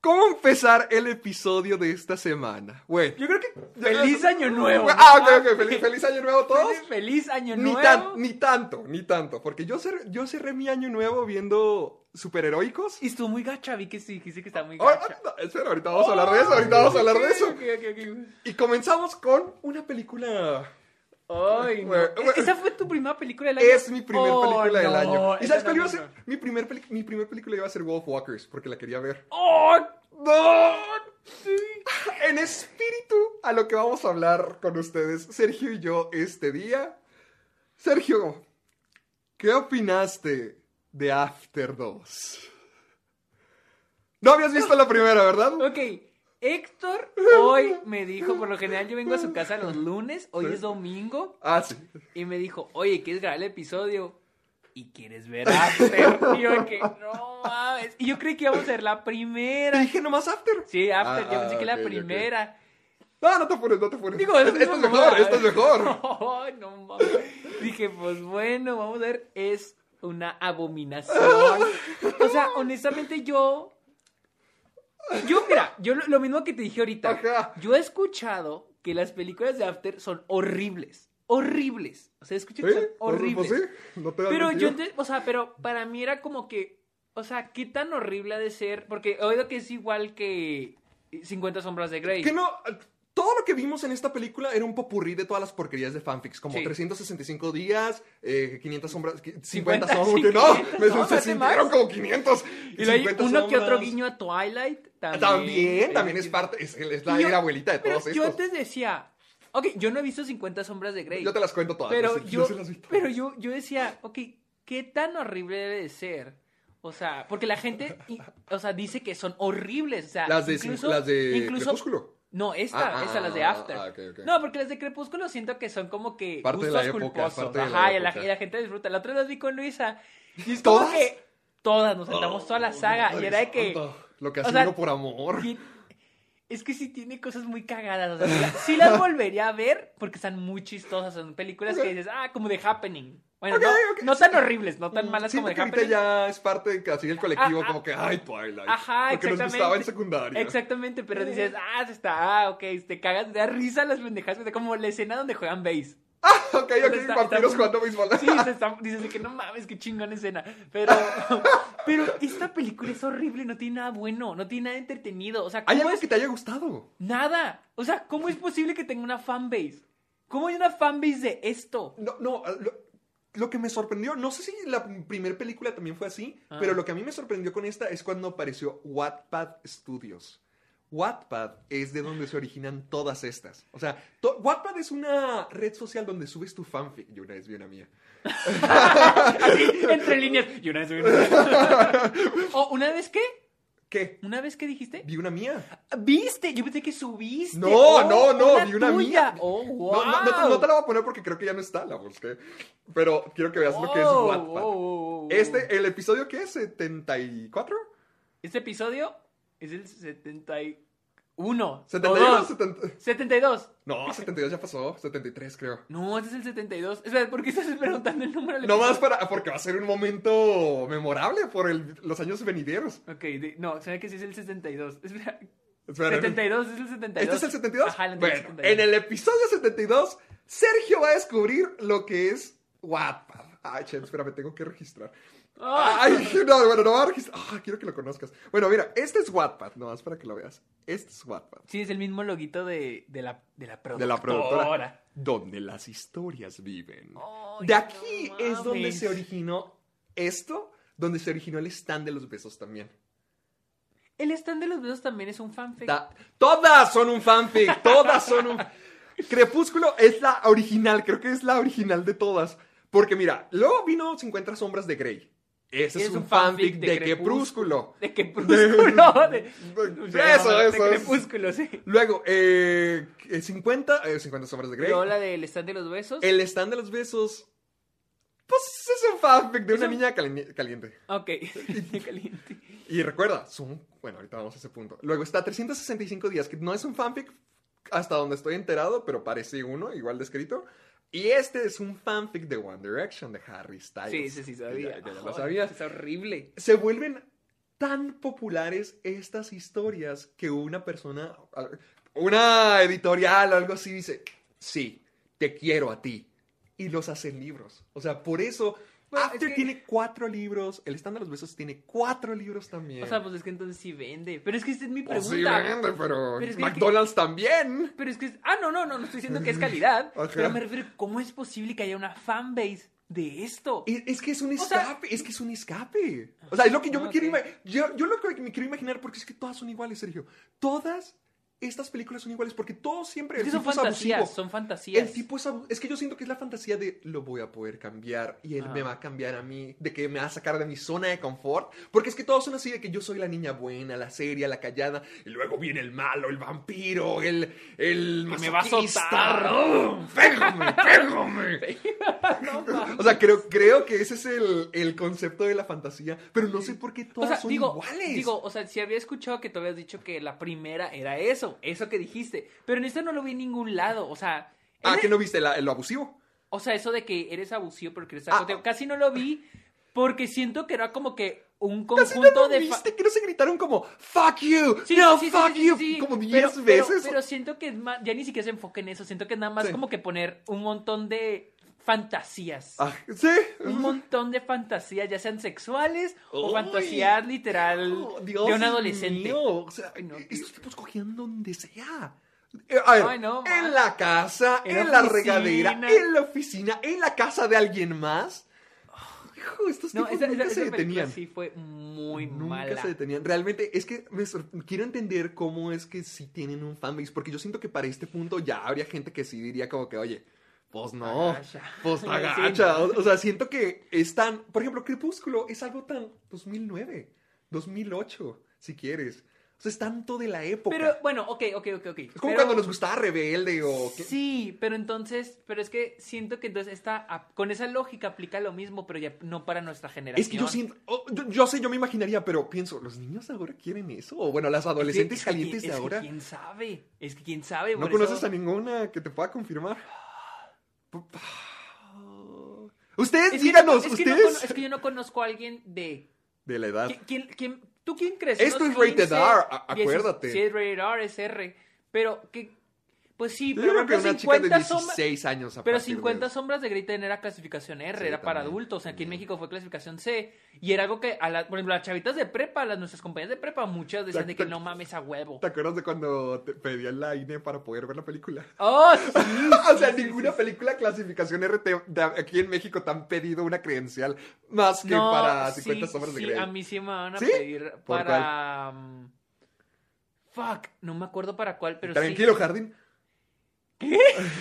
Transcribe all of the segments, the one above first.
¿cómo empezar el episodio de esta semana? Bueno, Yo creo que feliz año nuevo. Ah, ok, ok, feliz, feliz año nuevo a todos. Feliz, feliz año Ni, nuevo. tan- ni tanto, ni tanto, porque yo, cer- yo cerré mi año nuevo viendo superheroicos. Y estuvo muy gacha, vi que sí, dijiste que está muy Oh, gacha. no, espera, ahorita vamos a hablar de eso, ahorita vamos a hablar de eso. Y comenzamos con una película... Ay, no. Bueno, bueno. ¿Esa fue tu primera película del año? Es mi primer Oh, película del año. ¿Y sabes cuál iba a ser? Mi primer, mi primer película iba a ser Wolf Walkers, porque la quería ver. ¡Oh! ¡No! En espíritu a lo que vamos a hablar con ustedes, Sergio y yo, este día. Sergio, ¿qué opinaste de After 2? No habías visto la primera, ¿verdad? Ok, Héctor hoy me dijo, por lo general yo vengo a su casa los lunes, hoy es domingo, Ah, sí. y me dijo, oye, ¿quieres grabar el episodio? ¿Y quieres ver After? Y yo que, no mames. Y yo creí que íbamos a ver la primera. dije nomás After. Sí, After, Ah, yo pensé ah, que la primera. No, no te apures, no te apures. Digo, es esto es mejor, esto es mejor. No mames. Dije, pues bueno, vamos a ver, es una abominación. O sea, honestamente yo... Yo, mira, yo lo, lo mismo que te dije ahorita. Ajá. Yo he escuchado que las películas de After son horribles. Horribles. O sea, ¿Sí? que son horribles. Pues sí, no te Pero yo, o sea, pero para mí era como que, o sea, qué tan horrible ha de ser, porque he oído que es igual que 50 sombras de Grey. Que no, todo lo que vimos en esta película era un popurrí de todas las porquerías de fanfics, como Sí. 365 días, eh, 500 sombras, 50 50, sombras, no, 500, me se sintieron como 500. Y luego hay 50 uno que otro guiño a Twilight también. También, también es sí. parte, es, es la yo- abuelita de pero todos Yo estos. antes decía, ok, yo no he visto 50 sombras de Grey. Yo te las cuento todas. pero yo, sí las vi todas. pero yo, yo decía, ok, ¿qué tan horrible debe de ser? O sea, porque la gente, o sea, dice que son horribles. O sea, Las de, incluso, las de incluso, Crepúsculo. No, esta, Ah, esta, las de ah, After. ah, ok, ok. No, porque las de Crepúsculo siento que son como que Parte de gustos la época, culposos. parte de la Ajá, y la, y la gente disfruta. La otra vez las vi con Luisa. Y es como ¿Todas? que todas, nos sentamos toda la saga. y era de que. Lo que o hace sea, uno por amor. ti- Es que sí tiene cosas muy cagadas. O sea, sí la- sí las volvería a ver porque están muy chistosas. Son películas que dices, ah, como The Happening. Bueno, no, tan horribles, no tan malas como ahorita Happening. ya es parte de casi el colectivo, Ah, como que, ay, Twilight. Ajá, Porque nos exactamente. gustaba en secundaria. Exactamente, pero dices, ah, está, ah, ok, te cagas, te da risa las pendejadas, como la escena donde juegan base. Ah, ok, ok, Está- está vampiros muy- jugando béisbol. Sí, se está, dices que no mames, qué chingón escena. Pero, pero esta película es horrible, no tiene nada bueno, no tiene nada entretenido. O sea, ¿Hay ¿cómo algo es? que te haya gustado? Nada. O sea, ¿cómo es posible que tenga una fanbase? ¿Cómo hay una fanbase de esto? No, no, lo, lo que me sorprendió, no sé si la primera película también fue así, Ah. pero lo que a mí me sorprendió con esta es cuando apareció Wattpad Studios. Wattpad es de donde se originan todas estas. O sea, to- Wattpad es una red social donde subes tu fanfic. Yo una vez vi una mía. Así, entre líneas. Y una vez vi una- ¿O una vez qué? ¿Qué? ¿Una vez qué dijiste? Vi una mía. ¿Viste? Yo pensé que subiste. No, Oh, no, no, vi una tuya. mía. Oh, No, wow. no, no te, no te la voy a poner porque creo que ya no está, la busqué. Pero quiero que veas lo que es Oh, Wattpad. oh, oh, oh. Este, el episodio que es 74? Este episodio es el 71. 71, o dos. 70. 72. No, 72 ya pasó, 73 creo. No, este es el 72. Espera, ¿por qué estás preguntando el número No más para, porque va a ser un momento memorable por el- los años venideros. Ok, de- no, se ve que sí es el 72. Espera, Espera, 72, es el 72. ¿Este es el 72? Ajá, el bueno, 72. en el episodio 72, Sergio va a descubrir lo que es Wattpad. Ay, che, espérame, tengo que registrar. Ay, no, bueno, no, ahora que- ah, quiero que lo conozcas. Bueno, mira, este es Wattpad, nomás para que lo veas. Este es Wattpad. Sí, es el mismo loguito de, de, la, de la productora. De la productora. Donde las historias viven. De aquí no es donde se originó esto, donde se originó el stand de los besos también. El stand de los besos también es un fanfic. Todas son un fanfic, todas son un... Crepúsculo es la original, creo que es la original de todas. Porque mira, luego vino 50 sombras de Grey. Ese es, un fanfic, de, Crepúsculo. De crepúsculo. De, Eso, de eso, es. crepúsculo, sí. Luego, eh, 50, eh, 50 sombras de Grey. Luego la del stand de los besos. El stand de los besos. Pues es un fanfic de Es una un- niña cali- caliente. Ok. Caliente. Y recuerda, son. Bueno, ahorita vamos a ese punto. Luego está 365 días, que no es un fanfic hasta donde estoy enterado, pero parece uno, igual descrito. Y este es un fanfic de One Direction, de Harry Styles. Sí, sí, sí, sabía. Ya, ya lo sabías. Es horrible. Se vuelven tan populares estas historias que una persona, una editorial o algo así dice, sí, te quiero a ti. Y los hacen libros. O sea, por eso... Bueno, After es que- tiene cuatro libros, el stand de los besos tiene cuatro libros también. O sea, pues es que entonces sí vende. Pero es que esta es mi Pues pregunta. sí vende, pero, Pero es que- McDonald's también. Pero es que. es- Ah, no, no, no, no estoy diciendo que es calidad. Pero me refiero, ¿cómo es posible que haya una fanbase de esto? Es, es que es un O sea- escape, es que es un escape. O sea, es lo que yo Ah, me quiero imaginar. Yo, yo lo que me quiero imaginar, porque es que todas son iguales, Sergio. Todas estas películas son iguales, porque todos siempre. Es el son tipo es fantasías, abusivo. son fantasías. El tipo es Es que yo siento que es la fantasía de lo voy a poder cambiar y él me va a cambiar a mí, de que me va a sacar de mi zona de confort. Porque es que todos son así de que yo soy la niña buena, la seria, la callada, y luego viene el malo, el vampiro, el. el me va a azotar. ¡Oh! ¡Pégame, pégame! O sea, creo, creo que ese es el, el concepto de la fantasía, pero no sé por qué O todas sea, son digo, iguales. digo, o sea, si había escuchado que tú habías dicho que la primera era eso, eso que dijiste, pero en esta no lo vi en ningún lado, o sea, ah, en que el- no viste la- lo abusivo. o sea, eso de que eres abusivo porque eres Ah. contigo, casi no lo vi porque siento que era como que un Casi no conjunto lo de viste, que no se gritaron como fuck you, Sí, no sí, fuck sí, you, como 10 Pero- pero- veces. Pero, siento que es más, ya ni siquiera se enfoca en eso, siento que es nada más como que poner un montón de fantasías. Ah, sí. Un montón de fantasías, ya sean sexuales o fantasías literal Oh, Dios de un adolescente. mío, O sea, Ay, no, estos tipos cogían donde sea. Eh, A ver, Ay, no, en la casa, En en, la regadera, en la oficina, en la casa de alguien más. Hijo, estos No, tipos esa, nunca esa- se esa detenían. sí fue muy Nunca mala. se detenían. Realmente, es que me quiero entender cómo es que sí tienen un fanbase, porque yo siento que para este punto ya habría gente que sí diría como que, oye, pues no, Agacha. pues Sí. agacha. O, o sea, siento que es tan, por ejemplo, Crepúsculo es algo tan 2009, 2008, si quieres. O sea, es tanto de la época. Pero bueno, ok, ok, ok, ok. es como Pero- cuando nos gustaba Rebelde o... que- Sí, pero entonces, pero es que siento que entonces esta, con esa lógica aplica lo mismo, pero ya no para nuestra generación. Es que yo siento, oh, yo, yo sé, yo me imaginaría, pero pienso, ¿los niños ahora quieren eso? O bueno, las Es que- adolescentes es que calientes de es que ahora. quién sabe, es que quién sabe. ¿No conoces eso- a ninguna que te pueda confirmar? Ustedes, Es que, no- díganos, es, que no ustedes. cono- es que yo no conozco a alguien de... De la edad. ¿Quién, quién- quién- tú quién crees? Esto ¿Unos es rated 15? R, acuérdate. Sí, es rated R, es R. Pero que... Pues sí, pero creo que una chica de 50 sombras... 16 años a Pero partir de 50 eso. sombras de Grey también era clasificación R, Sí, era para también, adultos. Aquí en. México fue clasificación C. Y era algo que, a la- por ejemplo, las chavitas de prepa, las nuestras compañeras de prepa, muchas decían de que no mames a huevo. ¿Te acuerdas de cuando te pedían la INE para poder ver la película? ¡Oh, sí! o sea, sí, ninguna película clasificación R te- de aquí en México te han pedido una credencial más que No, para sí, 50 sombras de sí, Grey. a mí sí me van a pedir ¿Por para... um, Fuck, no me acuerdo para cuál, pero Tranquilo. Jardín. ¿Qué?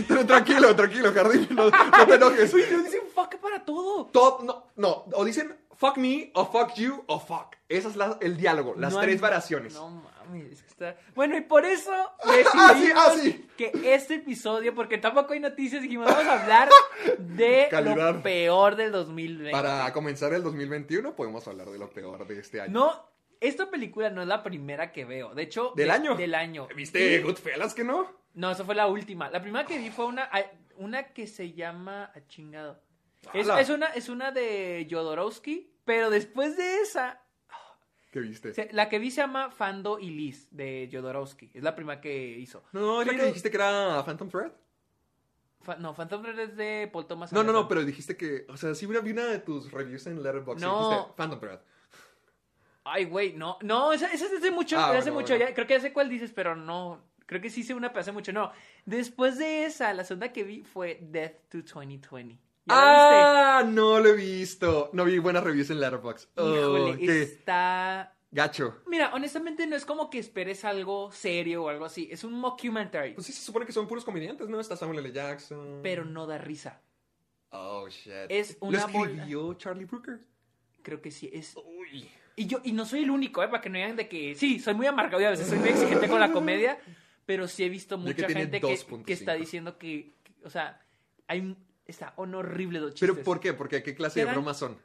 tranquilo, tranquilo, Jardín. No, no te enojes. Uy, pero dicen fuck para todo. Todo- no, no, o dicen fuck me, o fuck you, o fuck. Ese es la- el diálogo, las No tres variaciones. No mames, es que está... Bueno, y por eso Ah, decidimos sí, ah, sí. que este episodio, porque tampoco hay noticias, dijimos, vamos a hablar de Calidad. lo peor del 2020. Para comenzar el 2021 podemos hablar de lo peor de este año. No, esta película no es la primera que veo. De hecho, ¿Del de- año? Del año. ¿Viste Goodfellas que no? No, esa fue la última. La primera que vi fue una, una que se llama. ah, chingado. Es, una, es una de Jodorowsky, pero después de esa, ¿Qué viste? se- la que vi se llama Fando y Liz de Jodorowsky. Es la primera que hizo. No, es la que dijiste que era Phantom Thread. Fa- no, Phantom Thread es de Paul Thomas No, no, no, pero dijiste que, o sea, sí vi una, de tus reviews en Letterboxd No. dijiste Phantom Thread. Ay, güey, no, no, esa, esa es de hace mucho, Ah, hace bueno, mucho, bueno. ya, creo que ya sé cuál dices, pero no, creo que sí sé una, pero hace mucho, no. Después de esa, la segunda que vi fue Death to 2020. ¿Ya la Ah, no lo he visto. No vi buenas reviews en Letterboxd. Oh, Híjole, qué está... gacho. Mira, honestamente no es como que esperes algo serio o algo así, es un mockumentary, Pues sí, se supone que son puros comediantes, ¿no? Está Samuel L. Jackson. pero no da risa. Oh, shit. Es ¿Lo una bola- escribió Charlie Brooker? Creo que sí, es... Uy. Y yo, y no soy el único, ¿eh? Para que no digan de que, sí, soy muy amargado y a veces soy muy exigente con la comedia, pero sí he visto que mucha tiene gente que, 2.5. que está diciendo que, que, o sea, hay está un horrible ¿Pero chistes. por qué? Porque ¿qué clase de bromas son?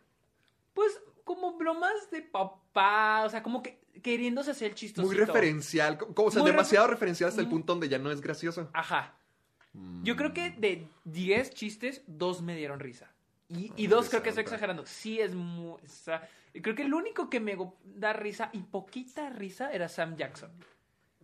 Pues como bromas de papá, o sea, como que queriéndose hacer el chistoso. Muy referencial, co- como, o sea, Muy demasiado refer- referencial hasta el Mm. punto donde ya no es gracioso. Ajá. Yo creo que de 10 chistes, dos me dieron risa. Y, y Ay, dos creo que estoy exagerando. Sí es muy... o sea, creo que el único que me da risa y poquita risa era Sam Jackson.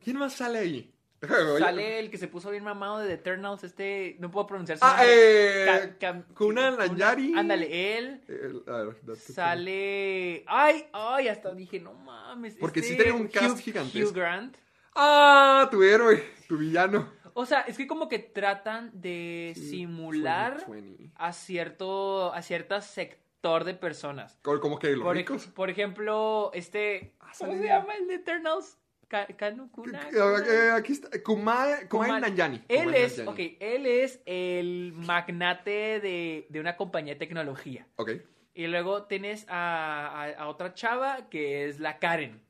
¿Quién más sale ahí? Sale el que se puso bien mamado de The Eternals, este, no puedo pronunciar su Ah, nombre. eh, Kunan Nanyari. Ándale, él. el- a ver, Sale. Ay, ay, hasta dije, no mames. Porque sí este tenía un cast Hugh- gigantesco. Hugh Grant. Ah, tu héroe, tu villano. O sea, es que como que tratan de simular 2020. a cierto, a cierto sector de personas. Co- Como que los Por, ricos. por ejemplo, este. Ah, ¿Cómo se llama el de Eternals? Ka- Kanu Kuna- Eh, eh, Aquí está, Kumae, Kumae Nanjiani. Él es, Nanjiani. ok, él es el magnate de, de una compañía de tecnología. Ok. Y luego tienes a, a- a otra chava que es la Karen.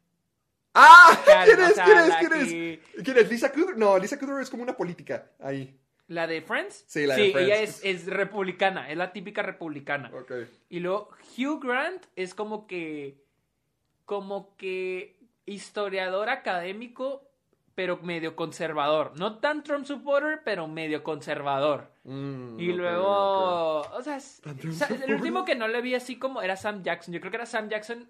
¡Ah! Karen, ¿Quién o es? sea, ¿Quién es? ¿Quién que- es? ¿Quién es? ¿Lisa Kudrow? No, Lisa Kudrow es como una política ahí. ¿La de Friends? Sí, la de ella Friends. es, es republicana, es la típica republicana. Ok. Y luego Hugh Grant es como que. como que historiador académico, pero medio conservador. No tan Trump supporter, pero medio conservador. Mm, Y luego, o sea, es- el último que no le vi así como era Sam Jackson. Yo creo que era Sam Jackson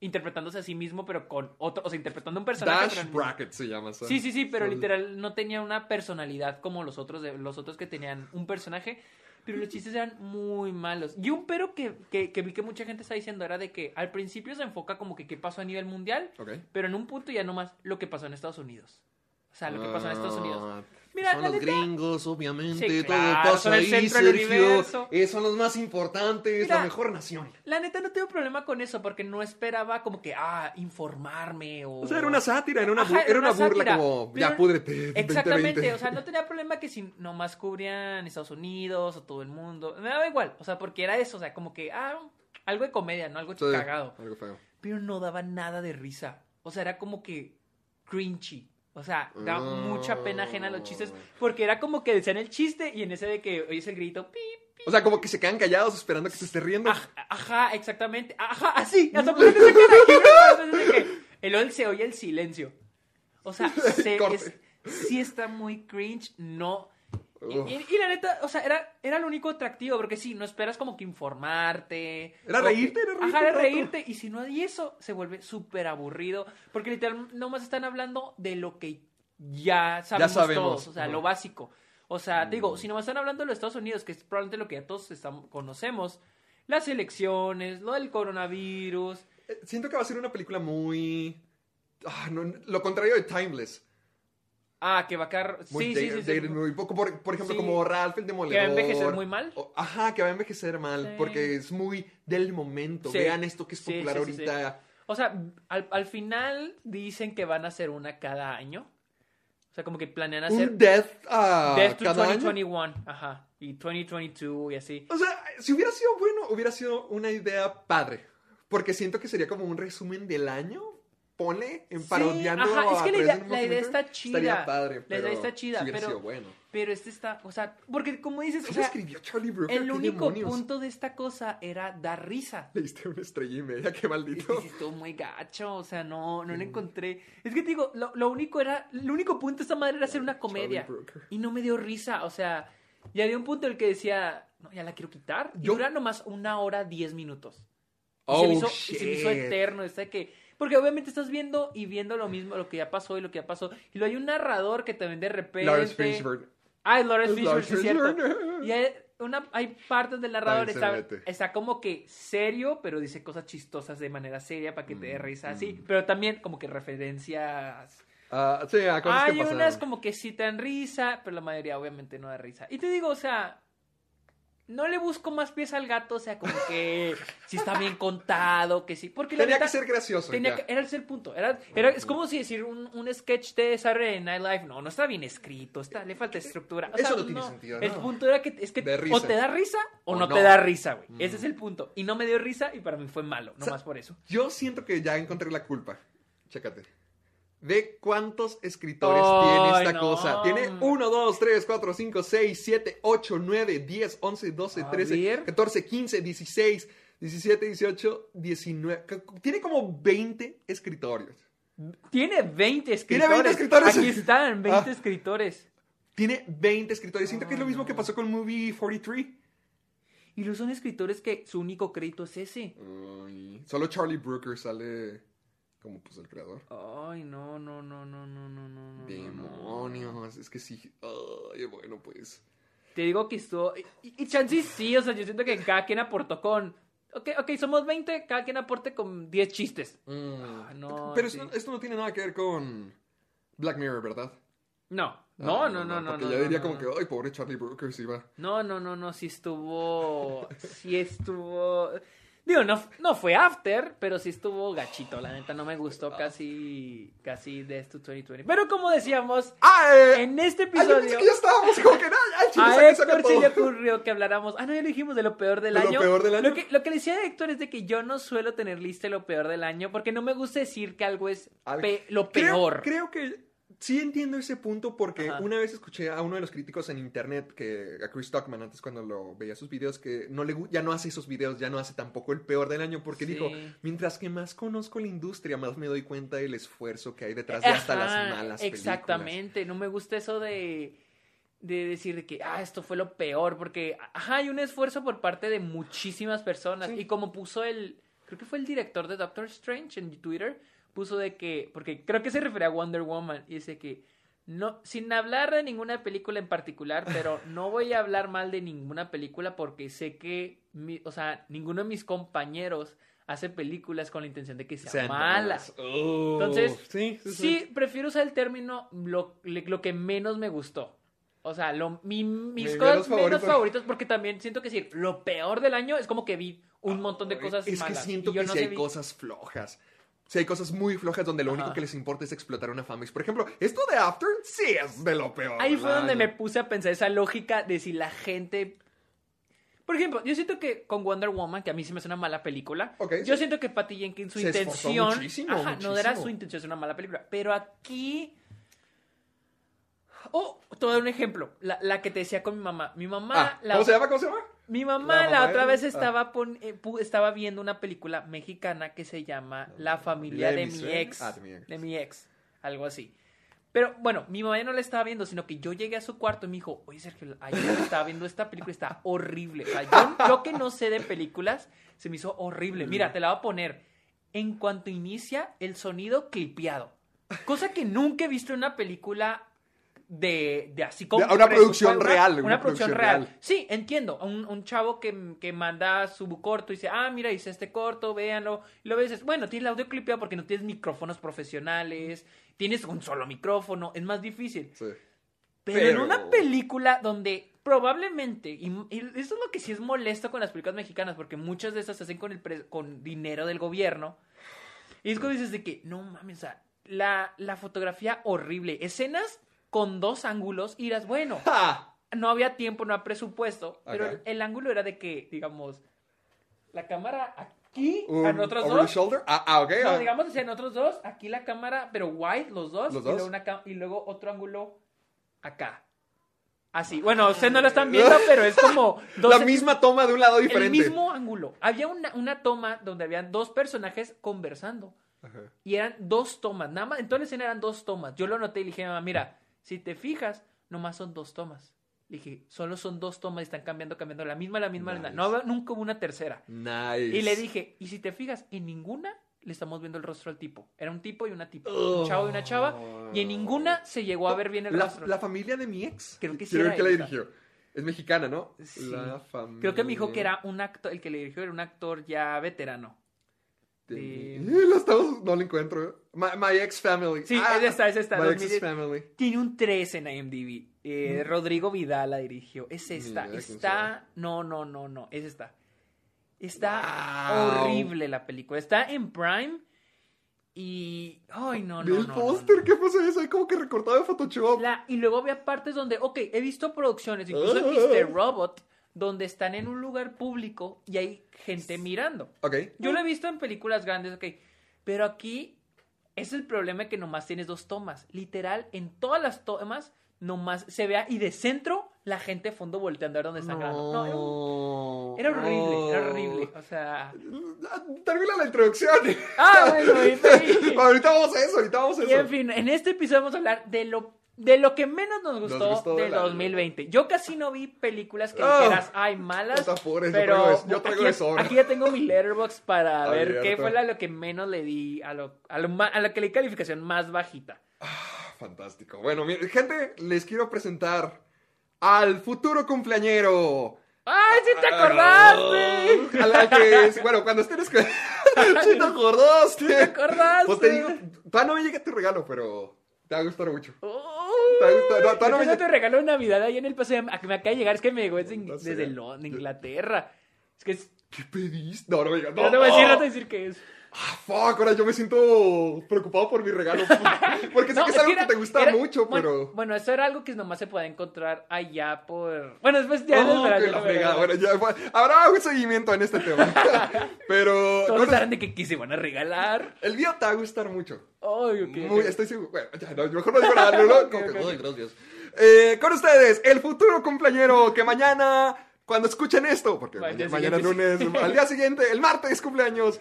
interpretándose a sí mismo, pero con otro, o sea, interpretando un personaje. Dash pero Bracket se llama. ¿sabes? Sí, sí, sí, pero literal no tenía una personalidad como los otros, de, los otros que tenían un personaje, pero los chistes eran muy malos. Y un pero que, que, que vi que mucha gente está diciendo era de que al principio se enfoca como que qué pasó a nivel mundial, Ok. pero en un punto ya nomás lo que pasó en Estados Unidos. O sea, lo que pasó en Estados Unidos. Mira, son los neta- gringos, obviamente. Sí, todo claro, pasa son el ahí, Sergio. Eh, son los más importantes, Mira, la mejor nación. La neta no tengo problema con eso porque no esperaba como que, ah, informarme o... O sea, era una sátira, era una, Ajá, bu- era era una una burla sátira, como, ya púdrete, Exactamente, 2020. o sea, no tenía problema que si nomás cubrían Estados Unidos o todo el mundo, me daba igual, o sea, porque era eso, o sea, como que, ah, algo de comedia, ¿no? Algo Sí, cagado, Algo feo. pero no daba nada de risa, o sea, era como que cringy, o sea, Ah. mucha pena ajena a los chistes, porque era como que decían el chiste y en ese de que oyes el grito, pip, O sea, como que se quedan callados esperando que se esté riendo. Aj- Ajá, exactamente. Ajá, así. Hasta que el OL se oye el silencio. O sea, se, es, sí está muy cringe. No. Y, Uf. y- y la neta, o sea, era, era lo único atractivo, porque sí, no esperas como que informarte. Era reírte, era reírte Ajá, era reírte. Y si no eso, se vuelve súper aburrido. Porque literal, nomás están hablando de lo que ya sabemos, sabemos, todos. O sea, lo básico. O sea, te digo, si nomás están hablando de los Estados Unidos, que es probablemente lo que ya todos estamos, conocemos, las elecciones, lo del coronavirus. Eh, Siento que va a ser una película muy... ah, no, lo contrario de Timeless. Ah, que va a quedar. Muy Sí, sí, sí. sí. dated, muy poco, por, por ejemplo, Sí. como Ralph el Que Demoledor. va a envejecer muy mal. O- ajá, que va a envejecer mal, Sí. porque es muy del momento. Sí. Vean esto que es popular sí, sí, ahorita. O sea, al, al final dicen que van a hacer una cada año. O sea, como que planean hacer. Un Death, ah, Death to cada año. 2021. Ajá. Y 2022 y así. O sea, si hubiera sido bueno, hubiera sido una idea padre. Porque siento que sería como un resumen del año. Ponle en Sí, parodiando ajá, es a que la idea- la idea está chida. Estaría padre, La pero idea está chida, pero- sido bueno. Pero este está. O sea, porque como dices, o ¿Qué sea, escribió Charlie Brooker? el ¿Qué único demonios? punto de esta cosa era dar risa. Le diste una estrella y media, qué maldito. sí estuvo muy gacho, o sea, no, no lo encontré. Es que te digo, lo, lo único era, el único punto de esta madre era hacer una comedia. Y no me dio risa, o sea, ya había un punto en el que decía, no, ya la quiero quitar. Y Yo- dura nomás una hora, diez minutos. Y Oh, se, me hizo, y se me hizo shit. eterno, está que... Porque obviamente estás viendo y viendo lo mismo, lo que ya pasó y lo que ya pasó. Y luego hay un narrador que también de repente... Lawrence Fishburne. Ay, Lawrence sí es Lawrence cierto. Fishburne. Y hay, una, hay partes del narrador, está, está como que serio, pero dice cosas chistosas de manera seria para que te dé Mm, risa así. Pero también como que referencias. Ah, sí, a cosas Hay que unas como que sí te dan risa, pero la mayoría obviamente no da risa. Y te digo, o sea, no le busco más pies al gato, o sea, como que si está bien contado, que sí. Porque la Tenía neta- que ser gracioso. Tenía que- era ese el punto. Era, era, es como si decir un, un sketch de Saturday Night Live. No, no está bien escrito. Está, le falta estructura. O Eso no tiene sentido, El no. punto era que, es que o te da risa o, O no, no. te da risa, güey. Ese Mm. es el punto. Y no me dio risa y para mí fue malo. sea, Nomás por eso. Yo siento que ya encontré la culpa. Chécate. Ve cuántos escritores tiene esta no. cosa. Tiene 1, 2, 3, 4, 5, 6, 7, 8, 9, 10, 11, 12, A 13, ver. 14, 15, 16, 17, 18, 19. C- Tiene como 20 escritorios. Tiene 20 Tiene escritores. 20 escritores. Aquí están, 20 Ah. escritores. Tiene 20 escritores. Siento que es lo mismo que no. pasó con Movie 43. Y los son escritores que su único crédito es ese. Ay, solo Charlie Brooker sale como pues el creador. Ay, no, no, no, no, no, no, no. Demonios, es que sí. Ay, bueno, pues. Te digo que estuvo. Y, y chances sí, o sea, yo siento que cada quien aportó con. Ok, ok, somos 20, cada quien aporte con 10 chistes. No, Pero esto, no tiene nada que ver con Black Mirror, ¿verdad? No. No, no, no, no, no. Porque ya diría como que, ay, pobre Charlie Brooker, sí va. No, no, no, no, sí estuvo. sí estuvo. Digo, no, no fue after, pero sí estuvo gachito. La neta no me gustó casi. Casi de esto 2020. Pero como decíamos, ¡Ah! eh, en este ay, yo episodio. que ya estábamos como que, chile, A Héctor todo. le ocurrió que habláramos. Ah, no, ya lo dijimos de lo peor del ¿De lo año. peor del año? Lo que, lo que le decía a Héctor es de que yo no suelo tener lista lo peor del año porque no me gusta decir que algo es pe- lo Creo- peor. Creo, que sí entiendo ese punto porque Ajá. una vez escuché a uno de los críticos en internet, que a Chris Stockman, antes cuando lo veía sus videos, que no le, ya no hace esos videos, ya no hace tampoco el peor del año porque Sí. dijo, mientras que más conozco la industria, más me doy cuenta del esfuerzo que hay detrás de hasta las malas películas. Exactamente, no me gusta eso de, de decir de que, ah, esto fue lo peor, porque, ajá, hay un esfuerzo por parte de muchísimas personas. Sí. Y como puso el, creo que fue el director de Doctor Strange en Twitter, puso de que, porque creo que se refería a Wonder Woman, y dice que, no, sin hablar de ninguna película en particular, pero no voy a hablar mal de ninguna película porque sé que, mi- o sea, ninguno de mis compañeros hace películas con la intención de que sean, Sean malas. Oh, Entonces, sí, sí, Sí, prefiero usar el término lo, lo que menos me gustó. O sea, lo, mi- mis Mi cosas menos menos favorito. favoritas, porque también siento que decir lo peor del año es como que vi un montón de cosas Es malas. que siento y yo que no sé hay vi- cosas flojas. Sí hay cosas muy flojas donde lo único que les importa es explotar una fanbase. Por ejemplo, esto de After sí es de lo peor. Ahí fue donde me puse a pensar esa lógica de si la gente... Por ejemplo, yo siento que con Wonder Woman, que a mí sí me hace una mala película, yo sí. siento que Patty Jenkins, su Se intención... muchísimo, ajá, no era su intención, es una mala película. Pero aquí... Oh, te voy a dar un ejemplo. La, la que te decía con mi mamá. Mi mamá... Ah, la- ¿Cómo se llama? ¿Cómo se llama? Mi mamá La la, mamá otra vez ah. estaba, pon- eh, pu- estaba viendo una película mexicana que se llama La familia ¿De de, mi mi suegra? ex. Ah, de mi ex. De mi ex. Algo así. Pero bueno, mi mamá ya no la estaba viendo, sino que yo llegué a su cuarto y me dijo, oye Sergio, ayer estaba viendo esta película, está horrible. O sea, yo, yo que no sé de películas, se me hizo horrible. Mira, te la voy a poner. En cuanto inicia, el sonido clipeado. Cosa que nunca he visto en una película de, de así como... De- una producción una- real, Una, una producción, producción real. real. Sí, entiendo. Un, un chavo que, que manda su corto y dice, ah, mira, hice este corto, véanlo. Y luego dices, bueno, tienes el audio clipeado porque no tienes micrófonos profesionales, tienes un solo micrófono, es más difícil. Sí. Pero, en Pero- una película donde probablemente, y, y eso es lo que sí es molesto con las películas mexicanas, porque muchas de esas se hacen con, el pre- con dinero del gobierno. Y es cuando dices de que, no mames, o sea, la, la fotografía horrible, escenas con dos ángulos, y dirás, bueno, ¡Ja! no había tiempo, no había presupuesto, pero el, el ángulo era de que, digamos, la cámara aquí, Un- a nosotros over the dos. shoulder. Ah, ah, ok. No, ah. digamos hacia nosotros dos, aquí la cámara, pero wide, los dos, Los y, dos. luego una ca- y luego otro ángulo acá. Así, bueno, ustedes no lo están viendo, pero es como dos La misma toma de un lado el diferente. mismo ángulo. Había una, una toma donde habían dos personajes conversando. Ajá. Y eran dos tomas. Nada más, en toda la escena eran dos tomas. Yo lo noté y le dije mira, si te fijas, nomás son dos tomas. Le dije, solo son dos tomas y están cambiando, cambiando. La misma, la misma. la-. No, nunca hubo una tercera. Nice. Y le dije, y si te fijas, en ninguna le estamos viendo el rostro al tipo. Era un tipo y una tipa. Un chavo y una chava. Y en ninguna se llegó a ver bien el la, rostro. la familia de mi ex. Creo que sí era quién la dirigió. Es mexicana, ¿no? Sí. La familia. Creo que me dijo que era un actor, el que le dirigió era un actor ya veterano. De- de- la estamos- no la encuentro. My, my ex family. Sí, es esta, es esta, My 2010. ex family. Tiene un 3 en IMDb. Eh, Rodrigo Vidal la dirigió. Es esta. Está. No, no, no, no. Es esta. Está Wow. horrible la película. Está en Prime. Y. Ay, no, no. el no, póster, no. ¿qué pasa eso? Hay como que recortado de Photoshop. La- y luego había partes donde, ok, he visto producciones, incluso Ah. Mr. Robot, donde están en un lugar público y hay gente mirando. Ok. Yo lo he visto en películas grandes, ok. Pero aquí es el problema que nomás tienes dos tomas. Literal, en todas las tomas, nomás se vea y de centro la gente de fondo volteando a ver dónde están grabando. No, era, un- era horrible, era horrible. O sea. Termina la introducción. Ah, bueno, ahorita vamos a eso, ahorita vamos a Y eso. en fin, en este episodio vamos a hablar de lo, de lo que menos nos gustó, gustó de del la- 2020. Yo casi no vi películas que Ah. dijeras, ay, malas. Te apures, yo pero traigo de- yo traigo aquí, de aquí ya tengo mi letterbox para ver qué Abierto. fue la- lo que menos le di, a lo, a lo, a la que le di calificación más bajita. Fantástico. Bueno, gente, les quiero presentar al futuro cumpleañero. ¡Ay, sí te acordaste! Al, al que es, bueno, cuando estén escu- ¿Sí te acordaste? ¿Te acordaste? Pues te digo, todavía no me llega tu regalo, pero te va a gustar mucho. Oh, No, no me te Navidad ahí en el paseo a que me acaba de llegar. Es que me llegó desde, No sé. desde Londres, Inglaterra. Es que es- ¿Qué? No, no me no te voy a decir, no te voy a decir qué es. Ah, fuck, ahora yo me siento preocupado por mi regalo. Porque sé No, que es, es algo que era- que te gusta era- mucho, bueno, pero. Bueno, esto era algo que nomás se puede encontrar allá por. Bueno, después ya. Oh, ya la no. Bueno, ya fue- habrá un seguimiento en este tema. pero. Todos no, de que, que se van a regalar. el video te va a gustar mucho. Ay, ok, Muy, ok. estoy seguro. Bueno, ya, no, mejor no digo nada. ¿no? Ay, gracias. Eh, con ustedes, el futuro cumpleañero que mañana, cuando escuchen esto, porque mañana, mañana lunes, al día siguiente, el martes cumpleaños,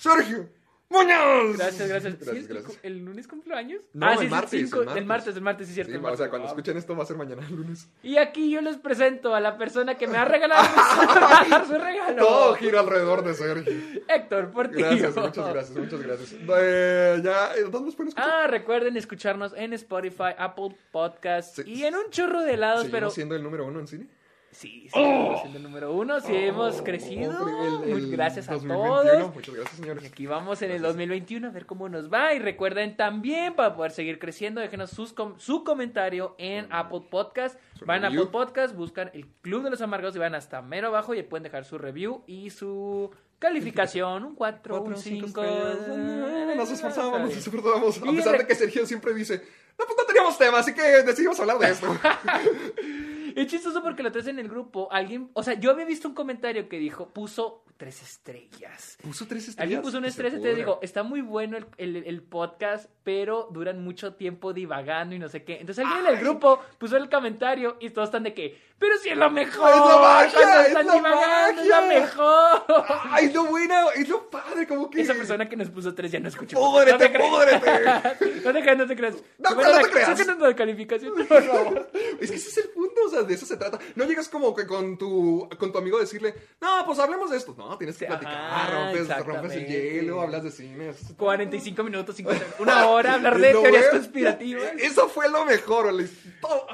Sergio Muñoz. Gracias, gracias. ¿Sí Gracias, es el gracias. ¿El lunes cumpleaños? No, ah, el sí, sí, martes, cinco- el martes. El martes, el martes, sí, cierto. Sí, el o sea, cuando Ah. escuchen esto va a ser mañana lunes. Y aquí yo les presento a la persona que me ha regalado su, su regalo. Todo gira alrededor de Sergio. Héctor Portillo. Gracias, muchas gracias, muchas gracias. Eh, ya, eh, ¿dónde nos pueden escuchar? Ah, recuerden escucharnos en Spotify, Apple Podcasts Sí. y en un chorro de lados, ¿Seguimos pero siendo el número uno en cine? Sí, seguimos siendo el número uno, sí hemos crecido. Oh, el- el Muy gracias a 2021. todos. Muchas gracias, señores. Y aquí vamos en el 2021 a ver cómo nos va. Y recuerden también, para poder seguir creciendo, déjenos sus com- su comentario en Apple Podcast. Su Van a. Apple Podcast, buscan el Club de los Amargados y van hasta mero abajo y pueden dejar su review y su calificación. Un 4, Cuatro, un cinco 5. estrellas. Nos esforzamos, nos esforzamos. A pesar de que Sergio siempre dice, no, pues no teníamos tema, así que decidimos hablar de esto. Es chistoso porque lo traes en el grupo. Alguien, o sea, yo había visto un comentario que dijo, puso tres estrellas. Puso tres estrellas. Alguien puso una estrella y te digo, está muy bueno el, el- el podcast, pero duran mucho tiempo divagando y no sé qué. Entonces alguien en el grupo puso el comentario y todos están de que, pero si es lo mejor. ¡Es la magia! ¡Es la es la magia! mejor. Ay, es lo bueno, es lo padre, como que... Esa persona que nos puso tres ya no escuchó. ¡Púdrete, no te púdrete! no te creas, no te creas. No, no te creas. súbenos la calificación, por favor. Es que ese es el punto, o sea, de eso se trata. No llegas como que con tu, con tu amigo a decirle, no, pues hablemos de esto. No, tienes que Ajá, platicar, rompes, rompes el hielo, hablas de cine. eso- 45 minutos, 50, una hora, hablar de teorías bueno. conspirativas. Eso fue lo mejor, todo-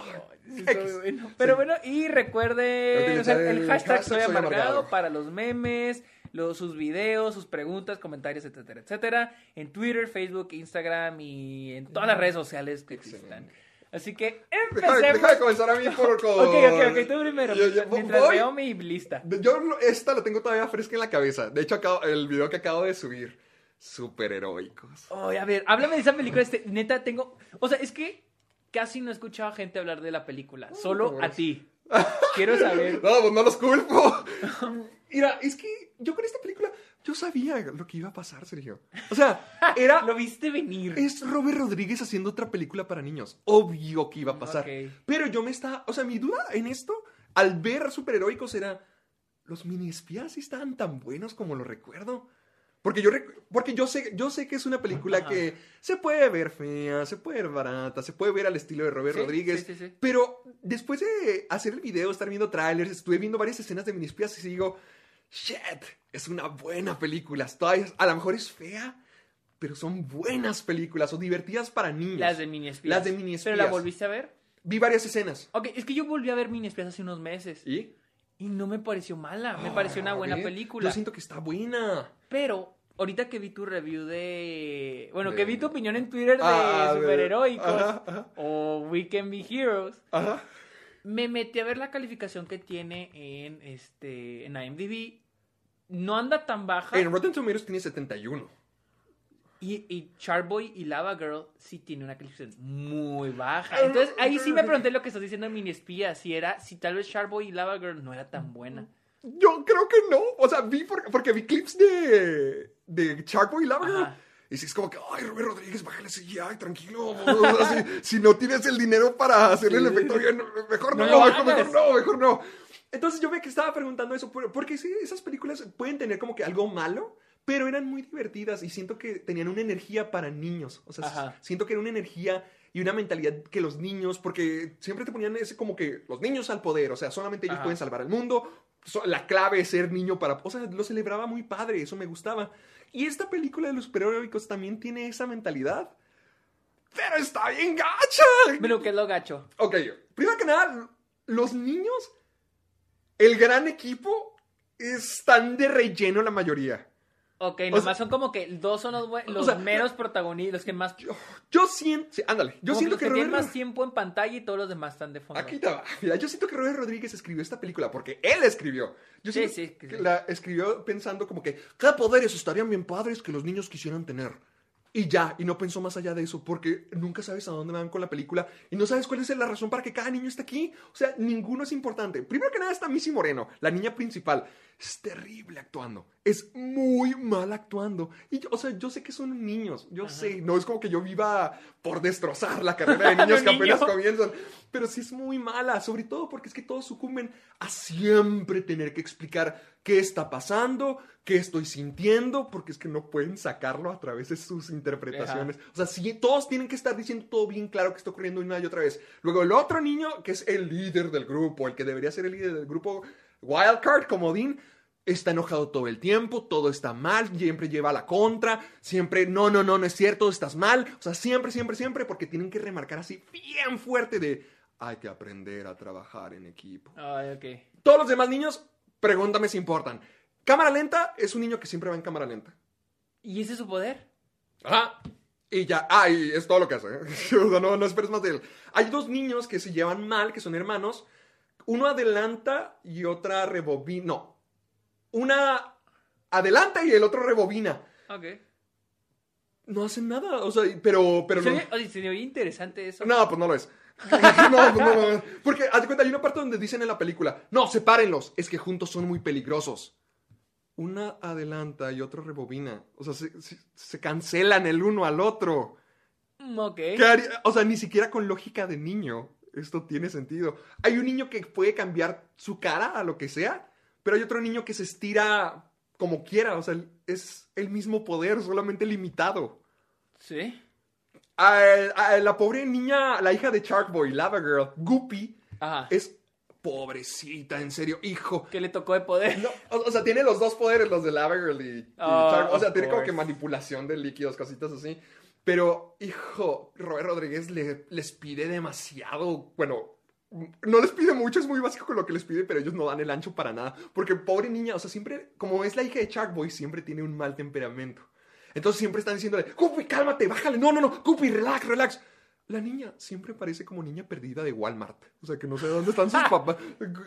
Bueno. Pero bueno, y recuerden o sea, el, el hashtag, hashtag soy amargado, amargado. para los memes, los, sus videos, sus preguntas, comentarios, etcétera, etcétera. En Twitter, Facebook, Instagram y en todas las redes sociales que existan. Así que Deja, empecemos. deja de comenzar a mí por con... Ok, ok, ok, tú primero. Yo- yo- mientras voy- veo mi lista. Yo esta la tengo todavía fresca en la cabeza. De hecho, acabo- el video que acabo de subir, súper heroicos. Oye, a ver, háblame de esa película. Este, neta, tengo. O sea, es que casi no he escuchado a gente hablar de la película. Solo a ti. Quiero saber. No, pues no los culpo. Mira, es que yo con esta película, yo sabía lo que iba a pasar, Sergio. O sea, era... Lo viste venir. Es Robert Rodríguez haciendo otra película para niños. Obvio que iba a pasar. Pero yo me estaba. O sea, mi duda en esto, al ver superheroicos, era. ¿Los mini espías sí estaban tan buenos como lo recuerdo? Porque yo, porque yo, sé, yo sé que es una película Ajá. que se puede ver fea, se puede ver barata, se puede ver al estilo de Robert Sí, Rodríguez. sí, sí, sí. Pero después de hacer el video, estar viendo trailers, estuve viendo varias escenas de mini espías y digo, shit, es una buena película. Todavía- a lo mejor es fea, pero son buenas películas o divertidas para niños. Las de mini espías. Las de mini ¿Pero la volviste a ver? Vi varias escenas. Ok, es que yo volví a ver mini espías hace unos meses. ¿Y? Y no me pareció mala. Me pareció una buena película. Yo siento que está buena. Pero, ahorita que vi tu review de. Bueno, De- que vi tu opinión en Twitter de Ah, superheroicos ajá, ajá. o We Can Be Heroes, Ajá. me metí a ver la calificación que tiene en este en IMDb. No anda tan baja. En Rotten Tomatoes tiene 71. Y, y Charboy y Lava Girl sí tiene una calificación muy baja. Entonces ahí sí me pregunté lo que estás diciendo en Mini Espía. Si era, si tal vez Charboy y Lava Girl no era tan buena. Yo creo que no. O sea, vi por- porque vi clips de, de Sharkboy y Lava Girl. Ajá. Y sí, es como que, ay, Robert Rodríguez, bájale CGI, tranquilo. O sea, si, si no tienes el dinero para hacerle el efecto bien, mejor no, No lo mejor, mejor no, mejor no. Entonces yo ve que estaba preguntando eso, por- porque sí, esas películas pueden tener como que algo malo, pero eran muy divertidas y siento que tenían una energía para niños. O sea, Ajá. siento que era una energía y una mentalidad que los niños, porque siempre te ponían ese como que los niños al poder, o sea, solamente ellos Ajá. pueden salvar el mundo, la clave es ser niño para... O sea, lo celebraba muy padre, eso me gustaba. Y esta película de los superhéroicos también tiene esa mentalidad, pero está bien gacha. Pero ¿qué es lo gacho? Ok, primero que nada, los niños, el gran equipo, están de relleno la mayoría. Ok, O nomás sea- son como que dos son los, los sea, meros protagonistas, los que más... Yo siento, sí, ándale, yo como siento que, que tienen Robert- más tiempo en pantalla y todos los demás están de fondo. Aquí va. Mira, yo siento que Robert Rodríguez escribió esta película porque él escribió. Yo Sí, siento sí, que que la escribió pensando como que cada poderes estarían bien padres que los niños quisieran tener. Y ya, y no pensó más allá de eso, porque nunca sabes a dónde van con la película y no sabes cuál es la razón para que cada niño esté aquí. O sea, ninguno es importante. Primero que nada está Missy Moreno, la niña principal. Es terrible actuando. Es muy mal actuando. Y yo, o sea, yo sé que son niños. Yo sé. No es como que yo viva por destrozar la carrera de niños que Un niño. apenas comienzan. Pero sí es muy mala. Sobre todo porque es que todos sucumben a siempre tener que explicar qué está pasando, qué estoy sintiendo, porque es que no pueden sacarlo a través de sus interpretaciones. O sea, sí, todos tienen que estar diciendo todo bien claro que está ocurriendo una y otra vez. Luego el otro niño, que es el líder del grupo, el que debería ser el líder del grupo, Wildcard, como Dean, está enojado todo el tiempo, todo está mal, siempre lleva la contra, siempre, no, no, no, no es cierto, estás mal. O sea, siempre, siempre, siempre, porque tienen que remarcar así bien fuerte de, hay que aprender a trabajar en equipo. Ay, ok. Todos los demás niños, pregúntame si importan. Cámara lenta es un niño que siempre va en cámara lenta. ¿Y ese es su poder? Ajá. Y ya, ah, y es todo lo que hace. ¿eh? O sea, no, no esperes más de él. Hay dos niños que se llevan mal, que son hermanos. Uno adelanta y otra rebobina. No. Una adelanta y el otro rebobina. Ok. No hacen nada. O sea, pero. pero Se, no- oye, se me oye interesante eso. No, pues no lo es. no, pues no, no, no. Porque, haz de cuenta, hay una parte donde dicen en la película, no, sepárenlos, es que juntos son muy peligrosos. Una adelanta y otro rebobina. O sea, se, se- se cancelan el uno al otro. Mm, Ok. O sea, ni siquiera con lógica de niño esto tiene sentido. Hay un niño que puede cambiar su cara a lo que sea, pero hay otro niño que se estira como quiera. O sea, es el mismo poder, solamente limitado. Sí. A- a la pobre niña, la hija de Sharkboy, Lava Girl, Goopy, Ajá. es pobrecita, en serio, hijo. Que le tocó de poder. No, o, o sea, tiene los dos poderes, los de Lava Girl y, y Oh, O sea, tiene como que manipulación de líquidos, cositas así. Pero, hijo, Robert Rodríguez le- les pide demasiado. Bueno, no les pide mucho, es muy básico con lo que les pide, pero ellos no dan el ancho para nada. Porque pobre niña, o sea, siempre, como es la hija de Sharkboy, siempre tiene un mal temperamento. Entonces siempre están diciéndole, Guppy, cálmate, bájale. No, no, no, Guppy, relax, relax. La niña siempre parece como niña perdida de Walmart. O sea, que no sé dónde están sus papás.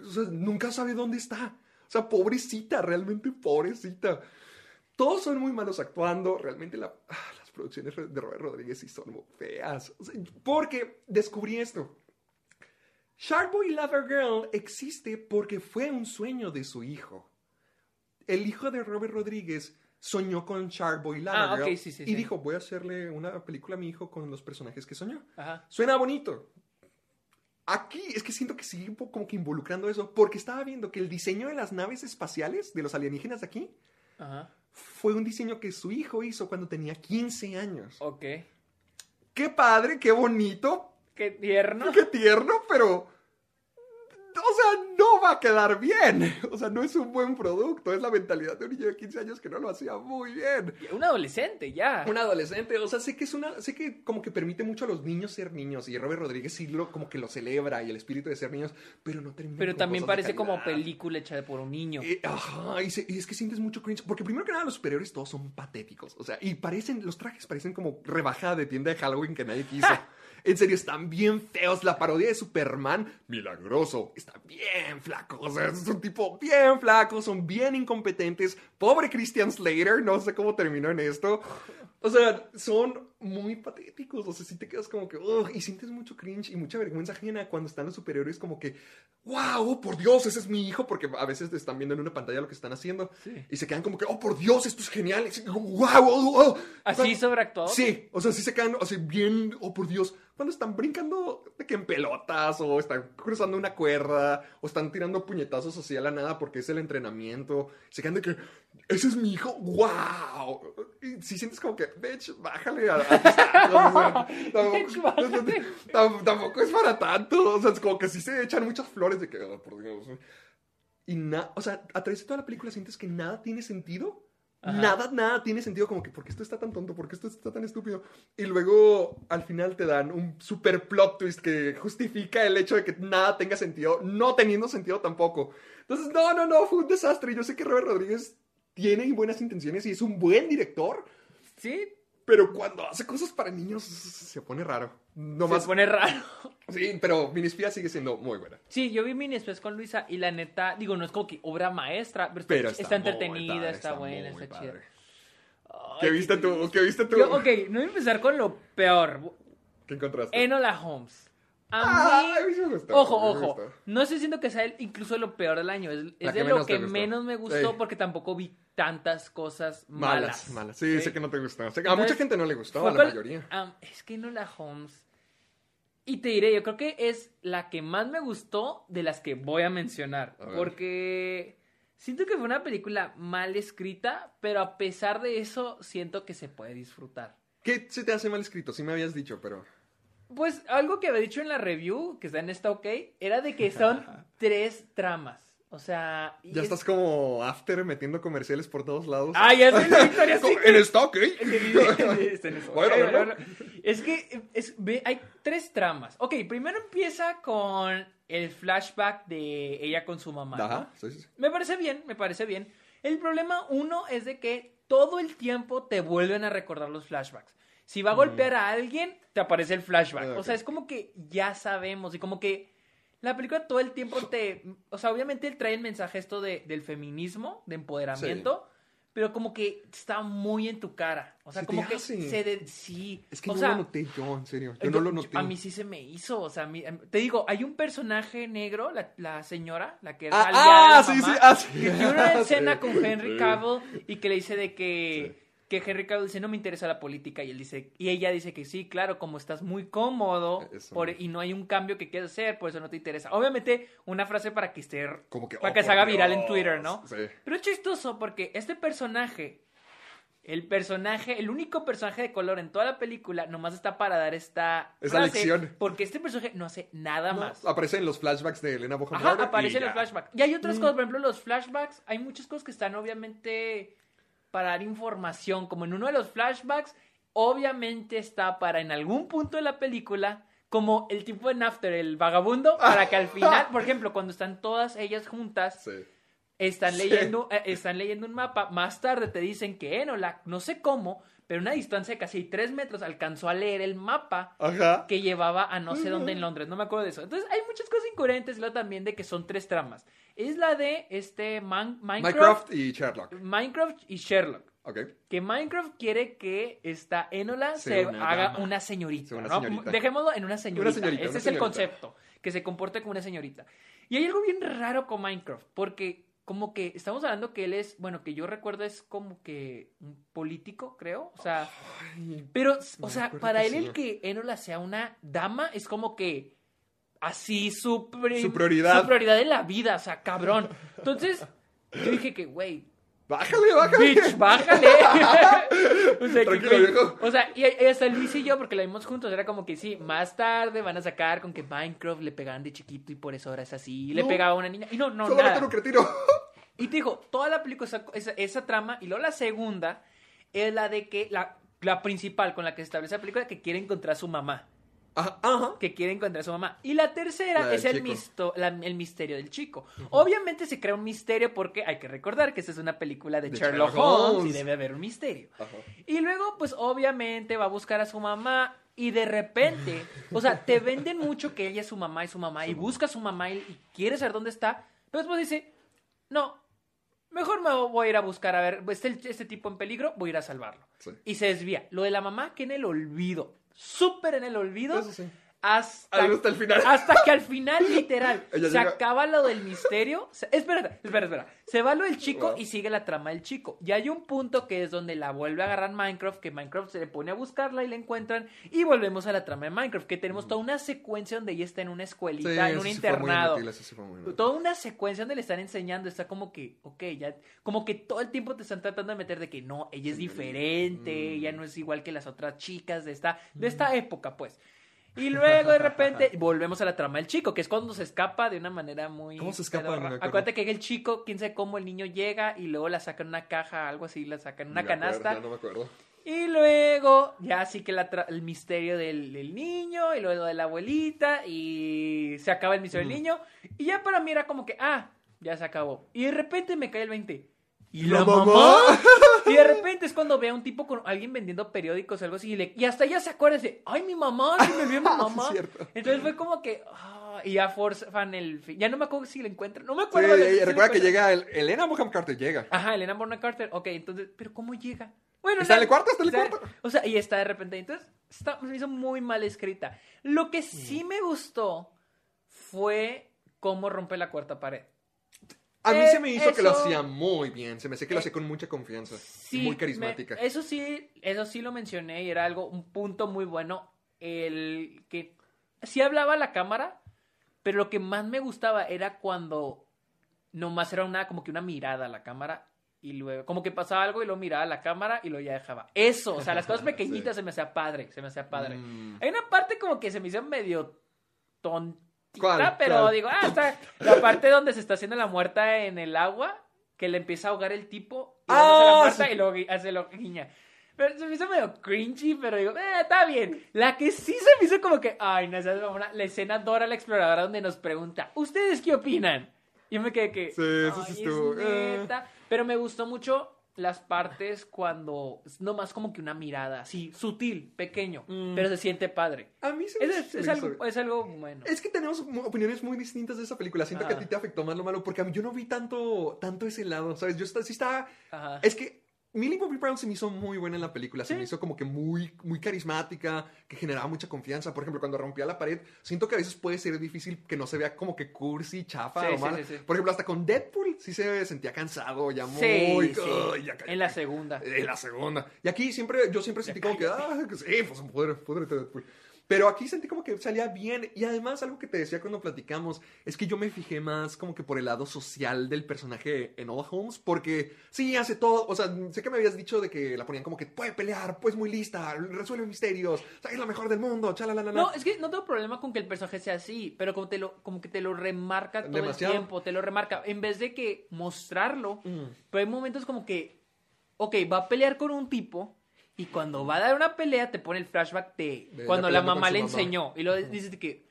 O sea, nunca sabe dónde está. O sea, pobrecita, realmente pobrecita. Todos son muy malos actuando. Realmente la- ah, las producciones de Robert Rodríguez sí son muy feas. O sea, porque descubrí esto. Sharkboy Lover Girl existe porque fue un sueño de su hijo. El hijo de Robert Rodríguez soñó con Ah, sí, sí, y sí. dijo, voy a hacerle una película a mi hijo con los personajes que soñó. Ajá. Suena bonito. Aquí es que siento que sigue un poco como que involucrando eso, porque estaba viendo que el diseño de las naves espaciales de los alienígenas de aquí Ajá. fue un diseño que su hijo hizo cuando tenía 15 años. Ok. Qué padre, qué bonito, Qué tierno. qué tierno, pero... o sea, no va a quedar bien. O sea, no es un buen producto. Es la mentalidad de un niño de 15 años que no lo hacía muy bien. Un adolescente, ya. Un adolescente, o sea, sé que es una, sé que como que permite mucho a los niños ser niños y Robert Rodríguez sí lo, como que lo celebra y el espíritu de ser niños, pero no termina. Pero con también parece como película hecha por un niño. Eh, ajá, y, se- y es que sientes mucho cringe. Porque primero que nada, los superiores todos son patéticos. O sea, y parecen, los trajes parecen como rebajada de tienda de Halloween que nadie quiso. En serio, están bien feos. La parodia de Superman, milagroso, está bien flaco. O sea, es un tipo bien flaco, son bien incompetentes. Pobre Christian Slater, no sé cómo terminó en esto. O sea, son muy patéticos. O sea, si te quedas como que, "Ugh", y sientes mucho cringe y mucha vergüenza ajena cuando están los superiores como que, wow, oh, por Dios, ese es mi hijo, porque a veces te están viendo en una pantalla lo que están haciendo y se quedan como que, oh, por Dios, esto es genial. Y, wow, oh, oh. ¿Así O sea, sobreactuado? Sí, o sea, sí se quedan así bien, oh, por Dios, cuando están brincando de que en pelotas o están cruzando una cuerda o están tirando puñetazos así a la nada porque es el entrenamiento. Se quedan de que, ese es mi hijo, wow. Y si sientes como que, bitch, bájale a, a tus tacos, o sea, tampoco, tam- tampoco es para tanto. O sea, es como que sí se echan muchas flores de que, oh, por Dios. Y nada, o sea, a través de toda la película sientes que nada tiene sentido. Nada, nada tiene sentido, como que, ¿por qué esto está tan tonto? ¿Por qué esto está tan estúpido? Y luego, al final te dan un super plot twist que justifica el hecho de que nada tenga sentido, no teniendo sentido tampoco. Entonces, no, no, no, fue un desastre. Yo sé que Robert Rodríguez tiene buenas intenciones y es un buen director, Sí, pero cuando hace cosas para niños se pone raro. No se más. pone raro. Sí, pero Minispía sigue siendo muy buena. Sí, yo vi Mini Express con Luisa y la neta, digo, no es como que obra maestra, pero está, Pero está, está, entretenida, padre, está, buena, muy está chida. ¿Qué viste tú? ¿Qué viste tú? Yo, ok, no voy a empezar con lo peor. ¿Qué encontraste? Enola Holmes. A Ah, a mí sí me gustó, ojo, me ojo, gustó. no estoy diciendo que sea el- incluso lo peor del año, es, es La de lo que menos me gustó porque tampoco vi tantas cosas Malas, malas. malas. Sí, ¿sí? sé que no te gustó. Que a mucha gente no le gustó, a la cual- mayoría. am, es que Enola Holmes. Y te diré, yo creo que es la que más me gustó de las que voy a mencionar. A. Porque siento que fue una película mal escrita, pero a pesar de eso, siento que se puede disfrutar. ¿Qué se te hace mal escrito? Sí me habías dicho, pero... Pues algo que había dicho en la review, que está en esta OK, era de que son tres tramas. O sea. Ya es- estás como after metiendo comerciales por todos lados. Ah, ya sé, la Victoria. En stock, ¿eh? En en. Es que es- ve, hay tres tramas. Ok, primero empieza con el flashback de ella con su mamá. Ajá, sí, sí, sí. Me parece bien, me parece bien. El problema, uno, es de que todo el tiempo te vuelven a recordar los flashbacks. Si va a golpear a alguien, te aparece el flashback. Ah, O sea, es como que ya sabemos y como que la película todo el tiempo te... O sea, obviamente él trae el mensaje esto de, del feminismo, de empoderamiento, pero como que está muy en tu cara. O sea, Se como que hace. se... De, sí. Es que o no sea, lo noté yo, en serio. Yo, yo- no lo noté. A mí sí se me hizo, o sea, a mí- em, te digo, hay un personaje negro, la, la señora, la que Ah, de la ah, sí, mamá, sí, ah, sí. que tiene una escena Sí, con Henry sí. Cavill y que le dice de que, que Henry Cavill dice, no me interesa la política, y él dice, y ella dice que sí, claro, como estás muy cómodo por- y no hay un cambio que quieras hacer, por eso no te interesa. Obviamente, una frase para que esté, Como que, para oh, que se por haga viral en. Twitter, ¿no? Sí. Pero es chistoso porque este personaje, el personaje, el único personaje de color en toda la película, nomás está para dar esta Esa frase, lección. Porque este personaje no hace nada No, más. Aparece en los flashbacks de Elena Bonham Ajá, Carter aparece y en los flashbacks. Y hay otras cosas, por ejemplo, los flashbacks, hay muchas cosas que están obviamente para dar información, como en uno de los flashbacks, obviamente está para en algún punto de la película, como el tipo de Nafter, el vagabundo, para que al final, por ejemplo, cuando están todas ellas juntas, Sí. están Sí. leyendo, eh, están leyendo un mapa, más tarde te dicen que Enola, no sé cómo, pero una distancia de casi tres metros alcanzó a leer el mapa Ajá. que llevaba a no sé dónde en Londres, no me acuerdo de eso. Entonces hay muchas cosas incoherentes, y luego también de que son tres tramas. Es la de este Man- Minecraft, Minecraft y Sherlock. Minecraft y Sherlock. Ok. Que Minecraft quiere que esta Enola se una haga dama. una señorita. Sea una ¿no? señorita. Dejémoslo en una señorita. señorita, Ese una es el concepto. Que se comporte como una señorita. Y hay algo bien raro con Minecraft. Porque como que estamos hablando que él es, bueno, que yo recuerdo es como que un político, creo. O sea, pero, o sea, para él sí. el que Enola sea una dama es como que así su, pri- Su prioridad. Su prioridad en la vida, o sea, cabrón. Entonces, yo dije que, güey, Bájale, bájale. Bitch, bájale. o sea, Tranquilo, viejo. o sea, y, y hasta Luis y yo, porque la vimos juntos, era como que sí, más tarde van a sacar con que Minecraft le pegaban de chiquito y por eso ahora es así. Le No. pegaba a una niña. Y no, no, Solamente nada. un cretino. Y te dijo, toda la película, esa, esa, esa trama, y luego la segunda es la de que la, la principal con la que se establece la película, que quiere encontrar a su mamá. Ajá, ajá. Que quiere encontrar a su mamá. Y la tercera La es el, chico. misto- la- el misterio del chico. Obviamente se crea un misterio porque hay que recordar que esta es una película de, De Sherlock, Holmes, y debe haber un misterio. Ajá. Y luego, pues obviamente va a buscar a su mamá y de repente, o sea, te venden mucho que ella es su mamá y su mamá y busca a su mamá y, y quiere saber dónde está, pero después dice, no, mejor me voy a ir a buscar a ver, este, este tipo en peligro, voy a ir a salvarlo. Sí. Y se desvía. Lo de la mamá que en el olvido, súper en el olvido. Hasta, el final. hasta que al final, literal, se llega- acaba lo del misterio. Se- espera, espera, espera. Se va lo del chico Wow. y sigue la trama del chico. Y hay un punto que es donde la vuelve a agarrar Minecraft, que Minecraft se le pone a buscarla y la encuentran. Y volvemos a la trama de Minecraft, que tenemos toda una secuencia donde ella está en una escuelita, Sí, en un sí fue muy internado. inútil, eso sí fue muy inútil. Toda una secuencia donde le están enseñando, está como que, ok, ya, como que todo el tiempo te están tratando de meter de que no, ella es diferente, Mm. ella no es igual que las otras chicas de esta, de esta época, pues. Y luego de repente volvemos a la trama del chico, que es cuando se escapa de una manera muy. ¿Cómo se escapa? No. Acuérdate que el chico, quién sabe cómo el niño llega y luego la saca en una caja, algo así, la saca en una me canasta. ya no me acuerdo. Y luego, ya sí que la tra- el misterio del, del niño, y luego de la abuelita, y se acaba el misterio del niño. Y ya para mí era como que, ah, ya se acabó. Y de repente me cae el 20. ¿Y la, ¿La mamá? mamá? Y de repente es cuando ve a un tipo con alguien vendiendo periódicos o algo así, y, le- y hasta ella se acuerda dice, ay, mi mamá, se me olvidó mi mamá. Entonces fue como que, ah, y ya forzan el... fi- Ya no me acuerdo si la encuentran, no me Sí, acuerdo. de- si recuerda que llega el, Elena Bonham Carter, llega. Ajá, Elena Bonham Carter. Ok, entonces, ¿pero cómo llega? Bueno, Está en el cuarto, está en el cuarto. O sea, y está de repente. Entonces, está, me hizo muy mal escrita. Lo que sí me gustó fue cómo rompe la cuarta pared. A mí Eh, se me hizo que lo hacía muy bien. Se me hacía que lo Eh, hacía con mucha confianza. Sí, muy me- carismática. eso sí, eso sí lo mencioné y era algo, un punto muy bueno. El que sí hablaba a la cámara, pero lo que más me gustaba era cuando nomás era una, como que una mirada a la cámara y luego, como que pasaba algo y luego miraba a la cámara y luego ya dejaba. Eso, o sea, las cosas pequeñitas se me hacía padre, se me hacía padre. Mm. Hay una parte como que se me hizo medio tontita, ¿Cuál? pero ¿Cuál? digo, ah, está la parte donde se está haciendo la muerta en el agua, que le empieza a ahogar el tipo y Ah, hace la muerta y luego hace lo guiña. Pero se me hizo medio cringy, pero digo, eh, está bien. La que sí se me hizo como que, ay, no seas mamona, la escena Dora la exploradora donde nos pregunta, ¿ustedes qué opinan? Yo me quedé que, Sí, eso sí "Ay, estuvo, es eh". neta". Pero me gustó mucho las partes cuando nomás como que una mirada, así, sutil, pequeño, Mm. pero se siente padre. A mí se me, Es, es algo, es algo bueno. Es que tenemos opiniones muy distintas de esa película. Siento que a Ajá. ti te afectó más lo malo porque a mí yo no vi tanto, tanto ese lado, ¿sabes? Yo está, sí estaba... Ajá. Es que Millie Bobby Brown se me hizo muy buena en la película. Se Sí. me hizo como que muy, muy carismática, que generaba mucha confianza. Por ejemplo, cuando rompía la pared, siento que a veces puede ser difícil que no se vea como que cursi, chafa Sí, o sí, mala. sí, sí. Por ejemplo, hasta con Deadpool sí se sentía cansado, ya muy... Sí, sí. Ay, ya. En la segunda. En la segunda. Y aquí siempre, yo siempre sentí como que, ah, sí, pues pudre, púdrete, Deadpool. Pero aquí sentí como que salía bien. Y además, algo que te decía cuando platicamos, es que yo me fijé más como que por el lado social del personaje en Old Holmes. Porque sí, hace todo. O sea, sé que me habías dicho de que la ponían como que puede pelear, pues muy lista, resuelve misterios, o sea, es la mejor del mundo, chalalala. No, es que no tengo problema con que el personaje sea así, pero como, te lo, como que te lo remarca todo Demasiado. el tiempo, te lo remarca. En vez de que mostrarlo, Mm. pero hay momentos como que, ok, va a pelear con un tipo y cuando va a dar una pelea te pone el flashback de, De cuando la mamá le mamá. enseñó. Y lo dices que,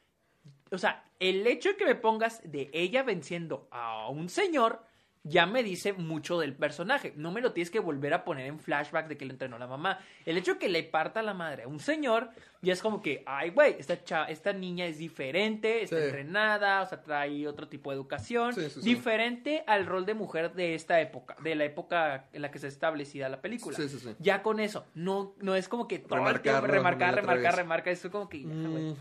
o sea, el hecho de que me pongas de ella venciendo a un señor ya me dice mucho del personaje. No me lo tienes que volver a poner en flashback de que lo entrenó la mamá. El hecho de que le parta la madre a un señor ya es como que, ay, güey, esta, cha- esta niña es diferente, está Sí. entrenada, o sea, trae otro tipo de educación, Sí, sí, sí. diferente al rol de mujer de esta época, de la época en la que se establecida la película. Sí, sí, sí. Ya con eso, no, no es como que todo el tiempo Remarcarlo remarcar, otra remarcar, vez. remarcar, eso como que... ya,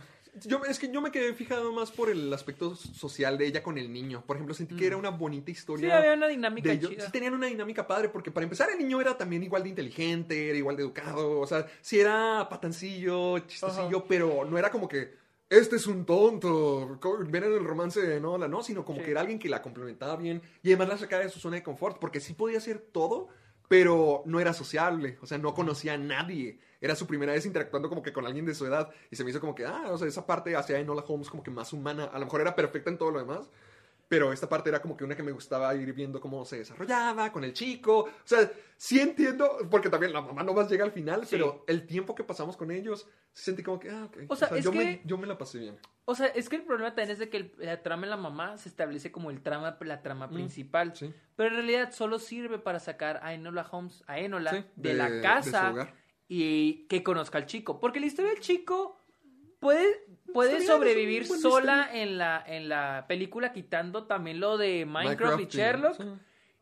Yo, es que yo me quedé fijado más por el aspecto social de ella con el niño. Por ejemplo, sentí que era una bonita historia. Mm. Sí, había una dinámica de ellos. chida. Sí, tenían una dinámica padre, porque para empezar, el niño era también igual de inteligente, era igual de educado. O sea, sí era patancillo, chistosillo, pero no era como que este es un tonto, ven en el romance de Nola, no, sino como Sí. que era alguien que la complementaba bien y además la sacaba de su zona de confort, porque sí podía hacer todo, pero no era sociable, o sea, no conocía a nadie. Era su primera vez interactuando como que con alguien de su edad y se me hizo como que, ah, o sea, esa parte hacia Enola Holmes como que más humana, a lo mejor era perfecta en todo lo demás, pero esta parte era como que una que me gustaba ir viendo cómo se desarrollaba con el chico. O sea, sí entiendo, porque también la mamá no más llega al final, Sí. pero el tiempo que pasamos con ellos, sentí como que, ah. O sea, es yo, que- me, yo me la pasé bien. O sea, es que el problema también es de que el- la trama en la mamá se establece como el trama, la trama principal. Mm, sí. Pero en realidad solo sirve para sacar a Enola Holmes, a Enola, Sí, de, de- la de su casa hogar. Y que conozca al chico. Porque la historia del chico puede, puede sobrevivir sola en la, en la película, quitando también lo de Minecraft, y y- Sherlock sí.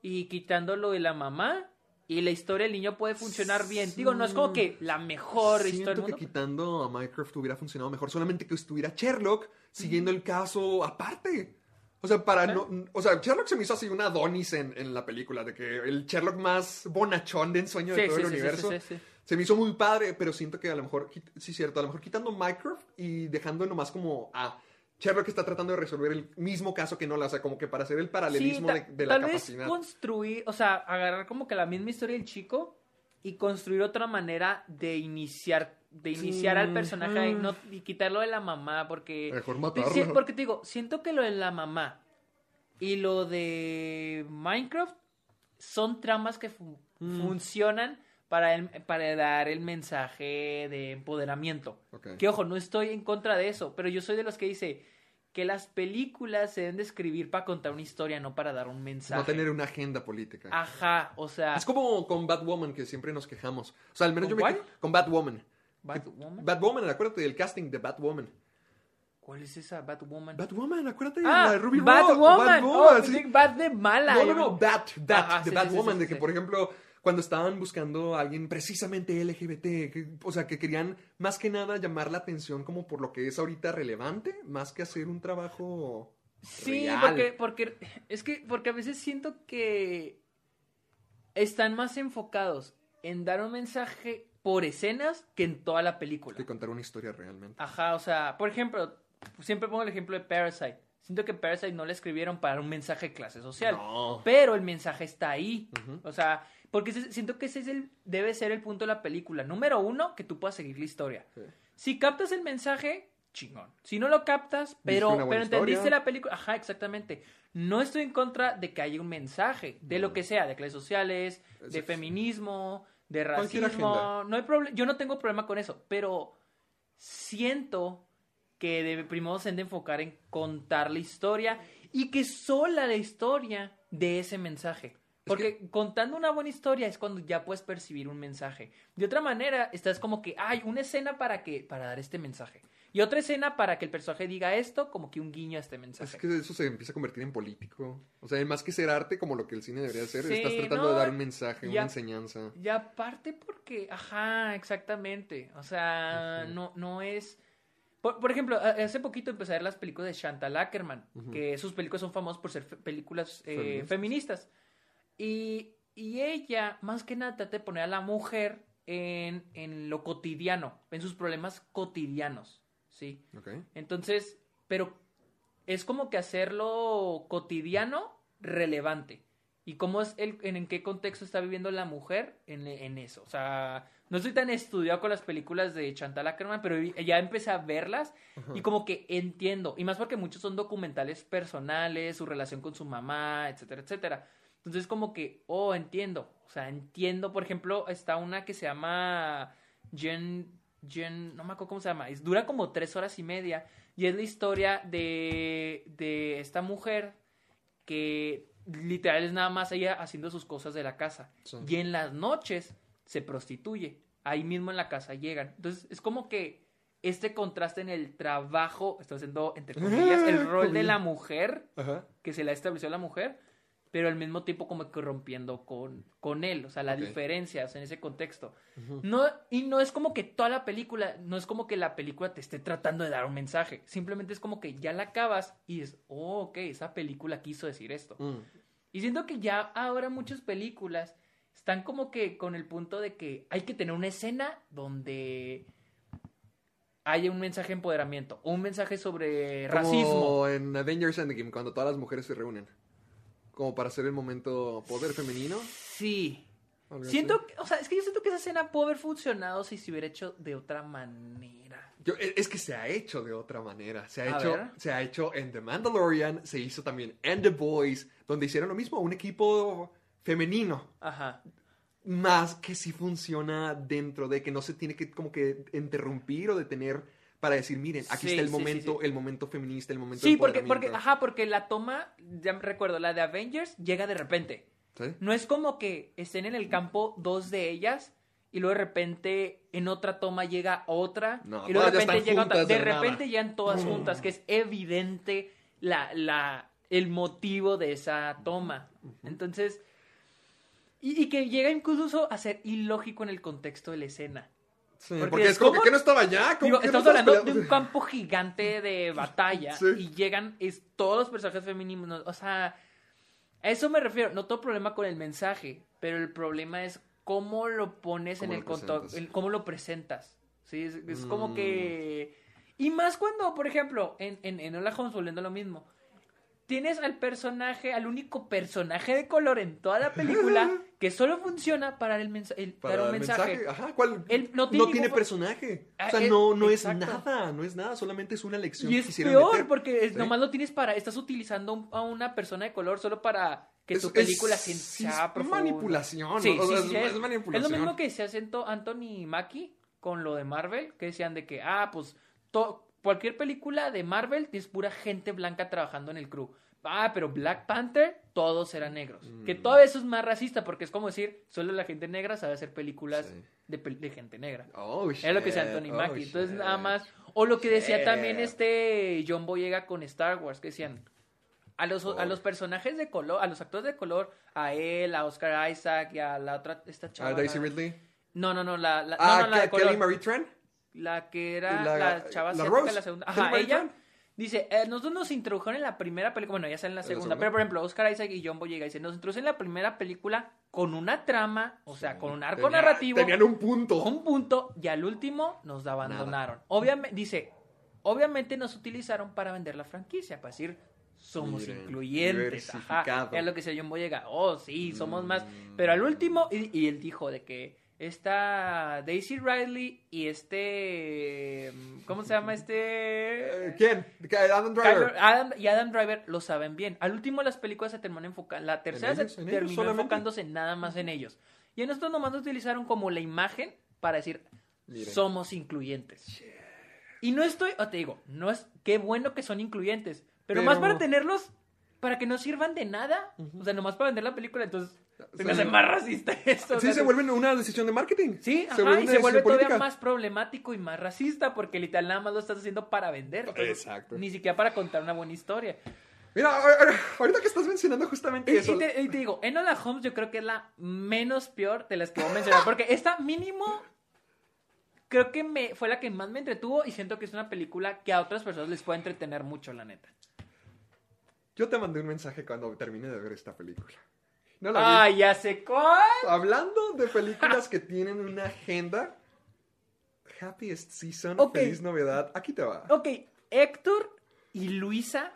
y quitando lo de la mamá. Y la historia del niño puede funcionar bien. Digo, no es como que la mejor Siento historia del que quitando a Minecraft hubiera funcionado mejor, solamente que estuviera Sherlock siguiendo el caso aparte. O sea, para no. O sea, Sherlock se me hizo así una Donis en, en la película, de que el Sherlock más bonachón de ensueño de Sí, todo sí, el sí, sí, universo. sí, sí, sí. Se me hizo muy padre, pero siento que a lo mejor, sí, cierto, a lo mejor quitando Minecraft y dejando nomás como a Sherlock que está tratando de resolver el mismo caso que no la, o sea, como que para hacer el paralelismo ta- de, de la tal vez capacidad. construir, o sea, agarrar como que la misma historia del chico y construir otra manera de iniciar, de iniciar al personaje y, no, y quitarlo de la mamá, porque... Mejor Sí, matarlo. porque te digo, siento que lo de la mamá y lo de Minecraft son tramas que Mm. funcionan para, el- para dar el mensaje de empoderamiento. Que ojo, no estoy en contra de eso, pero yo soy de los que dice que las películas se deben de escribir para contar una historia, no para dar un mensaje. No tener una agenda política. Ajá, o sea, Es como con Batwoman, que siempre nos quejamos. O sea, al menos ¿Con yo me Con Batwoman. Batwoman. Batwoman, acuérdate del casting de Batwoman. ¿Cuál es esa Batwoman? Batwoman, acuérdate ah, la de Ruby. Batwoman. Batwoman, Oh, sí. Bat de mala. No, no, no, Bat, Bat, Ajá, de sí, sí, Batwoman, sí, de que, por ejemplo, cuando estaban buscando a alguien precisamente LGBT, que- o sea, que querían más que nada llamar la atención como por lo que es ahorita relevante, más que hacer un trabajo Sí, real. porque, porque es que porque a veces siento que están más enfocados en dar un mensaje por escenas que en toda la película. que contar una historia realmente. Ajá, o sea, por ejemplo, siempre pongo el ejemplo de Parasite. Siento que Parasite no le escribieron para un mensaje de clase social, No. pero el mensaje está ahí. O sea, porque siento que ese es el, debe ser el punto de la película. Número uno, que tú puedas seguir la historia. Sí. Si captas el mensaje, chingón. Si no lo captas, pero, pero entendiste historia. la película, ajá, exactamente. No estoy en contra de que haya un mensaje, de lo que sea, de clases sociales, de feminismo, de racismo. No hay problema, yo no tengo problema con eso, pero siento que de primero se han de enfocar en contar la historia y que sola la historia de ese mensaje. Porque contando una buena historia es cuando ya puedes percibir un mensaje. De otra manera, estás como que hay una escena para que para dar este mensaje y otra escena para que el personaje diga esto, como que un guiño a este mensaje. Es que eso se empieza a convertir en político. O sea, más que ser arte como lo que el cine debería ser, Sí, estás tratando no, de dar un mensaje, una enseñanza. Y aparte porque, ajá, exactamente. O sea, no, no es... Por, por ejemplo, hace poquito empecé a ver las películas de Chantal Ackerman, que sus películas son famosas por ser películas eh, Feministas. feministas. Y, y ella, más que nada, trata de poner a la mujer en, en lo cotidiano, en sus problemas cotidianos, ¿sí? ¿Ok? Entonces, pero es como que hacerlo cotidiano relevante. Y cómo es el, en, en qué contexto está viviendo la mujer en, en eso. O sea, no estoy tan estudiado con las películas de Chantal Ackerman, pero ya empecé a verlas y como que entiendo. Y más porque muchos son documentales personales, su relación con su mamá, etcétera, etcétera. Entonces como que, oh, entiendo. O sea, entiendo, por ejemplo, está una que se llama Jen, Jen, no me acuerdo cómo se llama, es, dura como tres horas y media y es la historia de, de esta mujer que literal es nada más ella haciendo sus cosas de la casa Sí. y en las noches se prostituye, ahí mismo en la casa llegan. Entonces es como que este contraste en el trabajo, estoy haciendo entre comillas, el rol de la mujer Ajá. que se le ha establecido a la mujer, pero al mismo tiempo como que rompiendo con, con él, o sea, las Ok. diferencias en ese contexto. no, y no es como que toda la película, no es como que la película te esté tratando de dar un mensaje, simplemente es como que ya la acabas y es, oh, ok, esa película quiso decir esto. Mm. Y siento que ya ahora muchas películas están como que con el punto de que hay que tener una escena donde haya un mensaje de empoderamiento, un mensaje sobre Como racismo. en Avengers Endgame, cuando todas las mujeres se reúnen. Como para hacer el momento poder femenino. Sí. Siento, así. que- o sea, es que yo siento que esa escena pudo haber funcionado si se hubiera hecho de otra manera. Yo- e- es que se ha hecho de otra manera. Se ha, A hecho, ver. se ha hecho en The Mandalorian, se hizo también en The Boys, donde hicieron lo mismo, un equipo femenino. Ajá. Más que si funciona dentro de que no se tiene que como que interrumpir o detener para decir, miren, aquí Sí, está el sí, momento, sí. el momento feminista, el momento Sí, porque, porque, ajá, porque la toma, ya me recuerdo, la de Avengers llega de repente. No es como que estén en el campo dos de ellas y luego de repente en otra toma llega otra No, y luego de repente llega otra. De de repente llegan todas juntas, que es evidente la, la, el motivo de esa toma. Entonces, y, y que llega incluso a ser ilógico en el contexto de la escena. Sí, Porque porque, es como como- que, no estaba allá. ¿Cómo Digo, que estamos hablando de un campo gigante de batalla Sí. y llegan es, todos los personajes femeninos. ¿no? O sea, a eso me refiero. No todo problema con el mensaje, pero el problema es cómo lo pones Cómo en el contexto, cómo lo presentas. ¿sí? Es, es Mm. como que... Y más cuando, por ejemplo, en, en, en Hola Holmes, volviendo a lo mismo, tienes al personaje, al único personaje de color en toda la película que solo funciona para, el mensa- el- Para dar un el mensaje. Ajá, ¿cuál? Él no no tiene tiene, ningún- personaje. Ah, O sea, eh, no, no es nada, no es nada, solamente es una lección Y es peor meter. porque Sí. nomás lo tienes para. Estás utilizando a una persona de color solo para que es- película sí, sea manipulación, Sí, ¿no? Sí, sí, es- manipulación. es lo mismo que se hace Anthony Mackie con lo de Marvel, que decían de que, ah, pues to- cualquier película de Marvel es pura gente blanca trabajando en el crew. Ah, pero Black Panther, todos eran negros. Que Mm. todo eso es más racista, porque es como decir, solo la gente negra sabe hacer películas Sí. de, de gente negra. Oh, Es lo que decía Anthony oh, Mackie. Entonces, shit. nada más. O lo que decía Shit. también este John Boyega con Star Wars, que decían. A los, a Oh. los personajes de color, a los actores de color, a él, a Oscar Isaac y a la otra, esta chava. Ah, Daisy Ridley. No, no, no, la, la, Ah, no, no, la de Kelly. Marie Tran. La que era La- la, chava la asiática, la segunda. Ajá, ella dice, eh, nosotros nos introdujeron en la primera película, bueno, ya sale en la segunda, segunda? pero por ejemplo, Oscar Isaac y John Boyega dicen, nos introducen en la primera película con una trama, o sea, con un arco Tenía- narrativo Tenían un punto. un punto y al último nos abandonaron. Obviamente, dice, obviamente nos utilizaron para vender la franquicia, para decir, somos Miren, incluyentes. Ajá, es lo que decía John Boyega. Oh, sí, somos más. Mm. Pero al último, y, y él dijo de que esta Daisy Riley y este. ¿Cómo se llama este? Eh, ¿Quién? Adam Driver. Adam y Adam Driver lo saben bien. Al último las películas se terminan enfocando, la tercera ellos? se ¿En ellos terminó enfocándose nada más en ellos. Y en esto nomás lo utilizaron como la imagen para decir Miren. somos incluyentes. Y no estoy, o te digo, no es qué bueno que son incluyentes, pero, Pero- más para tenerlos para que no sirvan de nada, o sea, nomás para vender la película, entonces se me hace más racista esto. Sí, se vuelve una decisión de marketing. Sí, ajá, vuelve y se vuelve todavía política. más problemático y más racista porque literal nada más lo estás haciendo para vender. Exacto. Ni siquiera para contar una buena historia. Mira, ahorita que estás mencionando justamente Y, eso. y te, y te digo, Enola Holmes yo creo que es la menos peor de las que voy a mencionar. Porque esta mínimo creo que me fue la que más me entretuvo y siento que es una película que a otras personas les puede entretener mucho, la neta. Yo te mandé un mensaje cuando terminé de ver esta película. No la vi. ¡Ay, ya sé cuál! Hablando de películas que tienen una agenda. Happiest Season, Ok. feliz novedad. Aquí te va. Ok, Héctor y Luisa,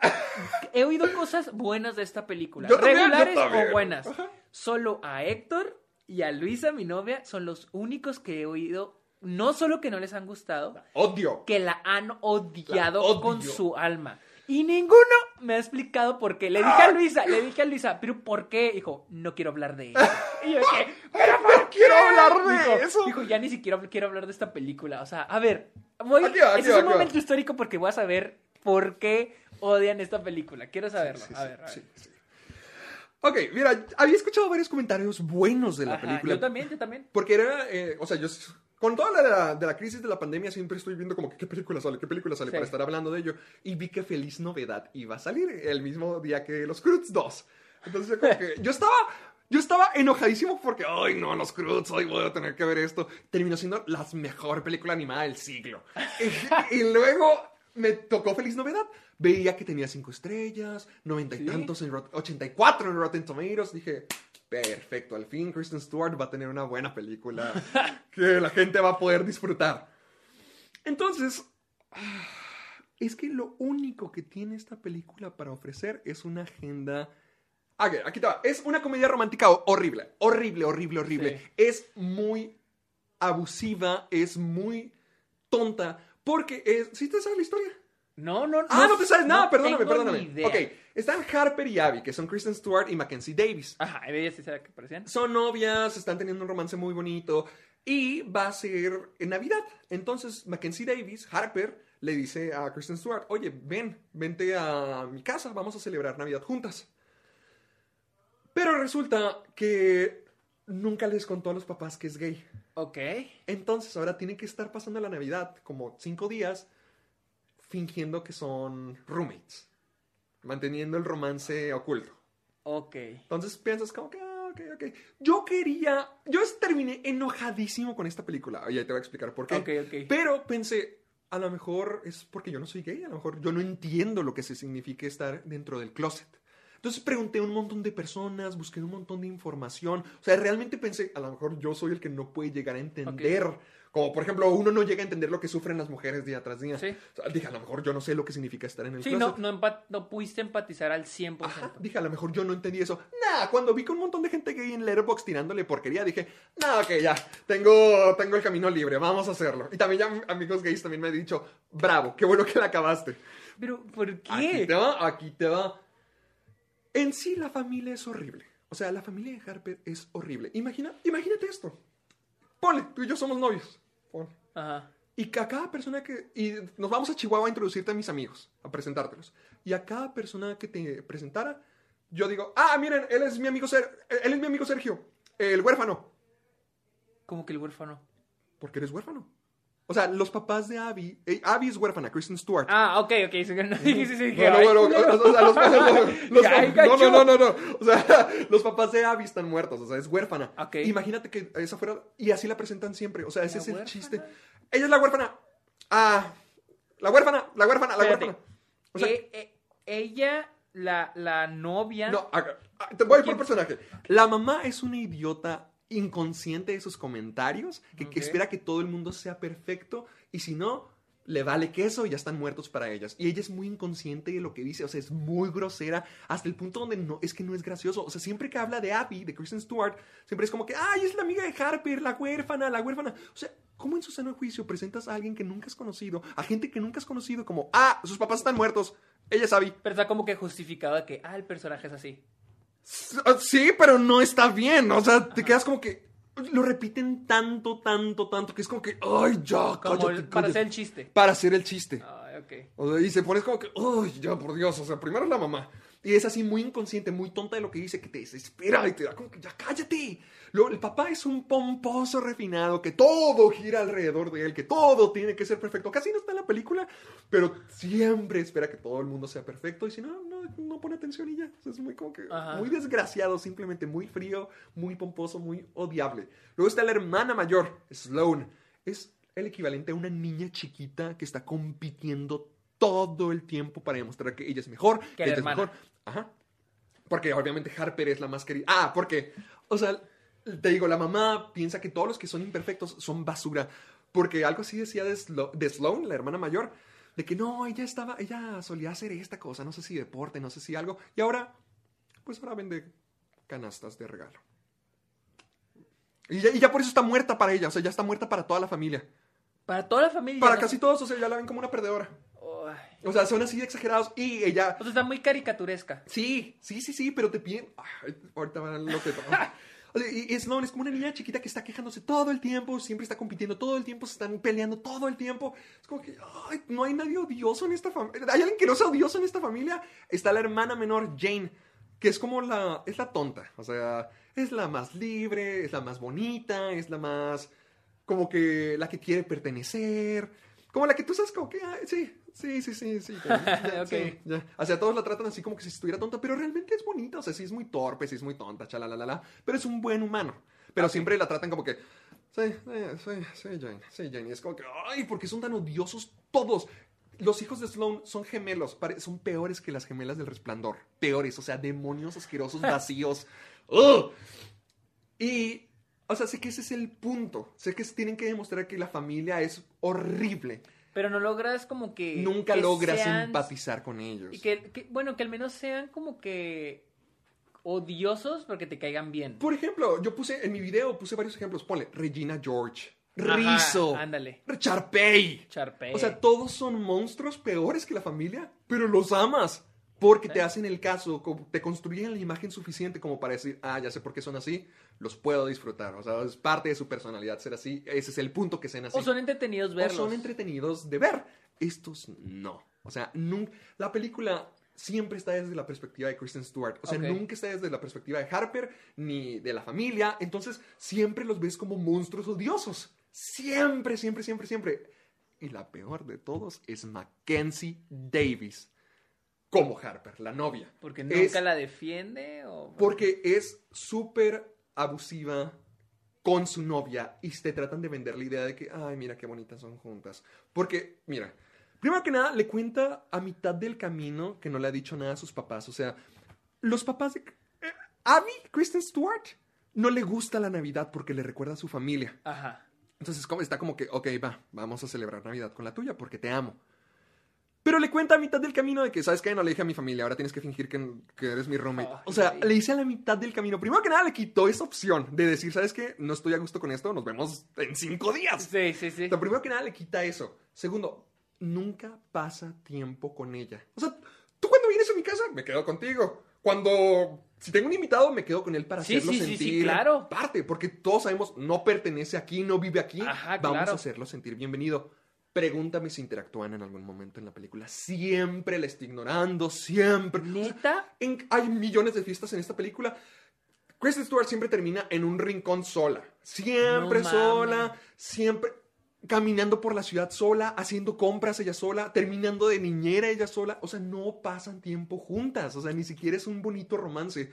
he oído cosas buenas de esta película. Yo también, yo regulares también. o buenas. Ajá. Solo a Héctor y a Luisa, mi novia, son los únicos que he oído. No solo que no les han gustado, Odio. que la han odiado La odio. con su alma. Y ninguno me ha explicado por qué. Le dije a Luisa, le dije a Luisa, pero ¿por qué? Dijo, no quiero hablar de eso. Y yo dije, ¿pero por qué? quiero hablar de Dijo- eso. Dijo, ya ni siquiera quiero hablar de esta película. O sea, a ver, voy, ese va, es un momento histórico porque voy a saber por qué odian esta película. Quiero saberlo. Sí, a sí, ver, a ver. sí, sí. Ok, mira, había escuchado varios comentarios buenos de la Ajá, película. Yo también, yo también. Porque era, eh, o sea, yo con toda la de, la de la crisis de la pandemia siempre estoy viendo como que qué película sale, qué película sale Sí. para estar hablando de ello. Y vi que Feliz Novedad iba a salir el mismo día que Los Cruz 2. Entonces yo como que yo estaba, yo estaba enojadísimo porque, ay no, Los Cruz, hoy voy a tener que ver esto. Terminó siendo la mejor película animada del siglo. y, y luego me tocó Feliz Novedad. Veía que tenía cinco estrellas, noventa y Sí. tantos en Rot- 84 en Rotten Tomatoes. Dije, perfecto, al fin Kristen Stewart va a tener una buena película que la gente va a poder disfrutar. Entonces, Es que lo único que tiene esta película para ofrecer es una agenda. Ok, aquí va. Es una comedia romántica ho- horrible. Horrible, horrible, horrible. Sí. Es muy abusiva, es muy tonta. Porque es. ¿Sí te sabes la historia? No, no, Ah, no te sabes nada, perdóname, tengo perdóname. ni idea. Ok, están Harper y Abby, que son Kristen Stewart y Mackenzie Davis. Ajá, ella sí sabe que parecían. Son novias, están teniendo un romance muy bonito y va a ser en Navidad. Entonces Mackenzie Davis, Harper, le dice a Kristen Stewart, oye, ven, vente a mi casa, vamos a celebrar Navidad juntas. Pero resulta que nunca les contó a los papás que es gay. Ok. Entonces ahora tienen que estar pasando la Navidad como cinco días fingiendo que son roommates, manteniendo el romance oculto. Ok. Entonces piensas como que, ah, ok, ok. Yo quería, yo terminé enojadísimo con esta película. Oye, te voy a explicar por qué. Ok, ok. Pero pensé, a lo mejor es porque yo no soy gay, a lo mejor yo no entiendo lo que se significa estar dentro del closet. Entonces pregunté a un montón de personas, busqué un montón de información. O sea, realmente pensé, a lo mejor yo soy el que no puede llegar a entender. Como por ejemplo, uno no llega a entender lo que sufren las mujeres día tras día. Sí. O sea, dije, a lo mejor yo no sé lo que significa estar en el Sí, closet. no, no, no pudiste empatizar al 100%. Ajá, dije, a lo mejor yo no entendí eso. Nah, cuando vi que un montón de gente gay en Letterboxd tirándole porquería, dije, nah, ok, ya, tengo, tengo el camino libre, vamos a hacerlo. Y también ya amigos gays también me han dicho, bravo, qué bueno que la acabaste. Pero, ¿por Aquí qué? te va, aquí te va. En sí la familia es horrible. O sea, la familia de Harper es horrible. Imagina, imagínate esto. Ponle, tú y yo somos novios. Ponle. Ajá. Y que a cada persona que... Y nos vamos a Chihuahua a introducirte a mis amigos, a presentártelos. Y a cada persona que te presentara, yo digo, ah, miren, él es mi amigo, Ser él es mi amigo Sergio, el huérfano. Como que el huérfano. Porque eres huérfano. O sea, los papás de Abby... eh, Abby es huérfana, Kristen Stewart. Ah, ok, ok. Sí, no, sí, sí, sí, Bueno, bueno, o sea, los, los- los- Ay, no, no, no, no, no. O sea, los papás de Abby están muertos, o sea, es huérfana. Ok. Imagínate que esa fuera. Y así la presentan siempre. O sea, ese ¿La es el huérfana? chiste. Ella es la huérfana. Ah. La huérfana, la huérfana, la Espérate. huérfana. O sea, Eh, eh, ella, la, la novia. no, ah, te voy por personaje. La mamá es una idiota inconsciente de sus comentarios, que, que espera que todo el mundo sea perfecto y si no, le vale queso y ya están muertos para ellas. Y ella es muy inconsciente de lo que dice, o sea, es muy grosera hasta el punto donde no, es que no es gracioso. O sea, siempre que habla de Abby, de Kristen Stewart, siempre es como que, ay, es la amiga de Harper, la huérfana, la huérfana. O sea, ¿cómo en su sano juicio presentas a alguien que nunca has conocido, a gente que nunca has conocido como, ah, sus papás están muertos, ella es Abby? Pero está como que justificada que, ah, el personaje es así. Sí, pero no está bien. O sea, te quedas como que. Lo repiten tanto, tanto, tanto, que es como que. ¡Ay, ya! Como cállate, el- para cállate". hacer el chiste. Para hacer el chiste. Ay, ok. O sea, y se pones como que. ¡Ay, ya, por Dios! O sea, primero es la mamá. Y es así muy inconsciente, muy tonta de lo que dice, que te desespera y te da como que ya cállate. Luego, el papá es un pomposo refinado, que todo gira alrededor de él, que todo tiene que ser perfecto. Casi no está en la película, pero siempre espera que todo el mundo sea perfecto. Y si no, no, no pone atención y ya. O sea, es muy como que. Ajá. Muy desgraciado, simplemente muy frío, muy pomposo, muy odiable. Luego está la hermana mayor, Sloane. Es el equivalente a una niña chiquita que está compitiendo todo el tiempo para demostrar que ella es mejor, Que la ella es mejor. Ajá. Porque obviamente Harper es la más querida. Ah, porque, o sea, te digo, la mamá piensa que todos los que son imperfectos son basura. Porque algo así decía de, Slo- de Sloane, la hermana mayor, de que no, ella estaba, ella solía hacer esta cosa, no sé si deporte, no sé si algo. Y ahora, pues ahora vende canastas de regalo. Y ya, y ya por eso está muerta para ella, o sea, ya está muerta para toda la familia. Para toda la familia. Para ¿no? casi todos, o sea, ya la ven como una perdedora. Ay. O sea, son así de exagerados y ella... O sea, está muy caricaturesca. Sí, sí, sí, sí, pero te piden... Ay, ahorita van lo que... O sea, y Sloane es como una niña chiquita que está quejándose todo el tiempo, siempre está compitiendo todo el tiempo, se están peleando todo el tiempo. Es como que, ay, no hay nadie odioso en esta familia. ¿Hay alguien que no sea odioso en esta familia? Está la hermana menor, Jane, que es como la... es la tonta. O sea, es la más libre, es la más bonita, es la más... como que la que quiere pertenecer. Como la que tú sabes como que, ay, sí, sí, sí, sí, sí. ya, Ok. sí, ya. O sea, todos la tratan así como que si estuviera tonta, pero realmente es bonita. O sea, sí es muy torpe, sí es muy tonta, chalalala, pero es un buen humano. Pero siempre la tratan como que, sí, sí, sí, Jane, sí, Jane. Y es como que, ay, ¿por qué son tan odiosos todos? Los hijos de Sloane son gemelos, son peores que las gemelas del resplandor. Peores, o sea, demonios asquerosos, vacíos. ¡Ugh! Y, o sea, sé que ese es el punto. Sé que tienen que demostrar que la familia es horrible. Pero no logras como que... Nunca que logras sean- empatizar con ellos. Y que, que- bueno, que al menos sean como que odiosos porque te caigan bien. Por ejemplo, yo puse en mi video, puse varios ejemplos. Ponle Regina George, Ajá, Rizzo, ándale. Charpey. Charpey. O sea, todos son monstruos peores que la familia, pero los amas. Porque te hacen el caso, te construyen la imagen suficiente como para decir, ah, ya sé por qué son así, los puedo disfrutar. O sea, es parte de su personalidad ser así. Ese es el punto que sean así. O son entretenidos O verlos. son entretenidos de ver. Estos no. O sea, nunca, la película siempre está desde la perspectiva de Kristen Stewart. O sea, nunca está desde la perspectiva de Harper ni de la familia. Entonces, siempre los ves como monstruos odiosos. Siempre, siempre, siempre, siempre. Y la peor de todos es Mackenzie Davis. Como Harper, la novia. Porque nunca Es- la defiende o... porque es súper abusiva con su novia y te tratan de vender la idea de que, ay, mira qué bonitas son juntas. Porque, mira, primero que nada, le cuenta a mitad del camino que no le ha dicho nada a sus papás. O sea, los papás de... eh, Abby, Kristen Stewart, no le gusta la Navidad porque le recuerda a su familia. Ajá. Entonces está como que, ok, va, vamos a celebrar Navidad con la tuya porque te amo. Pero le cuenta a mitad del camino de que, ¿sabes qué? No le dije a mi familia, ahora tienes que fingir que, que eres mi roommate. Ay, o sea, le hice a la mitad del camino. Primero que nada, le quitó esa opción de decir, ¿sabes qué? No estoy a gusto con esto, nos vemos en cinco días. Sí, sí, sí. O sea, primero que nada, le quita eso. Segundo, nunca pasa tiempo con ella. O sea, tú cuando vienes a mi casa, me quedo contigo. Cuando, si tengo un invitado, me quedo con él para Sí, hacerlo sí, sí, sí, sentir claro. parte. Porque todos sabemos, no pertenece aquí, no vive aquí. Ajá, Vamos claro. a hacerlo sentir bienvenido. Pregúntame si interactúan en algún momento en la película. Siempre la estoy ignorando, siempre. O sea, ¿Neta? hay millones de fiestas en esta película. Kristen Stewart siempre termina en un rincón sola. Siempre No sola, siempre caminando por la ciudad sola, haciendo compras ella sola, terminando de niñera ella sola. O sea, no pasan tiempo juntas. O sea, ni siquiera es un bonito romance.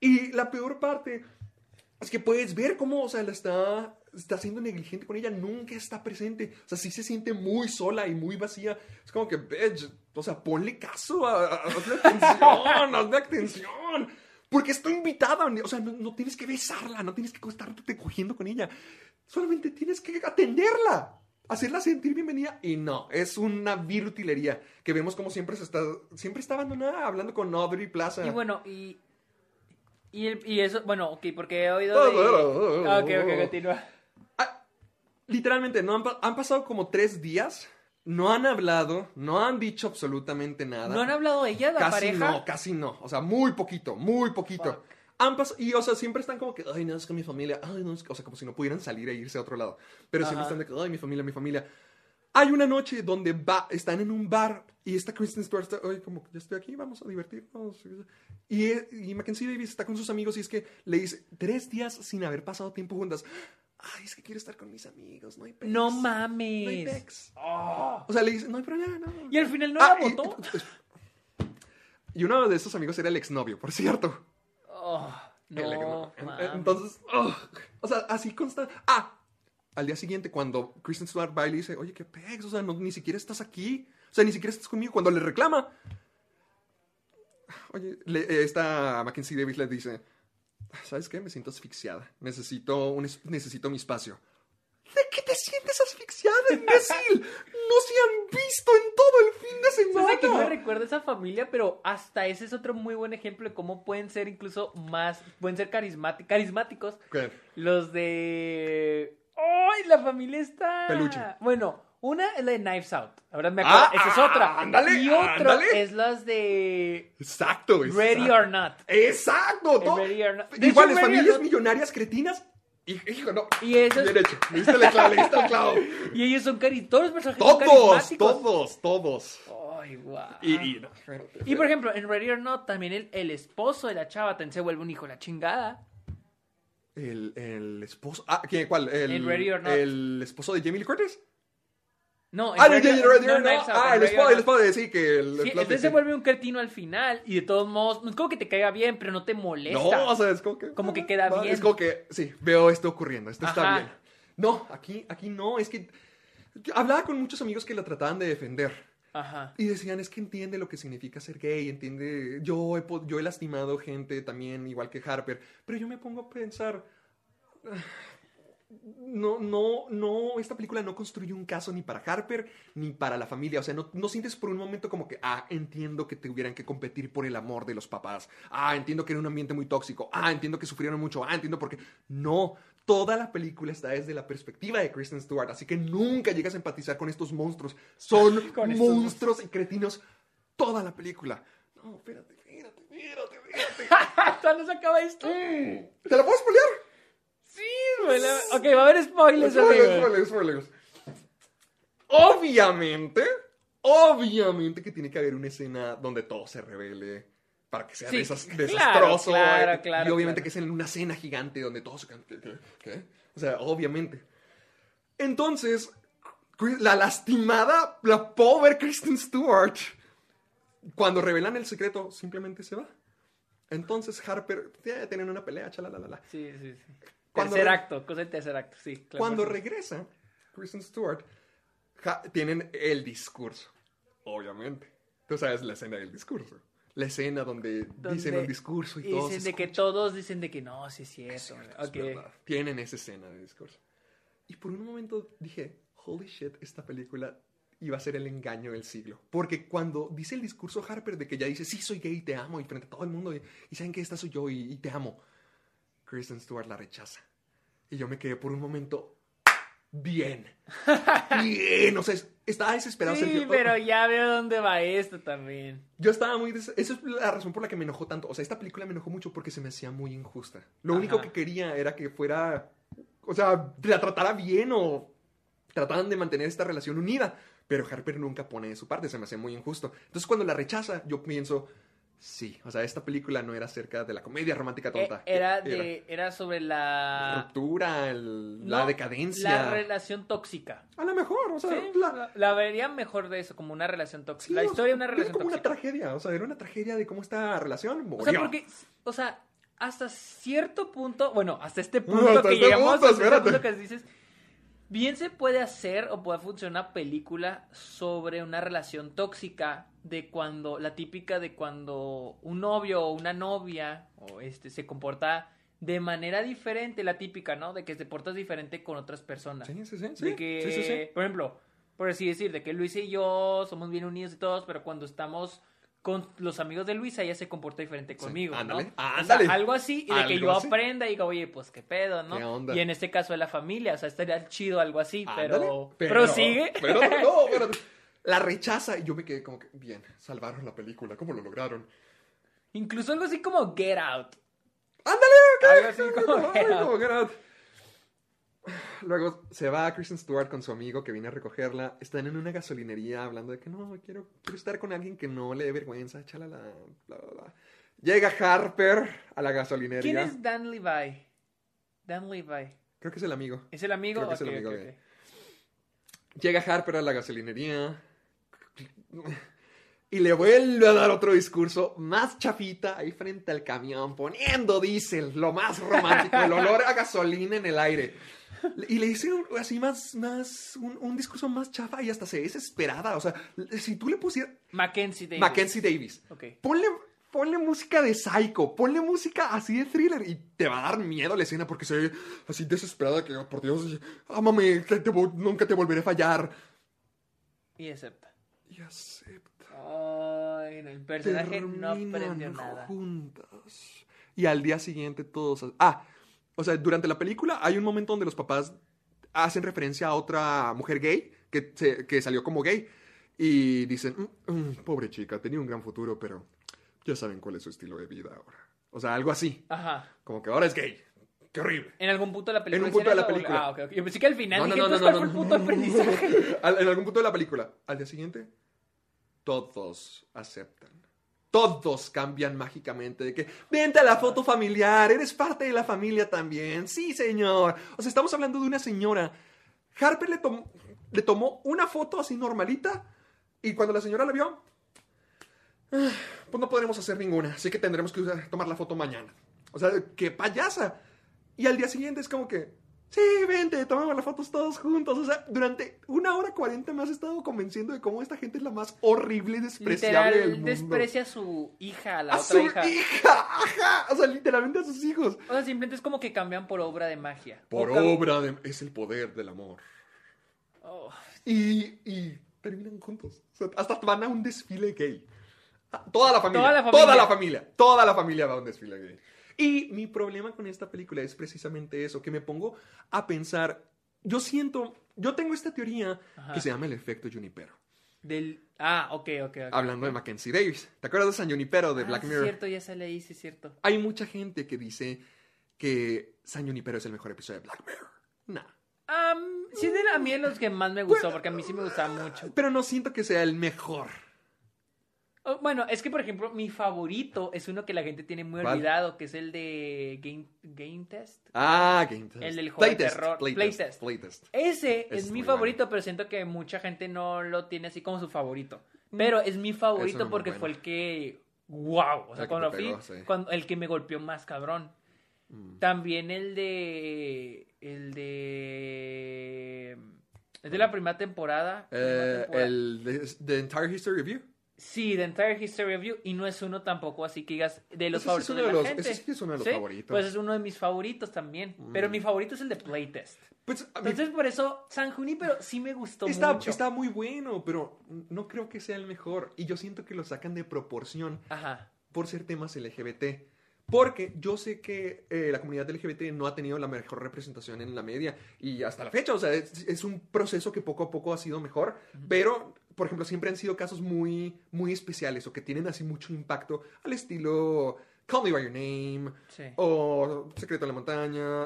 Y la peor parte es que puedes ver cómo, o sea, la está, está siendo negligente con ella, nunca está presente. O sea, sí se siente muy sola y muy vacía. Es como que, bitch, o sea, ponle caso, a, a- hazle atención, hazle atención. Porque estoy invitada, o sea, no, no tienes que besarla, no tienes que estarte cogiendo con ella. Solamente tienes que atenderla, hacerla sentir bienvenida. Y no, es una vil utilería que vemos como siempre se está, siempre está abandonada, hablando con Audrey Plaza. Y bueno, y... Y, el- y eso, bueno, ok, porque he oído de... Ok, ok, continúa. Literalmente, no han, han pasado como tres días, no han hablado, no han dicho absolutamente nada. ¿No han hablado de ella, la casi pareja? no, casi no. O sea, muy poquito, muy poquito. Fuck. Han pas- y, o sea, siempre están como que, ay, no, es que mi familia, ay, no, es que-", o sea, como si no pudieran salir e irse a otro lado. Pero siempre Ajá. están de que, ay, mi familia, mi familia. Hay una noche donde va, están en un bar y está Kristen Stewart, está, ay, como ya estoy aquí, vamos a divertirnos. Y, y Mackenzie Davis está con sus amigos y es que le dice, tres días sin haber pasado tiempo juntas. Ay, es que quiero estar con mis amigos, no hay pex. No No hay mames. pex. O sea, le dice, no hay problema, no. Y al final no Ah, la votó. Y uno de esos amigos era el exnovio, por cierto. Oh, El no, exnovio. mames. Entonces, o sea, así consta. Ah, al día siguiente, cuando Kristen Stewart va y le dice, oye, qué pex, o sea, no, ni siquiera estás aquí. O sea, ni siquiera estás conmigo. Cuando le reclama, oye, le- eh, esta Mackenzie Davis le dice, ¿sabes qué? Me siento asfixiada. Necesito, un, es- necesito mi espacio. ¿De qué te sientes asfixiada, imbécil? No se han visto en todo el fin de semana. ¿Sabes a quién me recuerda esa familia? Pero hasta ese es otro muy buen ejemplo de cómo pueden ser incluso más, pueden ser carismáticos, carismáticos ¿Qué? los de... ¡Ay! la familia está... Peluche. Bueno, una es la de Knives Out. Ahora me acuerdo, Ah, esa es ah, otra. ándale, y ándale. es las de Exacto, exacto. Ready or Not. Exacto. todo- Ready or Not. De Iguales, hecho, familias Not- millonarias cretinas. Y, hijo, no. Y eso es- Bien hecho. Le diste el clavo, le diste el clavo. Y ellos son cari... Todos los personajes son Todos, carismáticos. todos, todos. Ay, guau. Y, y, no. Y por ejemplo, en Ready or Not también el, el esposo de la chava también se vuelve un hijo de la chingada. El, el esposo. Ah, ¿quién, ¿cuál? El, En Ready or Not. ¿El esposo de Jamie Lee Curtis? No, Ah, no. Knives Out, Ah, en el Ready or esposo, el Not. esposo de sí, que el. Sí, entonces se vuelve un cretino al final y de todos modos, no es como que te caiga bien, pero no te molesta. No, o sea, es como que. Como que queda va, bien. Es como que, sí, veo esto ocurriendo, esto está Ajá. bien. No, aquí, aquí no, es que. hablaba con muchos amigos que la trataban de defender. Ajá. Y decían, es que entiende lo que significa ser gay, entiende, yo he, yo he lastimado gente también, igual que Harper, pero yo me pongo a pensar, ah, no, no, no, esta película no construye un caso ni para Harper ni para la familia. O sea, no, no sientes por un momento como que, ah, entiendo que tuvieran que competir por el amor de los papás. Ah, entiendo que era un ambiente muy tóxico. Ah, entiendo que sufrieron mucho. Ah, entiendo por qué. No, toda la película está desde la perspectiva de Kristen Stewart. Así que nunca llegas a empatizar con estos monstruos. Son estos monstruos y cretinos toda la película. No, espérate, espérate, espérate, espérate. ¿Cuándo se acaba esto? ¿Te la puedo spoilear? Sí, güey. la- Ok, va a haber spoilers, Spoilers, amigo. spoilers, spoilers. Obviamente, obviamente que tiene que haber una escena donde todo se revele para que sea Sí, desas- claro, desastroso. claro, eh, claro, y obviamente claro. que es en una cena gigante donde todo se... ¿Qué? O sea, obviamente. Entonces, la lastimada, la pobre Kristen Stewart, cuando revelan el secreto, simplemente se va. Entonces Harper, tienen una pelea, chalalala. Sí, sí, sí. Cuando tercer acto, cosa de tercer acto, sí. claro. Cuando regresa Kristen Stewart, ja- tienen el discurso, obviamente. Tú sabes la escena del discurso. La escena donde, Donde dicen un discurso y, y todos dicen de que todos dicen de que no, sí es cierto. Es cierto, es ok. verdad. Tienen esa escena de discurso. Y por un momento dije, holy shit, esta película iba a ser el engaño del siglo. Porque cuando dice el discurso Harper de que ya dice, sí, soy gay, te amo, y frente a todo el mundo, y, y saben que esta soy yo, y, y te amo, Kristen Stewart la rechaza. Y yo me quedé por un momento, bien, bien, o sea, es- estaba desesperado. Sí, Sergio. pero ya veo dónde va esto también. Yo estaba muy... Esa es la razón por la que me enojó tanto. O sea, esta película me enojó mucho porque se me hacía muy injusta. Lo Ajá. único que quería era que fuera... O sea, la tratara bien o trataran de mantener esta relación unida. Pero Harper nunca pone de su parte, se me hacía muy injusto. Entonces cuando la rechaza, yo pienso... Sí, o sea, esta película no era acerca de la comedia romántica Eh, tonta. era, de, era sobre La la... ruptura, el- la no, decadencia. La relación tóxica. A lo mejor, o sea, Sí, la- la, la vería mejor de eso, como una relación tóxica. sí, la historia de una era relación como tóxica. una tragedia, o sea, era una tragedia de cómo esta relación O sea, porque, o sea, hasta cierto punto, bueno, hasta este punto Hasta que este llegamos, punto, hasta este punto que dices, bien se puede hacer o puede funcionar una película sobre una relación tóxica de cuando, la típica de cuando un novio o una novia o este se comporta de manera diferente, la típica, ¿no? De que te portas diferente con otras personas. Sí, sí, sí. sí. de que, Sí, sí, sí. por ejemplo, por así decir, de que Luisa y yo somos bien unidos y todos, pero cuando estamos con los amigos de Luisa, ella se comporta diferente conmigo, ándale, ¿no? ándale. O sea, algo así, y de que yo así. aprenda y diga, oye, pues qué pedo, ¿no? ¿Qué onda? Y en este caso de la familia, o sea, estaría chido algo así, Ándale, pero, pero sigue. Pero no, pero la rechaza y yo me quedé como que, bien, salvaron la película, ¿cómo lo lograron? Incluso algo así como Get Out. ¡Ándale! Algo así como Get Out. como Get Out. Luego se va Kristen Stewart con su amigo que viene a recogerla. Están en una gasolinería hablando de que no, quiero, quiero estar con alguien que no le dé vergüenza, chalala, bla, bla, bla. Llega Harper a la gasolinería. ¿Quién es Dan Levi? Dan Levi. Creo que es el amigo. ¿Es el amigo? Creo que es el amigo. Llega Harper a la gasolinería y le vuelve a dar otro discurso más chafita ahí frente al camión, poniendo diésel, lo más romántico, el olor a gasolina en el aire. Y le dice un- así más, más, un, un discurso más chafa y hasta se desesperada. O sea, si tú le pusieras Mackenzie Davis. Mackenzie Davis, Ok. ponle, ponle música de Psycho, ponle música así de thriller y te va a dar miedo la escena porque se ve así desesperada que, por Dios, ámame, te vo- nunca te volveré a fallar. Y acepta. Y acepta. Ay, no, el personaje no aprendió nada. juntas. Y al día siguiente todos... Ah, o sea, durante la película hay un momento donde los papás hacen referencia a otra mujer gay que, se- que salió como gay. Y dicen, "Mm, mm, pobre chica, tenía un gran futuro, pero ya saben cuál es su estilo de vida ahora. O sea, algo así. Ajá. Como que ahora es gay. Qué horrible. ¿En algún punto de la película? En un punto de la película. Ah, ok, ok. Yo pensé que al final No, no, dije, no, no, no, ¿cuál no, fue el punto de aprendizaje? Al- en algún punto de la película. Al día siguiente, todos aceptan. Todos cambian mágicamente de que, vente a la foto familiar, eres parte de la familia también. Sí, señor. O sea, estamos hablando de una señora. Harper le, tom- le tomó una foto así normalita y cuando la señora la vio, "Ah, pues no podremos hacer ninguna, así que tendremos que tomar la foto mañana. O sea, qué payasa. Y al día siguiente es como que, Sí, vente, tomemos las fotos todos juntos. O sea, durante una hora cuarenta me has estado convenciendo de cómo esta gente es la más horrible y despreciable Literal, del mundo. desprecia a su hija, a la a otra su hija. hija. Ajá. O sea, literalmente a sus hijos. O sea, simplemente es como que cambian por obra de magia. Por O obra de... Es el poder del amor. Oh, Y, y terminan juntos. O sea, hasta van a un desfile gay. Ah, Toda la familia. Toda la Toda familia. la familia. Toda la familia va a un desfile gay. Y mi problema con esta película es precisamente eso, que me pongo a pensar, yo siento, yo tengo esta teoría Ajá. que se llama el efecto Junipero. del... Ah, ok, ok, ok. Hablando de Mackenzie Davis. ¿Te acuerdas de San Junipero de Ah, Black Mirror? cierto, ya sale ahí, sí, es cierto. Hay mucha gente que dice que San Junipero es el mejor episodio de Black Mirror. Nah. Am, sí, es de la- a mí es los que más me gustó, porque a mí sí me gustaba mucho. Pero no siento que sea el mejor. Oh, Bueno, es que, por ejemplo, mi favorito es uno que la gente tiene muy ¿Cuál? olvidado, que es el de Game, Game Test. Ah, Game Test. El del juego de terror. Playtest, Playtest. Playtest. Ese Es es, mi favorito, pero siento que mucha gente no lo tiene así como su favorito. Pero es mi favorito porque bueno. fue el que... ¡Wow! O sea, El cuando lo sí. cuando- el que me golpeó más cabrón. Mm. También el de... El de... Es de la primera temporada. primera Eh, temporada. el de, The Entire History Review. Sí, The Entire History Review. Y no es uno tampoco así que digas de los Ese favoritos es de de la los- gente. ese sí es uno de los ¿Sí? favoritos. Pues es uno de mis favoritos también. Pero mi favorito es el de Playtest. Pues Entonces, por eso, San Junipero sí me gustó está, mucho. está muy bueno, pero no creo que sea el mejor. Y yo siento que lo sacan de proporción Ajá. por ser temas LGBT. Porque yo sé que eh, la comunidad LGBT no ha tenido la mejor representación en la media y hasta la fecha, o sea, es, es un proceso que poco a poco ha sido mejor, pero, por ejemplo, siempre han sido casos muy, muy especiales o que tienen así mucho impacto al estilo Call Me By Your Name Sí. o Secreto en la Montaña,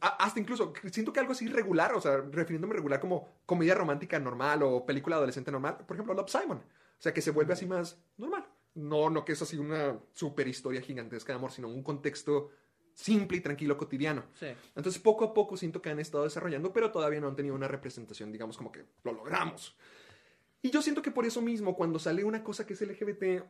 a- hasta incluso siento que algo así regular, o sea, refiriéndome regular como comedia romántica normal o película adolescente normal, por ejemplo, Love Simon, o sea, que se vuelve así más normal. No, no que es así una super historia gigantesca de amor, sino un contexto simple y tranquilo cotidiano. Sí. Entonces, poco a poco siento que han estado desarrollando, pero todavía no han tenido una representación, digamos, como que lo logramos. Y yo siento que por eso mismo, cuando sale una cosa que es LGBT,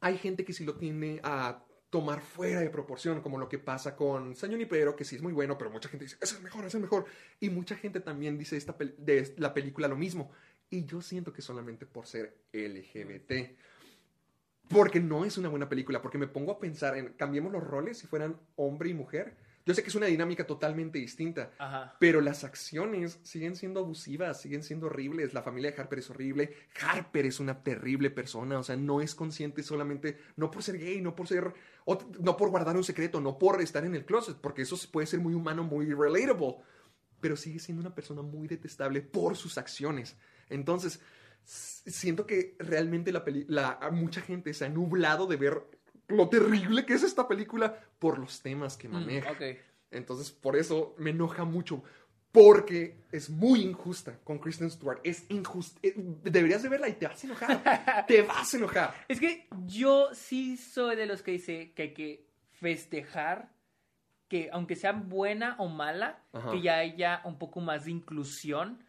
hay gente que sí lo tiende a tomar fuera de proporción, como lo que pasa con San Junipero, que sí es muy bueno, pero mucha gente dice, es el mejor, es el mejor. Y mucha gente también dice esta de la película lo mismo. Y yo siento que solamente por ser LGBT. Porque no es una buena película, porque me pongo a pensar en, cambiemos los roles si fueran hombre y mujer. Yo sé que es una dinámica totalmente distinta, Ajá. pero las acciones siguen siendo abusivas, siguen siendo horribles. La familia de Harper es horrible. Harper es una terrible persona, o sea, no es consciente solamente, no por ser gay, no por ser, o- no por guardar un secreto, no por estar en el closet, porque eso puede ser muy humano, muy relatable, pero sigue siendo una persona muy detestable por sus acciones. Entonces, siento que realmente la peli- la, mucha gente se ha nublado de ver lo terrible que es esta película por los temas que Mm, maneja. Entonces, por eso me enoja mucho. Porque es muy injusta con Kristen Stewart. Es injusta. Eh, Deberías de verla y te vas a enojar. te vas a enojar. Es que yo sí soy de los que dice que hay que festejar que aunque sea buena o mala, Ajá. que ya haya un poco más de inclusión.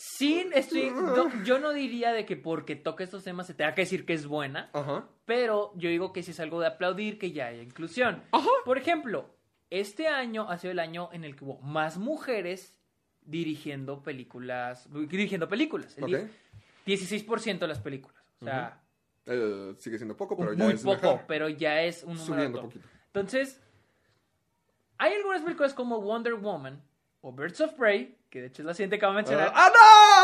Sin, estoy, no- yo no diría de que porque toque estos temas se tenga que decir que es buena, Ajá. pero yo digo que sí es algo de aplaudir que ya haya inclusión. Por ejemplo, este año ha sido el año en el que hubo más mujeres dirigiendo películas, dirigiendo películas. El Ok. die- 16% de las películas. O sea, Eh, sigue siendo poco, pero ya muy es poco, mejor. pero ya es un número Subiendo poquito. Entonces, hay algunas películas como Wonder Woman o Birds of Prey, que de hecho es la siguiente que voy a mencionar, ¡Ah,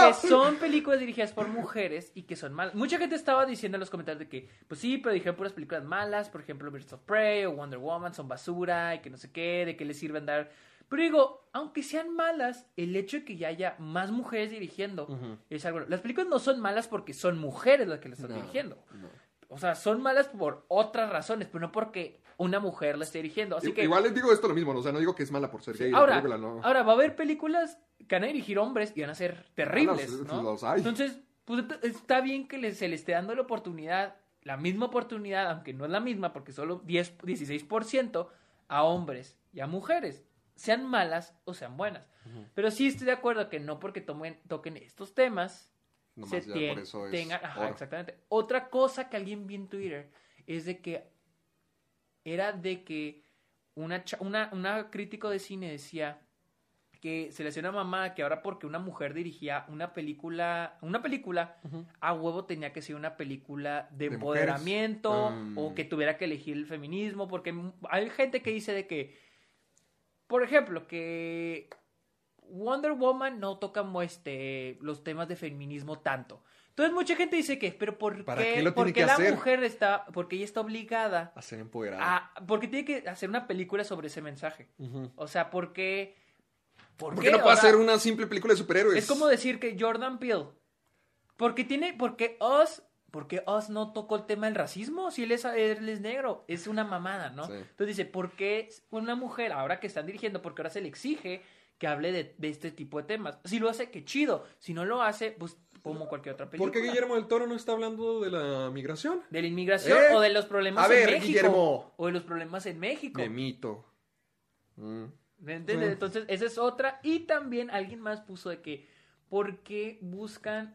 no! que son películas dirigidas por mujeres y que son malas. Mucha gente estaba diciendo en los comentarios de que, pues sí, pero dijeron puras películas malas, por ejemplo, Birds of Prey o Wonder Woman son basura y que no sé qué, de qué les sirven dar. Pero digo, aunque sean malas, el hecho de que ya haya más mujeres dirigiendo es algo. Las películas no son malas porque son mujeres las que las están No, dirigiendo. no. O sea, son malas por otras razones, pero no porque una mujer la esté dirigiendo. Así que Igual les digo esto lo mismo, ¿no? o sea, no digo que es mala por ser gay. la ahora, película, no. ahora va a haber películas que van a dirigir hombres y van a ser terribles, Ah, los- ¿no? los hay. Entonces, pues, está bien que se le esté dando la oportunidad, la misma oportunidad, aunque no es la misma, porque solo 10, 16% a hombres y a mujeres, sean malas o sean buenas. Pero sí estoy de acuerdo que no porque tomen, toquen estos temas Nomás se ya tien- por eso es tengan- ajá, exactamente. Otra cosa que alguien vi en Twitter es de que era de que una, una, una crítico de cine decía que se le hacía una mamá que ahora porque una mujer dirigía una película, una película, a huevo tenía que ser una película de, De empoderamiento. Mm. o que tuviera que elegir el feminismo, porque hay gente que dice de que, por ejemplo, que Wonder Woman no toca este, los temas de feminismo tanto. Entonces mucha gente dice que, pero ¿por ¿Para qué, qué lo por tiene qué que la hacer? mujer está, porque ella está obligada A ser empoderada. a, porque tiene que hacer una película sobre ese mensaje? O sea, ¿por qué? ¿Por, ¿Por qué? no puede hacer una simple película de superhéroes? Es como decir que Jordan Peele, porque tiene, porque Oz, porque Oz no tocó el tema del racismo, si él es, él es negro, es una mamada, ¿no? Sí. Entonces dice, ¿por qué una mujer, ahora que están dirigiendo, porque ahora se le exige que hable de, de este tipo de temas? Si lo hace, qué chido, si no lo hace, pues como cualquier otra película. ¿Por qué Guillermo del Toro no está hablando de la migración? De la inmigración ¿Eh? o de los problemas A ver, en México. Guillermo. O de los problemas en México. Me mito. Mm. Entonces, esa es otra. Y también alguien más puso de que, ¿por qué buscan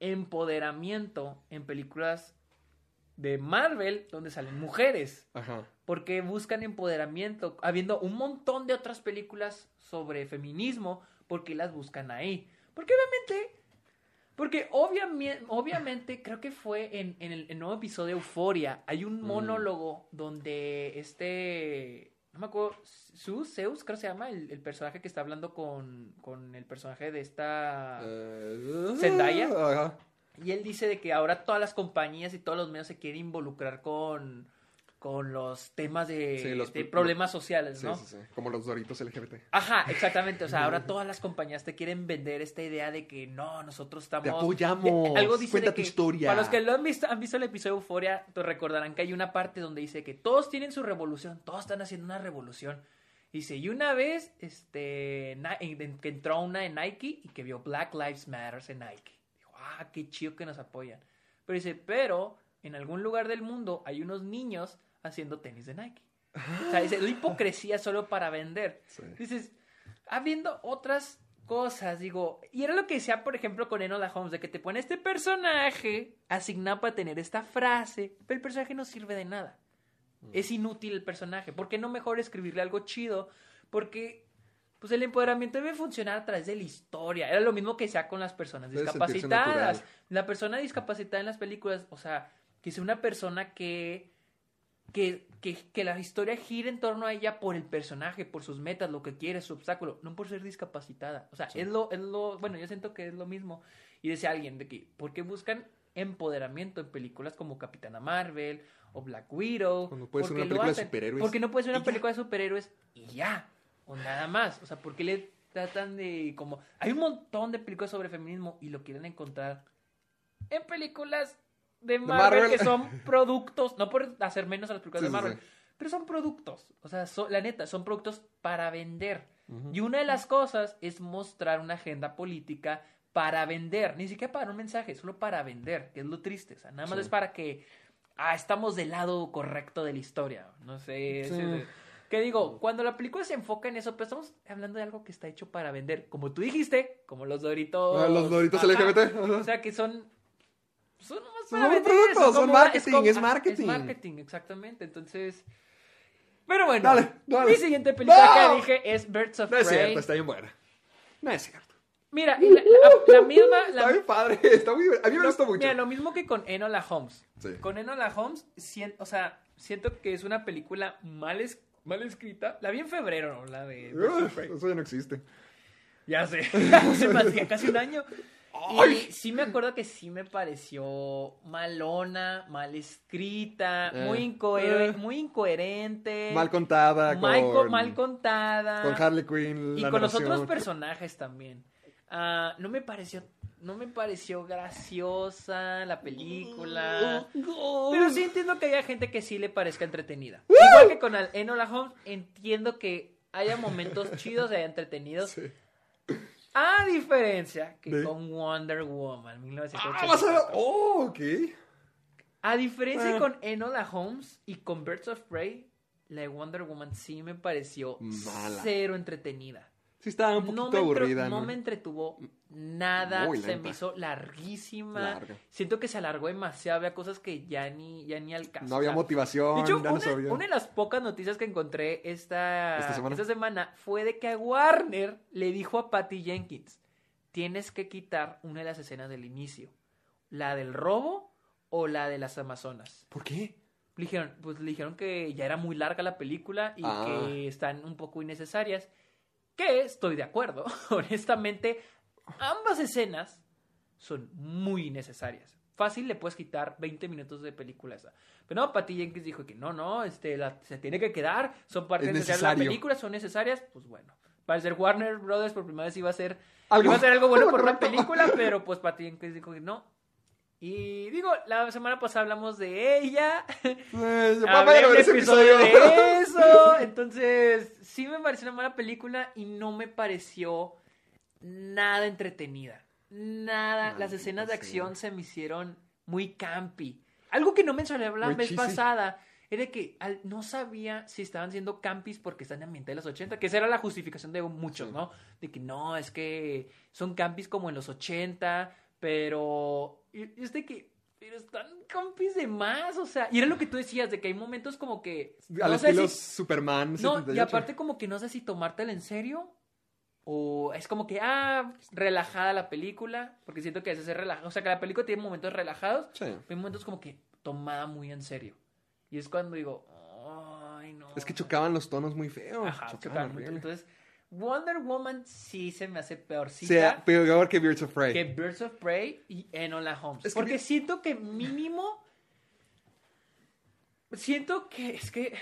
Empoderamiento en películas de Marvel donde salen mujeres? Ajá. Porque buscan empoderamiento, habiendo un montón de otras películas sobre feminismo, ¿por qué las buscan ahí? Porque obviamente, porque obviamente, obviamente creo que fue en, en el, en nuevo episodio de Euforia, hay un monólogo donde este, no me acuerdo, Zeus, Zeus creo que se llama, el, el personaje que está hablando con, con el personaje de esta... Eh, ¿Zendaya? Ajá. Y él dice de que ahora todas las compañías y todos los medios se quieren involucrar con, con los temas de, Sí, los de pro- problemas sociales, ¿no? sí, sí. Como los doritos LGBT. Ajá, exactamente. O sea, ahora todas las compañías te quieren vender esta idea de que no, nosotros estamos. Te apoyamos. algo dice Cuenta de tu que- historia. Para los que lo han visto, han visto el episodio de Euforia, te recordarán que hay una parte donde dice que todos tienen su revolución, todos están haciendo una revolución. Dice, y una vez, este, que entró una en Nike y que vio Black Lives Matter en Nike. Dijo, ah, qué chido que nos apoyan. Pero dice, pero en algún lugar del mundo hay unos niños haciendo tenis de Nike. O sea, dice, la hipocresía solo para vender. Sí. Dices, habiendo otras cosas, digo, y era lo que decía, por ejemplo, con Enola Holmes, de que te pone este personaje asignado para tener esta frase, pero el personaje no sirve de nada. Es inútil el personaje. ¿Por qué no mejor escribirle algo chido? Porque pues el empoderamiento debe funcionar a través de la historia. Era lo mismo que sea con las personas Debe discapacitadas. La persona discapacitada en las películas, o sea, que sea una persona que que, que, que la historia gire en torno a ella por el personaje, por sus metas, lo que quiere, su obstáculo, no por ser discapacitada. O sea, es, lo, es lo, bueno, yo siento que es lo mismo. Y decía alguien de que, ¿por qué buscan empoderamiento en películas como Capitana Marvel o Black Widow? Cuando puede ser ¿Por qué una película de superhéroes Porque no puede ser una ya. película de superhéroes y ya, o nada más. O sea, ¿por qué le tratan de como... Hay un montón de películas sobre feminismo y lo quieren encontrar en películas de Marvel, Marvel. que son productos, no por hacer menos a las películas Sí, de Marvel, sí. pero son productos. O sea, so- la neta, son productos para vender. Y una de las cosas es mostrar una agenda política para vender, ni siquiera para un mensaje, solo para vender, que es lo triste. O sea, nada más Sí. es para que, ah, estamos del lado correcto de la historia. No sé. Ese- ¿Qué digo? Cuando la película se enfoca en eso, pues estamos hablando de algo que está hecho para vender. Como tú dijiste, como los doritos. Ah, los doritos Ajá. LGBT. ajá. O sea, que son. Son nomás Son para vender, productos, son marketing, como- es marketing. Es marketing, exactamente. Entonces. Pero bueno, Dale, dale. mi siguiente película ¡No! que dije es Birds of No es Prey. cierto, está bien buena. No es cierto. Mira, la, la- la misma. la- Está bien padre. Está muy... A mí me gustó mucho. Mira, lo mismo que con Enola Holmes. Sí. Con Enola Holmes, sien- o sea, siento que es una película mal, es- mal escrita. La vi en febrero, ¿no? La de Uf, Prey. eso ya no existe. Ya sé, hace más casi un año. Y sí me acuerdo que sí me pareció malona, mal escrita, Eh, muy, incoher- eh. muy incoherente. Mal contada. mal, co- con... mal contada. Con Harley Quinn. y la con los otros personajes también. Ah, no me pareció no me pareció graciosa la película. Pero sí entiendo que haya gente que sí le parezca entretenida. Igual que con Enola Holmes, entiendo que haya momentos chidos y haya entretenidos. Sí. A diferencia que ¿De? con Wonder Woman Ah, 1984. vas a ver. Oh, ok. A diferencia Ah. con Enola Holmes y con Birds of Prey, la de Wonder Woman sí me pareció Mala. cero entretenida. Sí, estaba un No poquito me, entre- aburrida, no ¿no? me entretuvo nada, Muy se lenta. me hizo larguísima. Larga. Siento que se alargó demasiado, había cosas que ya ni, ya ni alcanzó. No había motivación. De hecho, ya no una, de las pocas noticias que encontré esta, ¿Esta semana? esta semana fue de que a Warner le dijo a Patty Jenkins, tienes que quitar una de las escenas del inicio, la del robo o la de las Amazonas. ¿Por qué? Le dijeron, pues le dijeron que ya era muy larga la película y Ah. que están un poco innecesarias. Que estoy de acuerdo. Honestamente, ambas escenas son muy innecesarias. Fácil le puedes quitar 20 minutos de película esa. Pero no, Patty Jenkins dijo que no, no, este, la- se tiene que quedar, son parte necesarias de la película, son necesarias, pues bueno. Para ser Warner Brothers por primera vez iba a ser Algo- iba a ser algo bueno por una película, pero pues Patty Jenkins dijo que no. Y digo, la semana pasada hablamos de ella. Eh, Hablé un episodio episodio. de eso. Entonces, sí me pareció una mala película y no me pareció nada entretenida. Nada. Las escenas de sea. acción se me hicieron muy campi. Algo que no mencioné la Muy vez cheesy. pasada era que al- no sabía si estaban siendo campis porque están en ambiente de los 80, que esa era la justificación de muchos, Sí. ¿no? De que no, es que son campis como en los 80, pero es de que pero están campis de más, o sea, y era lo que tú decías de que hay momentos como que Al no estilo si- Superman no, 78. y aparte como que no sé si tomártela en serio o es como que, ah, relajada la película, porque siento que a veces es relajada, o sea, que la película tiene momentos relajados, Sí. pero hay momentos como que tomada muy en serio. Y es cuando digo, ay, no. Es que chocaban los tonos muy feos. Ajá, chocaban chocaban horrible. Entonces, Wonder Woman sí se me hace peorcita sea, peor que Birds of Prey. que Birds of Prey y Enola Holmes. Es que porque siento que mínimo. Siento que es que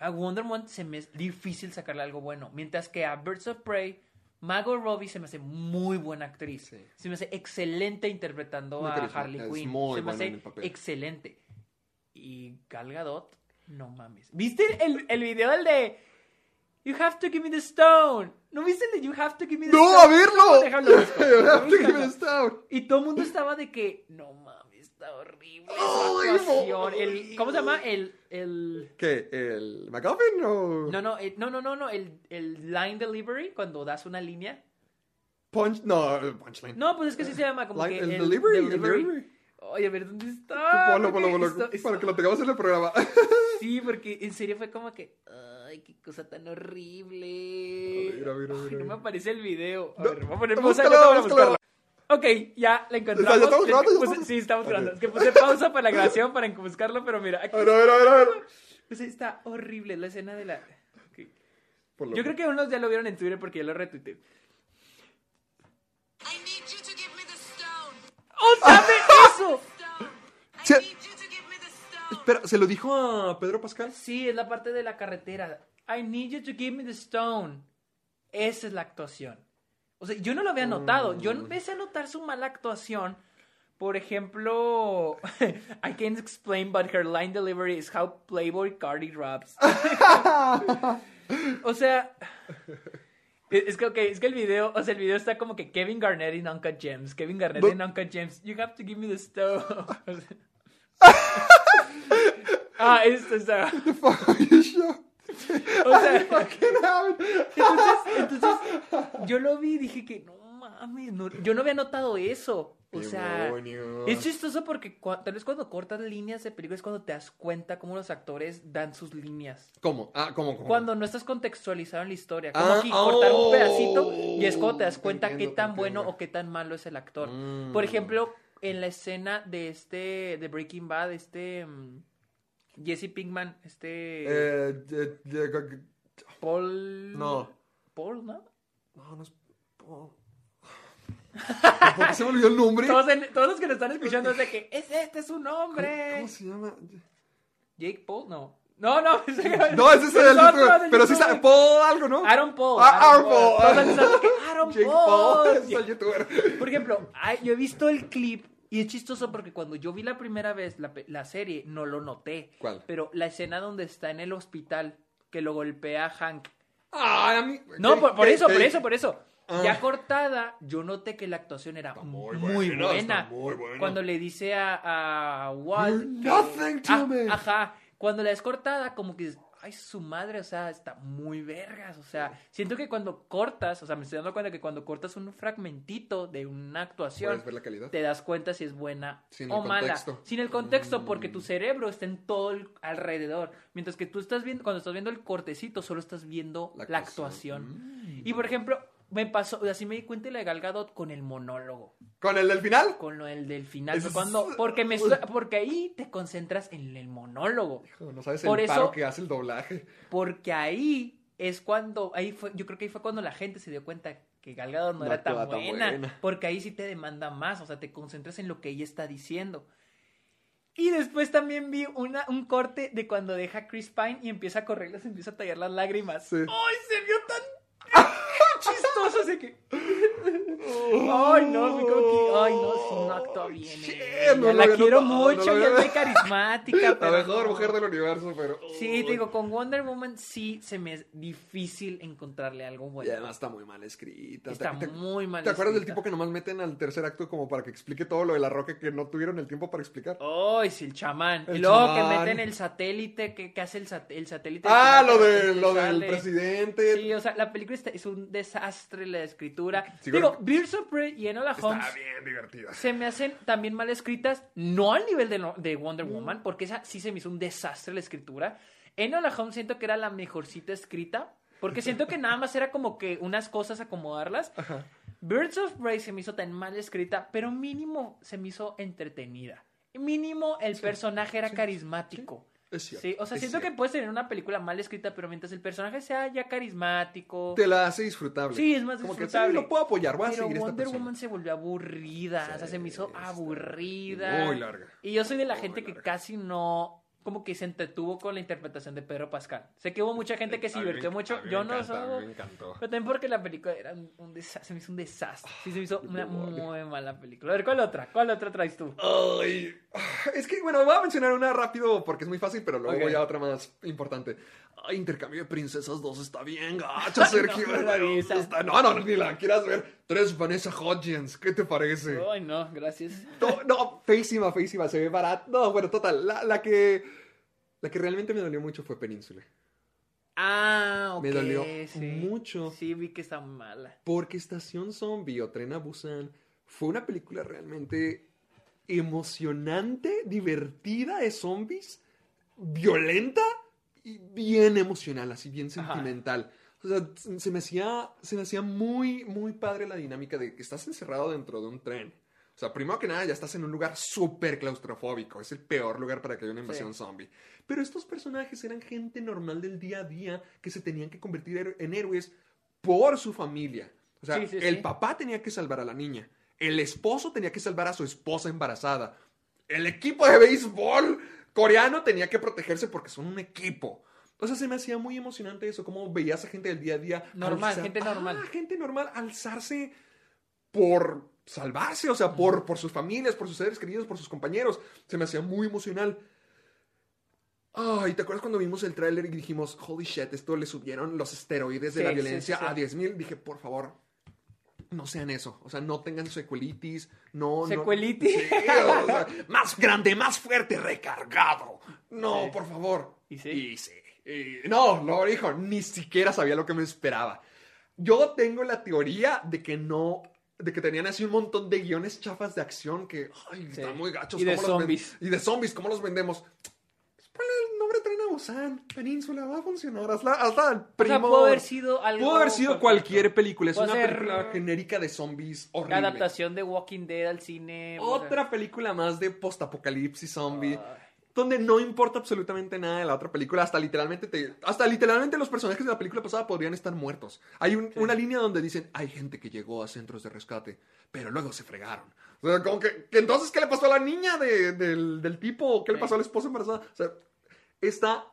a Wonder Woman se me es difícil sacarle algo bueno. Mientras que a Birds of Prey, Margot Robbie se me hace muy buena actriz. Sí. Se me hace excelente interpretando a Harley Quinn. se me hace excelente. Y Gal Gadot, no mames. ¿Viste el, el video del de You have to give me the stone? ¿No viste el de You have to give me the ¡No, stone? a verlo! You have to give me this down. Y todo el mundo estaba de que, no mames, está horrible esa actuación. no. El, ¿Cómo se llama? El, el... ¿Qué? ¿El McGuffin o...? No, no, el- no, no, no, no, el, el line delivery, cuando das una línea. Punch... No, el punchline. No, pues es que sí se llama como Line- que el delivery, el delivery. delivery. Oye, a ver, ¿dónde está? Esto- esto- para que lo tengamos en el programa. Sí, porque en serio fue como que, ay, qué cosa tan horrible. A ver, a ver, a ver, Ay, no me aparece el video. A No, ver, voy a poner pausa búscalo. Ok, ya la encontramos. ¿Ya estamos grabando? ¿Ya estamos? sí, estamos grabando. Es que puse pausa para la grabación para buscarlo, pero mira, aquí A ver, a ver, a ver, a ver. pues está horrible la escena de la... Yo creo que unos ya lo vieron en Twitter porque ya lo retuiteé. Me the stone. Espera, ¿se lo dijo a Pedro Pascal? Sí, es la parte de la carretera. I need you to give me the stone. Esa es la actuación. O sea, yo no lo había notado. Yo Mm. empecé a notar su mala actuación. Por ejemplo, I can't explain, but her line delivery is how Playboy Cardi raps. o sea, es que, ok, es que el video, o sea, el video está como que Kevin Garnett en Uncut Gems. Kevin Garnett No. en Uncut Gems. You have to give me the sea- ah, esto está. Fuck are you? O sea, entonces, entonces, yo lo vi y dije que no mames, no- yo no había notado eso. O sea, Demonios. es chistoso porque tal vez cuando cortas líneas de película es cuando te das cuenta cómo los actores dan sus líneas. ¿Cómo? Ah, ¿cómo? cómo? Cuando no estás contextualizado en la historia. Como Ah, aquí, cortar un oh, pedacito y es cuando te das cuenta entiendo, qué tan bueno o qué tan malo es el actor. Mm. Por ejemplo, en la escena de este, de Breaking Bad, este... mm, Jesse Pinkman, este... Eh, eh, Paul... no. Paul, ¿no? No, no es... oh. ¿Por qué se me olvidó el nombre? Todos, en- todos los que lo están escuchando es de que es este su ¿Cómo, nombre. cómo se llama? Jake Paul, no. No, no, ese, No, ese es el otro youtuber. del Pero sí youtuber. sabe, Paul algo, ¿no? Aaron Paul. Ah, Aaron Paul. Todos pensando que Aaron Jake Paul. Paul. Es el youtuber. Por ejemplo, yo he visto el clip y es chistoso porque cuando yo vi la primera vez la, la serie no lo noté. ¿Cuál? Pero la escena donde está en el hospital que lo golpea a Hank. Ay, a mí. No, ¿qué- por, por eso, por eso, por eso. Ah. Ya cortada, yo noté que la actuación era muy, muy buena, muy buena. Cuando le dice a, a Walt. Nothing to Ah, me. Ajá. Cuando la es cortada, como que dices, ay, su madre, o sea, está muy vergas. O sea, siento que cuando cortas, o sea, me estoy dando cuenta que cuando cortas un fragmentito de una actuación, ver la calidad. te das cuenta si es buena Sin o el mala. contexto. Sin el contexto, porque tu cerebro está en todo el alrededor. Mientras que tú estás viendo, cuando estás viendo el cortecito, solo estás viendo La la, actuación. actuación. Y por ejemplo, me pasó, así me di cuenta de la de Gal Gadot con el monólogo, ¿Con el del final? con lo del, del final. Cuando, porque, me, porque ahí te concentras en el monólogo. No sabes Por el eso- paro que hace el doblaje. Porque ahí es cuando, ahí fue, yo creo que ahí fue cuando la gente se dio cuenta que Gal Gadot no, No era tan buena, porque ahí sí te demanda más, o sea, te concentras en lo que ella está diciendo. Y después también vi una, un corte de cuando deja a Chris Pine y empieza a correr, se empieza a tallar las lágrimas. Sí. ¡Ay, se vio tan chistoso! Así que... Ay, no, fue como que... Ay, no, si no actúa bien. Ella. no la quiero no mucho lo y es muy carismática. La pero mejor no. mujer del universo, pero. Sí, te digo, con Wonder Woman sí se me es difícil encontrarle algo Y bueno. además está muy mal escrita. Está ¿Te- te- muy mal ¿Te acuerdas del tipo que nomás meten al tercer acto como para que explique todo lo de la roca que no tuvieron el tiempo para explicar? Ay, sí, el chamán. El y luego que meten el satélite, que, que hace el, sat- el satélite. Ah, lo, de, lo del presidente. Sí, o sea, la película está- es un desastre la escritura. Sí, Digo, Birds of Prey y Enola Holmes Está bien divertida. se me hacen también mal escritas, no al nivel de, Wonder. Woman, porque esa sí se me hizo un desastre la escritura. Enola Holmes siento que era la mejorcita escrita, porque siento que nada más era como que unas cosas acomodarlas. Birds of Prey se me hizo tan mal escrita, pero mínimo se me hizo entretenida. Mínimo el personaje era carismático. Es cierto, Sí, o sea, siento que puedes tener una película mal escrita, pero mientras el personaje sea ya carismático. Te la hace disfrutable. Sí, es más Como disfrutable. que sí, lo puedo apoyar, voy a Pero seguir esta Wonder. Woman se volvió aburrida, o sea, se me hizo aburrida. Muy larga. Y yo soy de la Muy gente que casi no, como que se entretuvo con la interpretación de Pedro Pascal. Sé que hubo mucha gente que se divirtió mucho, yo no soy... me encantó. Pero también porque la película era un, un desa- se me hizo un desastre. Sí, se me hizo una Igual. muy mala película. A ver, ¿cuál otra? ¿Cuál otra traes tú? Ay, es que, bueno, voy a mencionar una rápido porque es muy fácil, pero luego Ok. voy a otra más importante. Ay, Intercambio de Princesas 2 está bien gacho, Sergio. no. Está- no, no, ni la quieras ver. Tres Vanessa Hudgens, ¿qué te parece? Ay, no, gracias. No, no, feísima, feísima, se ve barata. No, bueno, total, la, la que la que realmente me dolió mucho fue Península. Ah, ok. Me dolió sí. mucho. Sí, vi que está mala. Porque Estación Zombie o Tren a Busan fue una película realmente emocionante, divertida de zombies, violenta y bien emocional, así bien Ajá. sentimental. O sea, se me hacía, se me hacía muy, muy padre la dinámica de que estás encerrado dentro de un tren. O sea, primero que nada, ya estás en un lugar súper claustrofóbico. Es el peor lugar para que haya una invasión Sí. zombie. Pero estos personajes eran gente normal del día a día que se tenían que convertir en héroes por su familia. O sea, Sí, sí, el papá tenía que salvar a la niña. El esposo tenía que salvar a su esposa embarazada. El equipo de béisbol coreano tenía que protegerse porque son un equipo. O sea, se me hacía muy emocionante eso, cómo veías a gente del día a día. Normal, alzar- gente normal. Ah, gente normal, alzarse por salvarse, o sea, por, por sus familias, por sus seres queridos, por sus compañeros. Se me hacía muy emocional. Ay, ¿te acuerdas cuando vimos el tráiler y dijimos, holy shit, esto le subieron los esteroides de Sí, la violencia sí, sí. a 10.000? Dije, por favor, no sean eso. O sea, no tengan secuelitis, no... no- ¿Secuelitis? Sí, o sea, más grande, más fuerte, recargado. No, Sí. por favor. ¿Y sí? Y sí. Y- no, no, hijo, ni siquiera sabía lo que me esperaba. Yo tengo la teoría de que no... De que tenían así un montón de guiones chafas de acción que... Ay, Sí. están muy gachos. Y de ¿cómo los zombies. Y de zombies, ¿cómo los vendemos? Tren a Busan, Península, va a funcionar. Hazla, hazla al O sea, primo. pudo haber sido algo. Pudo haber sido cualquier película. Es Puede una ser- película genérica de zombies La horrible. adaptación de Walking Dead al cine. Otra película más de postapocalipsis zombie. Donde no importa absolutamente nada de la otra película. Hasta literalmente te- hasta literalmente los personajes de la película pasada podrían estar muertos. Hay un- una línea donde dicen, hay gente que llegó a centros de rescate, pero luego se fregaron. O sea, como que, entonces, ¿qué le pasó a la niña de- del, del tipo? ¿Qué le pasó a la esposa embarazada? O sea, está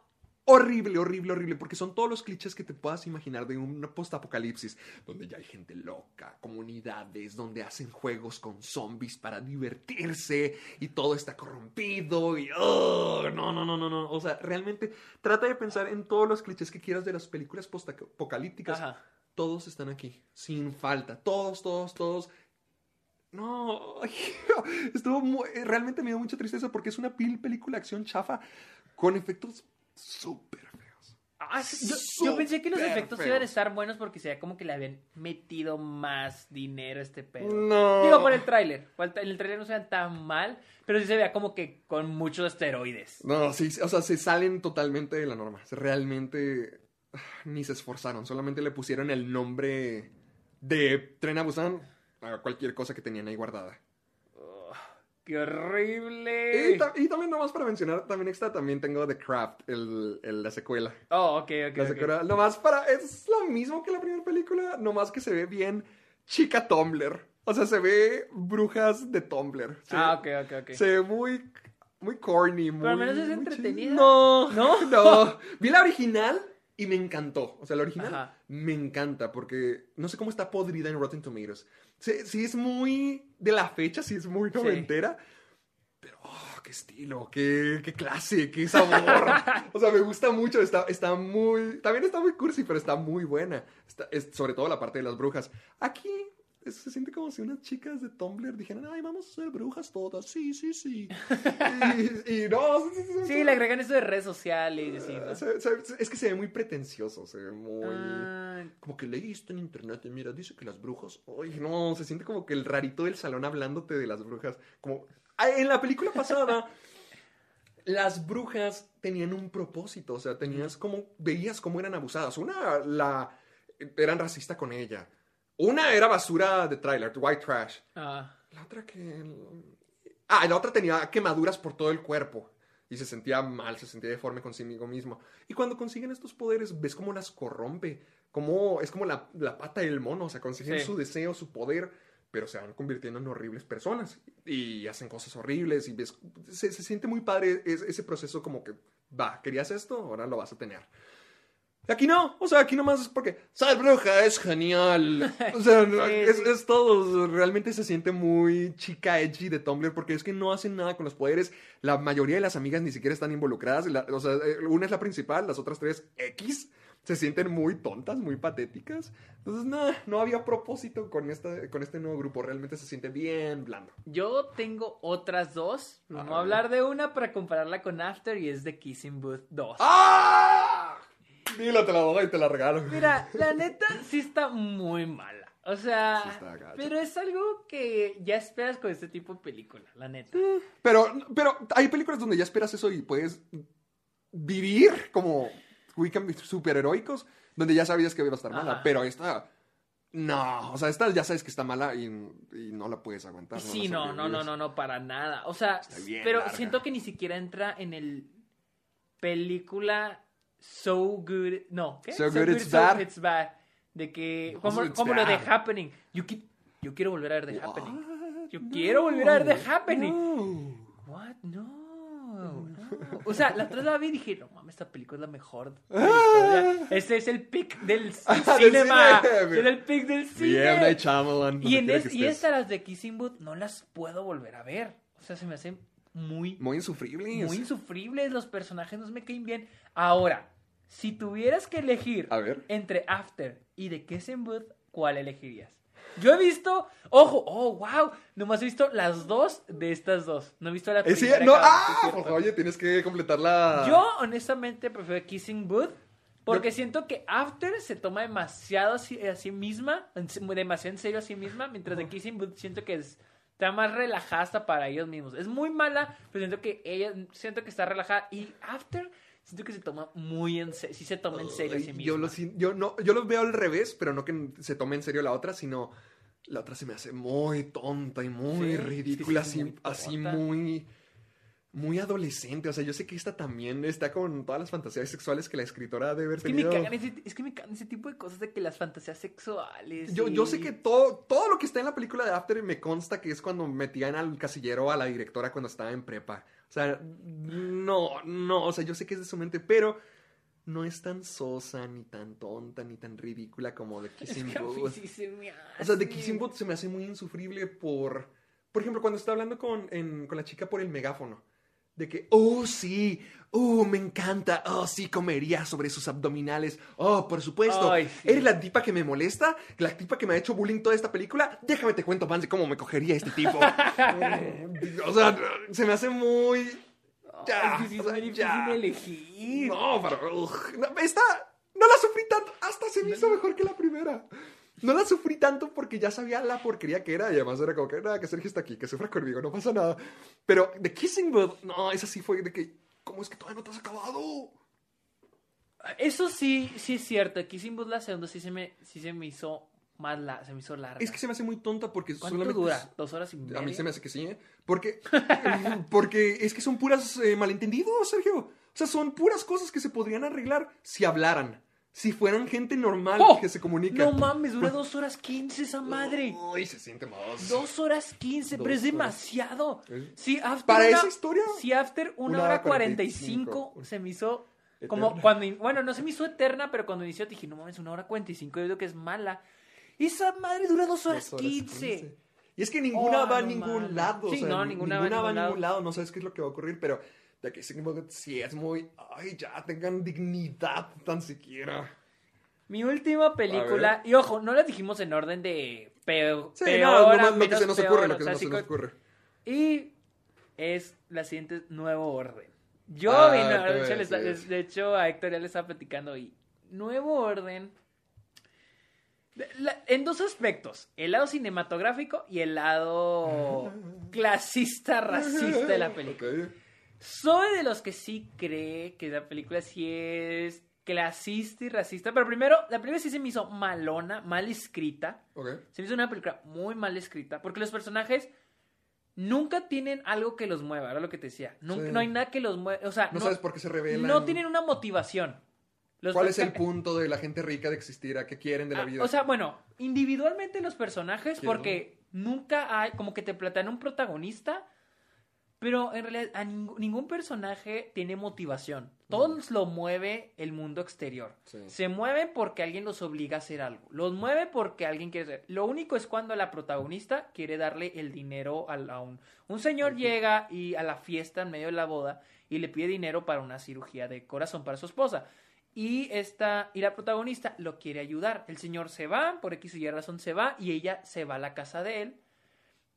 horrible, horrible, horrible, porque son todos los clichés que te puedas imaginar de un post-apocalipsis, donde ya hay gente loca, comunidades, donde hacen juegos con zombies para divertirse y todo está corrompido y... no, no, no, no, no. O sea, realmente trata de pensar en todos los clichés que quieras de las películas post-apocalípticas. Ajá. Todos están aquí, sin falta. Todos, todos, todos. No, estuvo muy- realmente me dio mucha tristeza porque es una pil película de acción chafa con efectos súper feos. Ah, yo, yo pensé que los efectos iban a estar buenos porque se veía como que le habían metido más dinero a este pedo. No. Digo, por el tráiler. En el tráiler no se vean tan mal, pero sí se veía como que con muchos esteroides. No, sí, o sea, se salen totalmente de la norma. Realmente ah, ni se esforzaron, solamente le pusieron el nombre de Tren a Busan a cualquier cosa que tenían ahí guardada. ¡Qué horrible! Y, ta- y también nomás para mencionar, también extra, también tengo The Craft, el, el- la secuela. Oh, ok, ok. La secuela, nomás para, es lo mismo que la primera película, nomás que se ve bien chica Tumblr. O sea, se ve brujas de Tumblr. Se Ah, ok, ok, ok. Se ve muy, muy corny, muy... al menos es entretenida. No, ¿No? no. Vi la original y me encantó. O sea, la original Ajá. me encanta porque no sé cómo está podrida en Rotten Tomatoes. Sí, sí es muy de la fecha, sí es muy noventera. Pero, oh, qué estilo, qué, qué clase, qué sabor. o sea, me gusta mucho. Está, está muy. También está muy cursi, pero está muy buena. Está- es, sobre todo la parte de las brujas. Aquí se siente como si unas chicas de Tumblr dijeran, ay, vamos a ser brujas todas. Sí, sí, sí. y, y no. sí, le agregan eso de redes sociales se- es que se ve muy pretencioso, se ve muy... Ah, Como que leíste en internet y mira, dice que las brujas... Ay, no, se siente como que el rarito del salón hablándote de las brujas. Como... Ah, En la película pasada, las brujas tenían un propósito, o sea, tenías como... Veías cómo eran abusadas. Una, la... Eran racista con ella. Una era basura de trailer, white trash. ah. La otra que... Ah, la otra tenía quemaduras por todo el cuerpo. Y se sentía mal, se sentía deforme consigo mismo. Y cuando consiguen estos poderes, ves cómo las corrompe. Como, es como la, la pata del mono. O sea, consiguen Sí. su deseo, su poder, pero se van convirtiendo en horribles personas. Y hacen cosas horribles. Y ves, se, se siente muy padre es- ese proceso como que, va, querías esto, ahora lo vas a tener. Aquí no, o sea, aquí nomás es porque ser bruja es genial. O sea, Sí, es, sí. es todo. Realmente se siente muy chica edgy de Tumblr porque es que no hacen nada con los poderes. La mayoría de las amigas ni siquiera están involucradas. La- o sea, eh, una es la principal, las otras tres X. Se sienten muy tontas, muy patéticas. Entonces, nada, no había propósito con, esta, con este nuevo grupo. Realmente se siente bien blando. Yo tengo otras dos. Vamos a hablar de una para compararla con After y es de Kissing Booth 2. ¡Ah! Dilo, te la doy y te la regalo. Mira, la neta sí está muy mala. O sea, Sí pero es algo que ya esperas con este tipo de película, la neta. Pero, pero hay películas donde ya esperas eso y puedes vivir como weekend superheroicos, donde ya sabías que iba a estar mala. Ajá. Pero esta, no, o sea, esta ya sabes que está mala y, y no la puedes aguantar. Sí, no, no, no, no, no, para nada. O sea, pero larga. siento que ni siquiera entra en el película So Good, no, ¿qué? So Good It's Bad. It's Bad. De que, So It's como lo de. Happening. Yo, qui- yo quiero volver a ver The Happening. Yo No, quiero volver a ver The Happening. no. What? No. no. O sea, la otra la vi y dije, no mames, esta película es la mejor Ah. Este es el pick del del cinema. cine. Es el pick del cine. Bien, Night Shyamalan, Y, en es- y estas, las de Kissing Booth, no las puedo volver a ver. O sea, se me hacen muy, Muy insufribles. muy insufribles. Los personajes no me caen bien. Ahora, si tuvieras que elegir A ver. entre After y The Kissing Booth, ¿cuál elegirías? Yo he visto, ojo, oh, wow, nomás he visto las dos de estas dos. No he visto la Eh, sí, primera. no, cabrón, ah, es por favor, oye, tienes que completar la... Yo, honestamente, prefiero Kissing Booth. Porque siento que After se toma demasiado a sí, a sí misma, en se- demasiado en serio a sí misma, mientras de Kissing Booth siento que es- está más relajada hasta para ellos mismos. Es muy mala, pero siento que ella, siento que está relajada. Y After, siento que se toma muy en serio, sí se toma en serio sí yo, lo, yo, no, yo lo veo al revés, pero no que se tome en serio la otra, sino la otra se me hace muy tonta y muy Sí, ridícula, sí así, muy así muy, muy adolescente. O sea, yo sé que esta también está con todas las fantasías sexuales que la escritora debe haber Es que, me cagan ese, es que me cagan ese tipo de cosas de que las fantasías sexuales. Yo, y- yo sé que todo, todo lo que está en la película de After me consta que es cuando metían al casillero a la directora cuando estaba en prepa. O sea, no, no, o sea, yo sé que es de su mente, pero no es tan sosa, ni tan tonta, ni tan ridícula como The Kissing Es que a mí Booth. sí se me O sea, The. Kissing Booth se me hace muy insufrible por... Por ejemplo, cuando está hablando con, en- con la chica por el megáfono. De que, oh, sí, oh, me encanta, oh, sí, comería sobre sus abdominales, oh, por supuesto. Ay, sí. ¿Eres la tipa que me molesta? ¿La tipa que me ha hecho bullying toda esta película? Déjame te cuento de cómo me cogería este tipo. o sea, se me hace muy... Ya, sí o sea, ya. elegir. No, pero. ugh, esta. No la sufrí tanto. Hasta se me hizo mejor que la primera. No la sufrí tanto porque ya sabía la porquería que era. Y además era como que nada, que Sergio está aquí, que sufra conmigo, no pasa nada. Pero The Kissing Booth, no, esa sí fue de que. ¿Cómo es que todavía no te has acabado? Eso sí, sí es cierto. Kissing Booth la segunda sí se me, sí se me hizo más la, se me hizo larga. Es que se me hace muy tonta porque ¿Cuánto solamente. dura? ¿Dos horas y media? A mí se me hace que sí, ¿eh? Porque, porque es que son puras eh, malentendidos, Sergio. O sea, son puras cosas que se podrían arreglar si hablaran. Si fueran gente normal ¡Oh! que se comunica. No mames, dura dos horas quince esa madre. Uy, se siente más. Dos horas quince, pero es demasiado. ¿Es? Sí, after ¿Para una- esa historia? Sí, after una, Una hora cuarenta y 45. cinco se me hizo como cuando, bueno, no se me hizo eterna, pero cuando inició dije, no mames, una hora cuarenta y cinco, yo digo que es mala. Esa madre dura dos horas quince. Y es que ninguna Oh, va a ningún lado. Sí, o sea, no, ni- ninguna va a ningún ningún lado. lado. No sabes qué es lo que va a ocurrir, pero de que sí es muy. Ay, ya, tengan dignidad tan siquiera. Mi última película, y ojo, no la dijimos en orden de peor, Sí, peor no, nomás lo que se nos peor, ocurre, lo o que sea, se nos ocurre. Y es la siguiente nuevo orden. Yo, Ah, de hecho, de hecho, a Héctor ya le estaba platicando y nuevo orden. de- la- en dos aspectos, el lado cinematográfico y el lado clasista, racista de la película. Ok, Soy de los que sí cree que la película sí es clasista y racista, pero primero, la película sí se me hizo malona, mal escrita. ok. Se me hizo una película muy mal escrita, porque los personajes nunca tienen algo que los mueva, era lo que te decía. Nunca, Sí. No hay nada que los mueva, o sea, No, sabes por qué se revelan. no tienen una motivación. Los ¿Cuál es el punto de la gente rica de existir? ¿A qué quieren de la Ah, vida? O sea, bueno, individualmente los personajes, porque nunca hay, como que te plantean un protagonista, pero en realidad a ningún, ningún personaje tiene motivación. Todos lo mueve el mundo exterior. Sí. Se mueven porque alguien los obliga a hacer algo. Los mueve porque alguien quiere hacer. Lo único es cuando la protagonista quiere darle el dinero a, un... Un señor llega y a la fiesta en medio de la boda y le pide dinero para una cirugía de corazón para su esposa. Y esta, y la protagonista lo quiere ayudar. El señor se va, por X o Y razón se va, y ella se va a la casa de él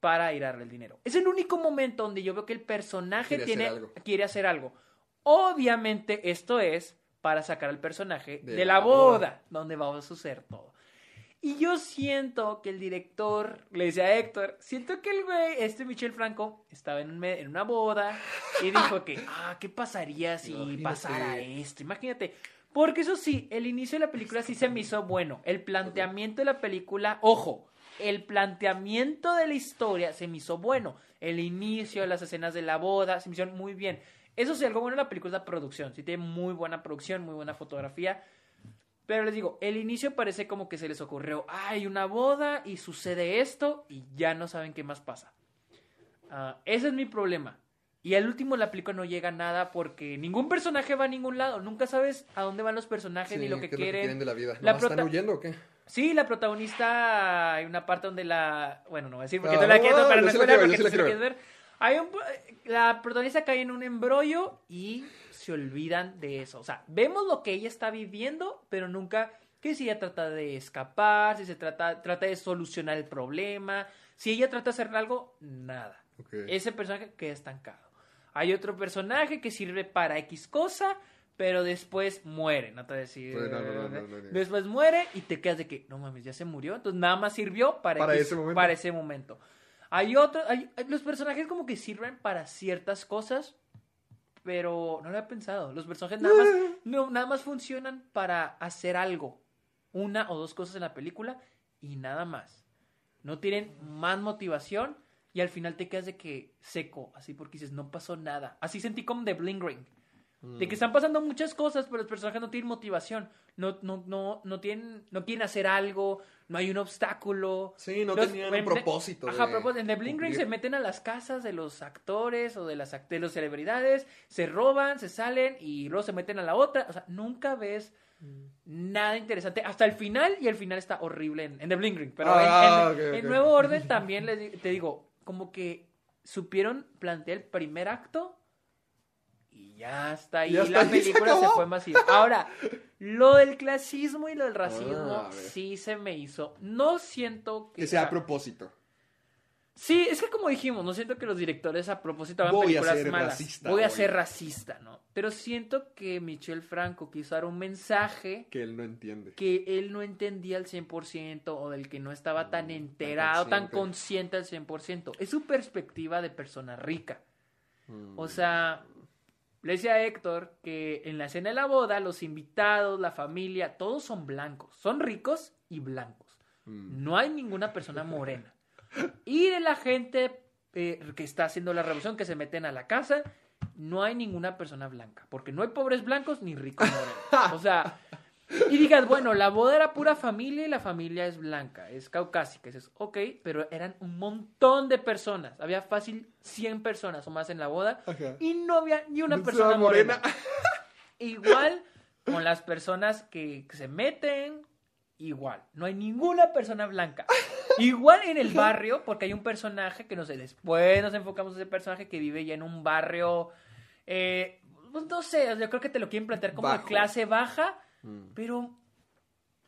para ir a darle el dinero. Es el único momento donde yo veo que el personaje Quiere tiene, hacer algo. quiere hacer algo. Obviamente esto es para sacar al personaje de, De la la boda, boda. donde va a suceder todo. Y yo siento que el director, le decía a Héctor, siento que el güey, este Michel Franco, estaba en, un me- en una boda y dijo que, ah, ¿qué pasaría si Imagínate. pasara esto? Imagínate. Porque eso sí, el inicio de la película sí se me hizo bueno. El planteamiento de la película, ojo, el planteamiento de la historia se me hizo bueno. El inicio, las escenas de la boda, se me hicieron muy bien. Eso sí, algo bueno de la película es la producción. Sí tiene muy buena producción, muy buena fotografía. Pero les digo, el inicio parece como que se les ocurrió, hay una boda y sucede esto y ya no saben qué más pasa. Ah, ese es mi problema. Y al último la película no llega a nada porque ningún personaje va a ningún lado. Nunca sabes a dónde van los personajes Sí, ni lo que ¿qué es quieren. de la vida? La ¿Nomás prota- ¿Están huyendo o qué? Sí, la protagonista, hay una parte donde la... Bueno, no voy a decir porque Ah, la no, no la quiero ver, porque yo sí la quieres ver. Hay un... La protagonista cae en un embrollo y se olvidan de eso. O sea, vemos lo que ella está viviendo, pero nunca... Que si ella trata de escapar, si se trata, trata de solucionar el problema, si ella trata de hacer algo, nada. Ok. Ese personaje queda estancado. Hay otro personaje que sirve para X cosa, pero después muere, no te voy a decir. Pues no, no, no. Después muere y te quedas de que, no mames, ya se murió. Entonces nada más sirvió para, Para ese momento. para ese momento. Hay otros, los personajes como que sirven para ciertas cosas, pero no lo he pensado. Los personajes nada más, no, nada más funcionan para hacer algo. Una o dos cosas en la película y nada más. No tienen más motivación y al final te quedas de que seco, así porque dices, no pasó nada. Así sentí como The Bling Ring. De que están pasando muchas cosas, pero los personajes no tienen motivación. No, no, no, no tienen, no quieren hacer algo, no hay un obstáculo. Sí, no Los- tenían un propósito Ajá, propósito. En The Bling Ring se meten a las casas de los actores o de las de los celebridades, se roban, se salen y luego se meten a la otra. O sea, nunca ves nada interesante hasta el final y el final está horrible en, en The Bling Ring. Pero en- Ah, en, ok, en. Nuevo Orden también les te digo, como que supieron plantear el primer acto ya está ahí. Ya está la ahí, se película se, acabó. fue masiva. Ahora, lo del clasismo y lo del racismo Ah, a ver. sí se me hizo. No siento que, Que sea a propósito. Sí, es que como dijimos, no siento que los directores a propósito hagan Voy a películas ser malas. racista Voy a ser racista, ¿no? Pero siento que Michel Franco quiso dar un mensaje Que él no entiende. que él no entendía al 100% o del que no estaba tan enterado, tan consciente al 100%. Es su perspectiva de persona rica. Mm. O sea, le decía a Héctor que en la escena de la boda, los invitados, la familia, todos son blancos. Son ricos y blancos. Mm. No hay ninguna persona morena. Y de la gente eh, que está haciendo la revolución, que se meten a la casa, no hay ninguna persona blanca. Porque no hay pobres blancos ni ricos morenos. O sea, y digas, bueno, la boda era pura familia y la familia es blanca, es caucásica. Dices, ok, pero eran un montón de personas. Había fácil 100 personas o más en la boda. Ajá. Y no había ni una No persona morena. morena. Igual con las personas que, se meten, igual. No hay ninguna persona blanca. Igual en el barrio, porque hay un personaje que no sé, después nos enfocamos en ese personaje que vive ya en un barrio, eh, pues no sé, yo creo que te lo quieren plantear como de clase baja, Mm. pero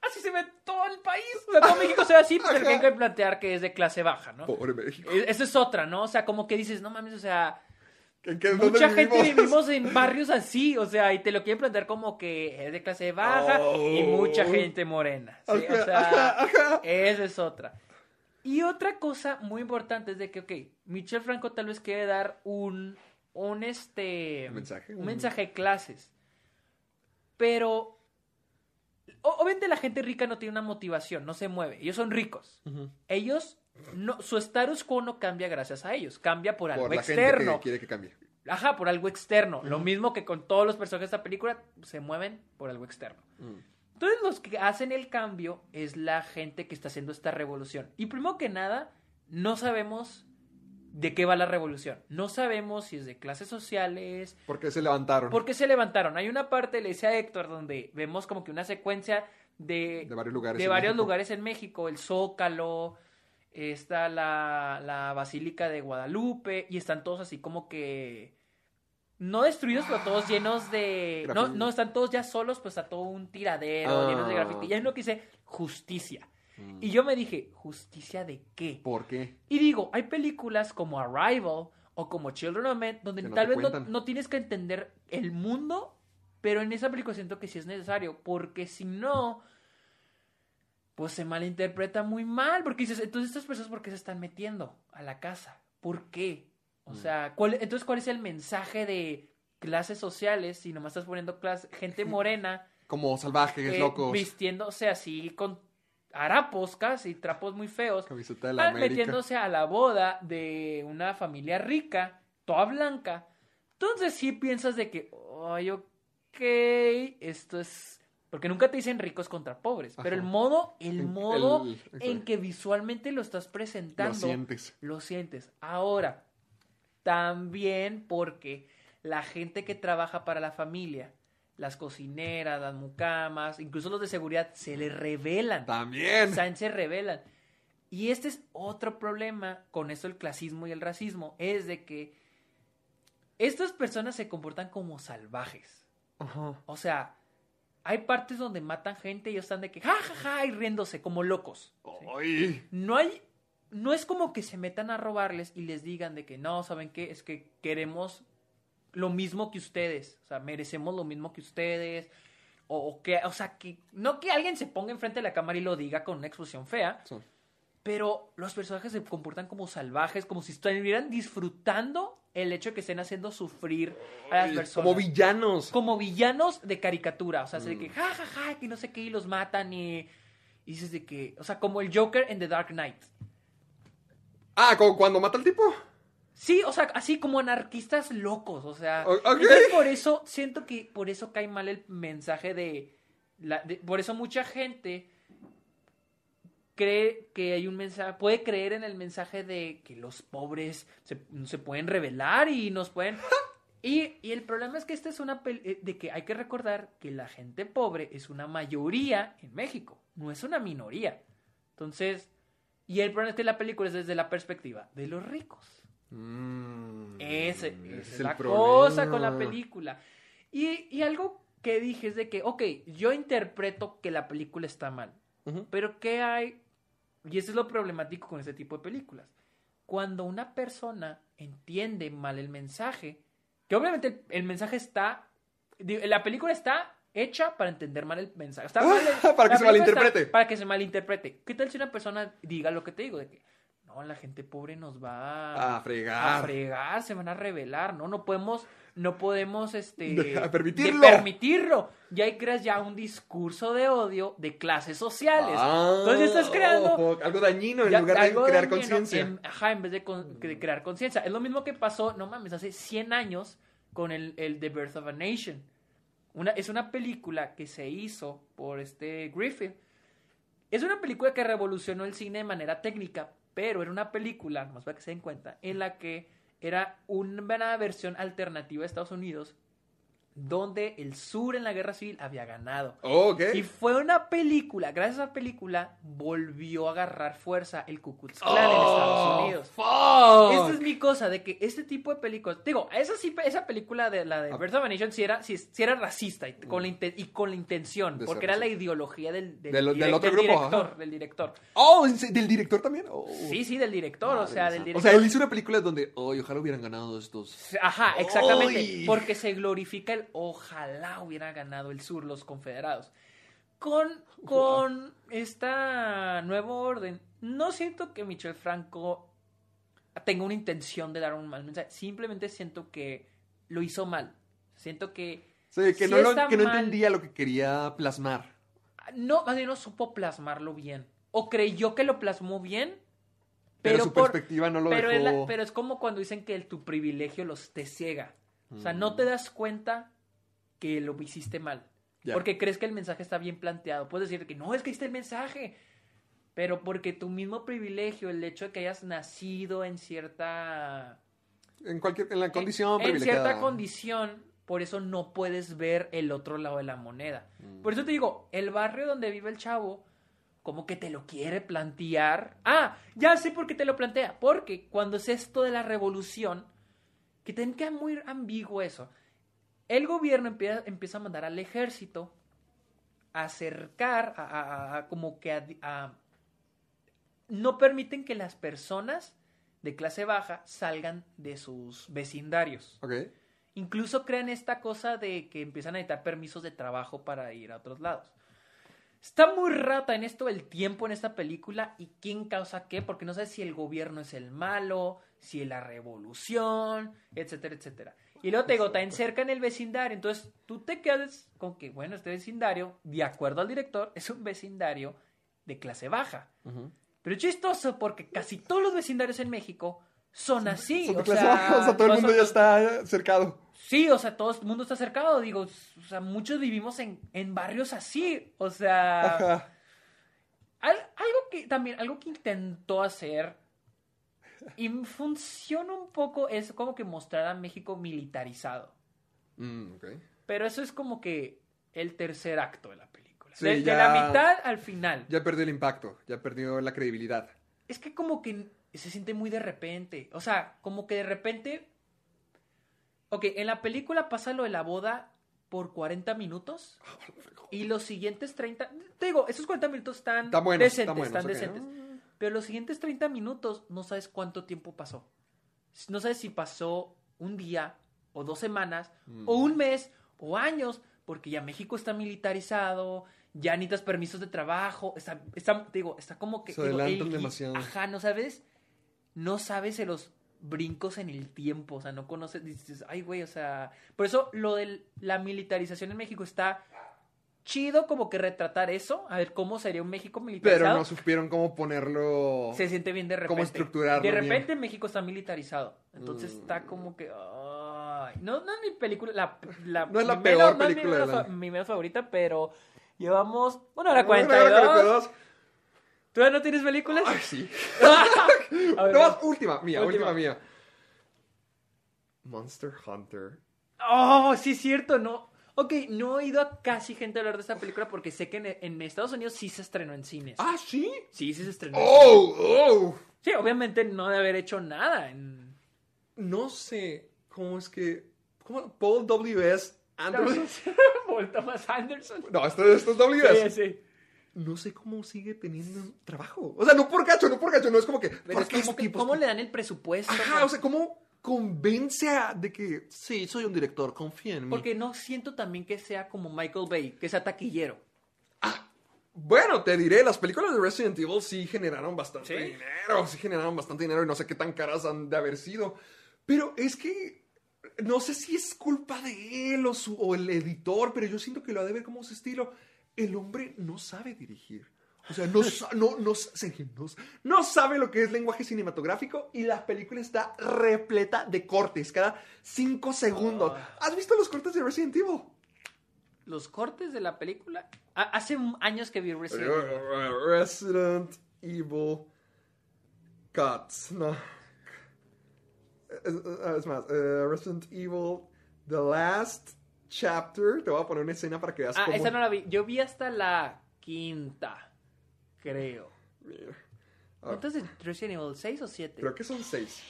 así se ve todo el país. O sea, todo México se ve así, pero tienen que plantear que es de clase baja, ¿no? Pobre México. E- Esa es otra, ¿no? O sea, como que dices, no mames, o sea, ¿En qué- Mucha gente vivimos? vivimos en barrios así, o sea, y te lo quieren plantear como que es de clase baja y Oh. mucha gente morena. ¿sí? O sea, ajá, ajá. esa es otra. Y otra cosa muy importante es de que, ok, Michel Franco tal vez quiere dar un, un este, ¿Un mensaje? un mensaje de clases, pero obviamente la gente rica no tiene una motivación, no se mueve, ellos son ricos, ellos no, su status quo no cambia gracias a ellos, cambia por algo Por la externo. gente que quiere que cambie. Ajá, por algo externo. Lo mismo que con todos los personajes de esta película, se mueven por algo externo. Entonces, los que hacen el cambio es la gente que está haciendo esta revolución. Y primero que nada, no sabemos de qué va la revolución. No sabemos si es de clases sociales, ¿Por qué se levantaron? por qué se levantaron. Hay una parte, le decía a Héctor, donde vemos como que una secuencia de, De varios lugares de en varios México. lugares en México, el Zócalo, está la, la Basílica de Guadalupe, y están todos así como que no destruidos, pero todos llenos de... No, Grafiti. no, están todos ya solos, pues está todo un tiradero, Ah. llenos de graffiti. Ya es lo que dice justicia. Mm. Y yo me dije, ¿justicia de qué? ¿Por qué? Y digo, hay películas como Arrival o como Children of Men donde no tal vez no, no tienes que entender el mundo, pero en esa película siento que sí es necesario, porque si no, pues se malinterpreta muy mal, porque dices, entonces estas personas, ¿por qué se están metiendo a la casa? ¿Por qué? O Mm. sea, ¿cuál, entonces, ¿cuál es el mensaje de clases sociales si nomás estás poniendo clase, gente morena? Como salvajes, eh, locos. vistiéndose así con harapos casi, trapos muy feos, Camiseta de la metiéndose a la boda de una familia rica, toda blanca. Entonces sí piensas de que, ay, ok, esto es... Porque nunca te dicen ricos contra pobres, pero el modo, el En- modo el- en que visualmente lo estás presentando, Lo sientes. lo sientes. Ahora, también porque la gente que trabaja para la familia, las cocineras, las mucamas, incluso los de seguridad, se le revelan. También. Se revelan. Y este es otro problema con esto el clasismo y el racismo, es de que estas personas se comportan como salvajes. O sea, hay partes donde matan gente y ellos están de que ja, ja, ja, y riéndose como locos. No hay, no es como que se metan a robarles y les digan de que no, ¿saben qué? Es que queremos lo mismo que ustedes, o sea, merecemos lo mismo que ustedes, o, o que, o sea, que no que alguien se ponga enfrente de la cámara y lo diga con una expresión fea, pero los personajes se comportan como salvajes, como si estuvieran disfrutando el hecho de que estén haciendo sufrir a las personas Como villanos. como villanos de caricatura. O sea, así de que ja, ja, ja, que no sé qué, y los matan y, y dices de que, o sea, como el Joker en The Dark Knight. Ah, como cuando mata al tipo. Sí, o sea, así como anarquistas locos, o sea. Entonces por eso siento que por eso cae mal el mensaje de, la- de- por eso mucha gente cree que hay un mensaje, puede creer en el mensaje de que los pobres se, se pueden rebelar y nos pueden y, y el problema es que esta es una eh, de que hay que recordar que la gente pobre es una mayoría en México, no es una minoría. Entonces, y el problema es que la película es desde la perspectiva de los ricos. Mm, Ese, es la problema. cosa con la película. Y, y algo que dije es de que, ok, yo interpreto que la película está mal, pero ¿qué hay? Y eso es lo problemático con este tipo de películas. Cuando una persona entiende mal el mensaje, que obviamente el, el mensaje está, la película está hecha para entender mal el mensaje. Está mal el- Para que se malinterprete. está Para que se malinterprete. ¿Qué tal si una persona diga lo que te digo? De que, no, la gente pobre nos va A fregar. a fregar, se van a revelar, ¿no? No podemos, no podemos, este... Permitirlo. de permitirlo. Y ahí creas ya un discurso de odio de clases sociales. Ah, Entonces estás creando... algo dañino en ya- lugar de crear conciencia. en- Ajá, en vez de, con- de crear conciencia. Es lo mismo que pasó, no mames, hace 100 años con el, el The Birth of a Nation. Una, es una película que se hizo por este Griffith. Es una película que revolucionó el cine de manera técnica, pero era una película, más para que se den cuenta, en la que era una versión alternativa de Estados Unidos, donde el sur en la guerra civil había ganado. Oh, ok. Y fue una película, gracias a esa película, volvió a agarrar fuerza el Ku Klux Klan en Estados Unidos. Oh, fuck. Esta es mi cosa, de que este tipo de películas, digo, esa sí, esa película de la de Birth of a Nation sí era, sí, sí era racista y con, la, inte- y con la intención, porque era la ideología del, del, Del- otro grupo, director, ajá. del director. Oh, ¿en se- ¿del director también? Oh. Sí, sí, del director, o sea, del director. O sea, él hizo una película donde, oh, ojalá hubieran ganado estos. Ajá, exactamente. Porque se glorifica el ojalá hubiera ganado el sur, los confederados. Con, con esta nuevo orden, no siento que Michel Franco tenga una intención de dar un mal mensaje. Simplemente siento que lo hizo mal. Siento que. Sí, que, no, lo- que no mal. entendía lo que quería plasmar. No, más bien no supo plasmarlo bien. O creyó que lo plasmó bien. Pero, Pero, su por- perspectiva no lo pero, dejó. es la- pero es como cuando dicen que el- tu privilegio los te ciega. O sea, Mm. no te das cuenta que lo hiciste mal. Porque crees que el mensaje está bien planteado. Puedes decir que no, es que está el mensaje. Pero porque tu mismo privilegio, el hecho de que hayas nacido en cierta... En cualquier, en la condición en, en cierta condición, por eso no puedes ver el otro lado de la moneda. Mm. Por eso te digo, el barrio donde vive el chavo, como que te lo quiere plantear. Ah, ya sé por qué te lo plantea. Porque cuando es esto de la revolución, que te queda muy ambiguo eso. El gobierno empieza, empieza a mandar al ejército a acercar, a, a- a- como que a, a- no permiten que las personas de clase baja salgan de sus vecindarios. Ok. Incluso crean esta cosa de que empiezan a necesitar permisos de trabajo para ir a otros lados. Está muy rata en esto el tiempo en esta película y quién causa qué, porque no sabes si el gobierno es el malo, si es la revolución, etcétera, etcétera. Y luego te digo, está en cerca en el vecindario, entonces tú te quedas con que, bueno, este vecindario, de acuerdo al director, es un vecindario de clase baja. Pero es chistoso porque casi todos los vecindarios en México son así. Son de o clase sea, baja, o sea, todo el mundo son- ya está cercado. Sí, o sea, todo el mundo está cercado, digo, o sea, muchos vivimos en, en barrios así, o sea, Ajá. al- algo que también, algo que intentó hacer y funciona un poco es como que mostrar a México militarizado, Mm, pero eso es como que el tercer acto de la película, Sí, de, de ya- la mitad al final. Ya perdió el impacto, ya perdió la credibilidad. Es que como que se siente muy de repente. O sea, como que de repente. Ok, en la película pasa lo de la boda por 40 minutos. Y los siguientes 30. Te digo, esos 40 minutos están, buenos, decentes. están buenos, están ok. decentes. Pero los siguientes 30 minutos no sabes cuánto tiempo pasó. No sabes si pasó un día, o dos semanas, Mm. o un mes, o años, porque ya México está militarizado, ya necesitas permisos de trabajo, está, está, te digo, está como que... Se digo, adelantan gui- demasiado. Ajá, ¿no sabes? No sabes de los brincos en el tiempo, o sea, no conoces, dices, ay, güey, o sea... Por eso lo de la militarización en México está chido como que retratar eso, a ver cómo sería un México militarizado. Pero no supieron cómo ponerlo. se siente bien de repente. cómo estructurarlo De bien. repente México está militarizado. Entonces está como que. no, no es mi película. La, la- No es la mi peor menos- no es mi película menos del fa- año. mi menos favorita, pero llevamos una hora Una hora 42. 42. ¿Tú ya no tienes películas? Ay, sí. A ver, No, última, mía, Última. última mía. Monster Hunter. Oh, sí es cierto, no. Ok, no he oído a casi gente hablar de esta película porque sé que en, en Estados Unidos sí se estrenó en cines. Ah, sí. Sí, sí se estrenó. Oh, oh. Sí, obviamente no de haber hecho nada en... No sé cómo es que. ¿Cómo? Paul W.S. Anderson. Paul Thomas Anderson. No, esto, esto es W.S. Sí, sí. No sé cómo sigue teniendo trabajo. O sea, no por gacho, no por gacho, no es como que. Pero ¿por es como que, ¿cómo le dan el presupuesto? Ajá, o sea, ¿cómo convence a de que. Sí, soy un director, confía en mí. Porque no siento también que sea como Michael Bay, que sea taquillero. Bueno, te diré, las películas de Resident Evil sí generaron bastante ¿Sí? dinero, sí generaron bastante dinero y no sé qué tan caras han de haber sido. Pero es que no sé si es culpa de él o, su, o el editor, pero yo siento que lo ha de ver como su estilo. El hombre no sabe dirigir. O sea, no, no, no, no, sabe lo que es lenguaje cinematográfico y la película está repleta de cortes cada cinco segundos. ¿Has visto los cortes de Resident Evil? Los cortes de la película... Ah, hace años que vi Resident Evil. Resident Evil Cuts. No. Es, más, eh, Resident Evil The Last Chapter. Te voy a poner una escena para que veas Ah, cómo. esa no la vi. Yo vi hasta la quinta, creo. Ah. Entonces, Resident Evil 6 o 7. Creo que son seis.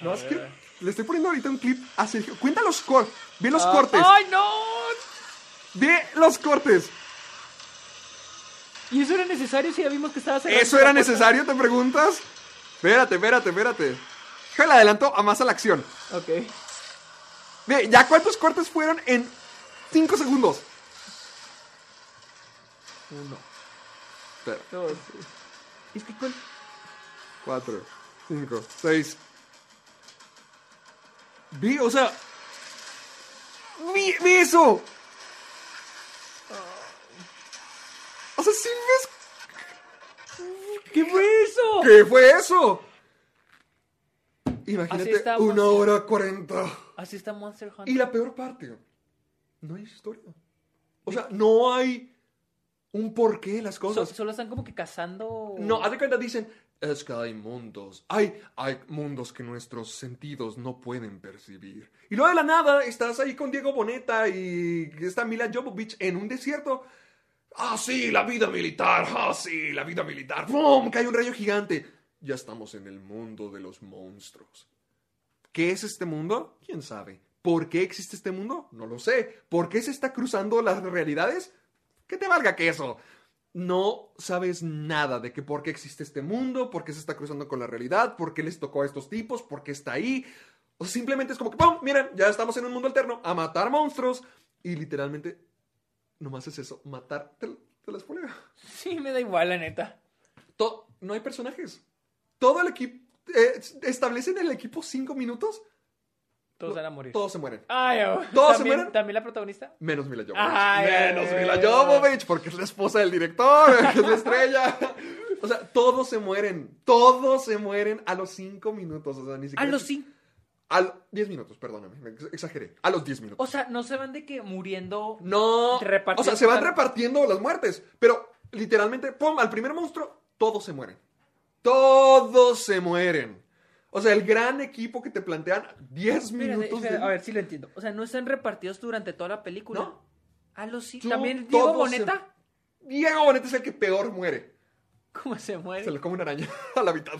No, es que le estoy poniendo ahorita un clip a Sergio. Cuenta los cortes. Ve los cortes. Ah, ¡Ay, no! Ve los cortes. ¿Y eso era necesario si ya vimos que estaba ¿Eso era necesario, te preguntas? Espérate, espérate, espérate. Déjale adelanto a más a la acción. Ok. Ve, ¿ya cuántos cortes fueron en 5 segundos? Uno, Espera. Es que con... 4, 5, 6. Vi, o sea. Vi, vi eso. O sea, sí ves. ¿Qué fue eso? ¿Qué fue eso? Imagínate, está, una Monster. hora cuarenta. Así está Monster Hunter. Y la peor parte, no hay historia. O sea, no hay un porqué de las So- cosas. solo están como que cazando... No, haz de cuenta, dicen, es que hay mundos. Hay, hay mundos que nuestros sentidos no pueden percibir. Y luego de la nada estás ahí con Diego Boneta y está Mila Jovovich en un desierto. Ah, sí, la vida militar. Ah, sí, la vida militar. ¡Pum! Cae un rayo gigante. Ya estamos en el mundo de los monstruos. ¿Qué es este mundo? ¿Quién sabe? ¿Por qué existe este mundo? No lo sé. ¿Por qué se está cruzando las realidades? Que te valga que eso. No sabes nada de que por qué existe este mundo, por qué se está cruzando con la realidad, por qué les tocó a estos tipos, por qué está ahí. O simplemente es como que, ¡pum! Miren, ya estamos en un mundo alterno, a matar monstruos. Y literalmente, nomás es eso, matar. Te, te la spoileo. Sí, me da igual, la neta. To- no hay personajes. Todo el equipo. eh, establecen el equipo cinco minutos, Todos van a morir. todos se mueren. Ay, oh. ¿Todos se ¿También, mueren? ¿También la protagonista? Menos Mila Jovovich. Ay, Menos ay, Mila. Jovovich, porque es la esposa del director, que es la estrella. O sea, todos se mueren. Todos se mueren a los cinco minutos. O sea, ni A siquiera. los cinco. A los 10 minutos, perdóname. me ex- Exageré. A los 10 minutos. O sea, no se van de que muriendo. no. O sea, se van repartiendo las muertes. Pero literalmente, pum, al primer monstruo, todos se mueren. Todos se mueren. O sea, el gran equipo que te plantean 10 Espérate, minutos de- A ver si lo entiendo. O sea, no están repartidos durante toda la película. No. A los sí. Tú- También Diego todos se- Boneta. Diego Boneta es el que peor muere. ¿Cómo se muere? Se le come una araña a la mitad.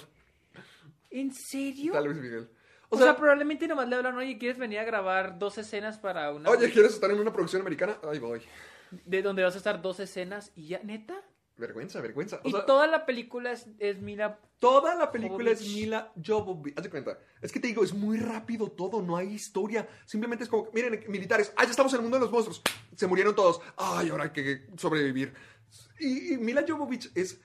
¿En serio? Está Luis Miguel. O, O sea, sea, probablemente nomás le hablan, oye, ¿quieres venir a grabar dos escenas para una... oye, ¿quieres estar en una producción americana? Ahí voy. De donde vas a estar dos escenas y ya, ¿neta? Vergüenza, vergüenza. O y sea, toda la película es, es mira... toda la película es. Mila Jovovich. Haz de cuenta. Es que te digo, es muy rápido todo, no hay historia. Simplemente es como, miren, militares, ah, ya estamos en el mundo de los monstruos. Se murieron todos. Ay, ahora hay que sobrevivir. Y, y Mila Jovovich es...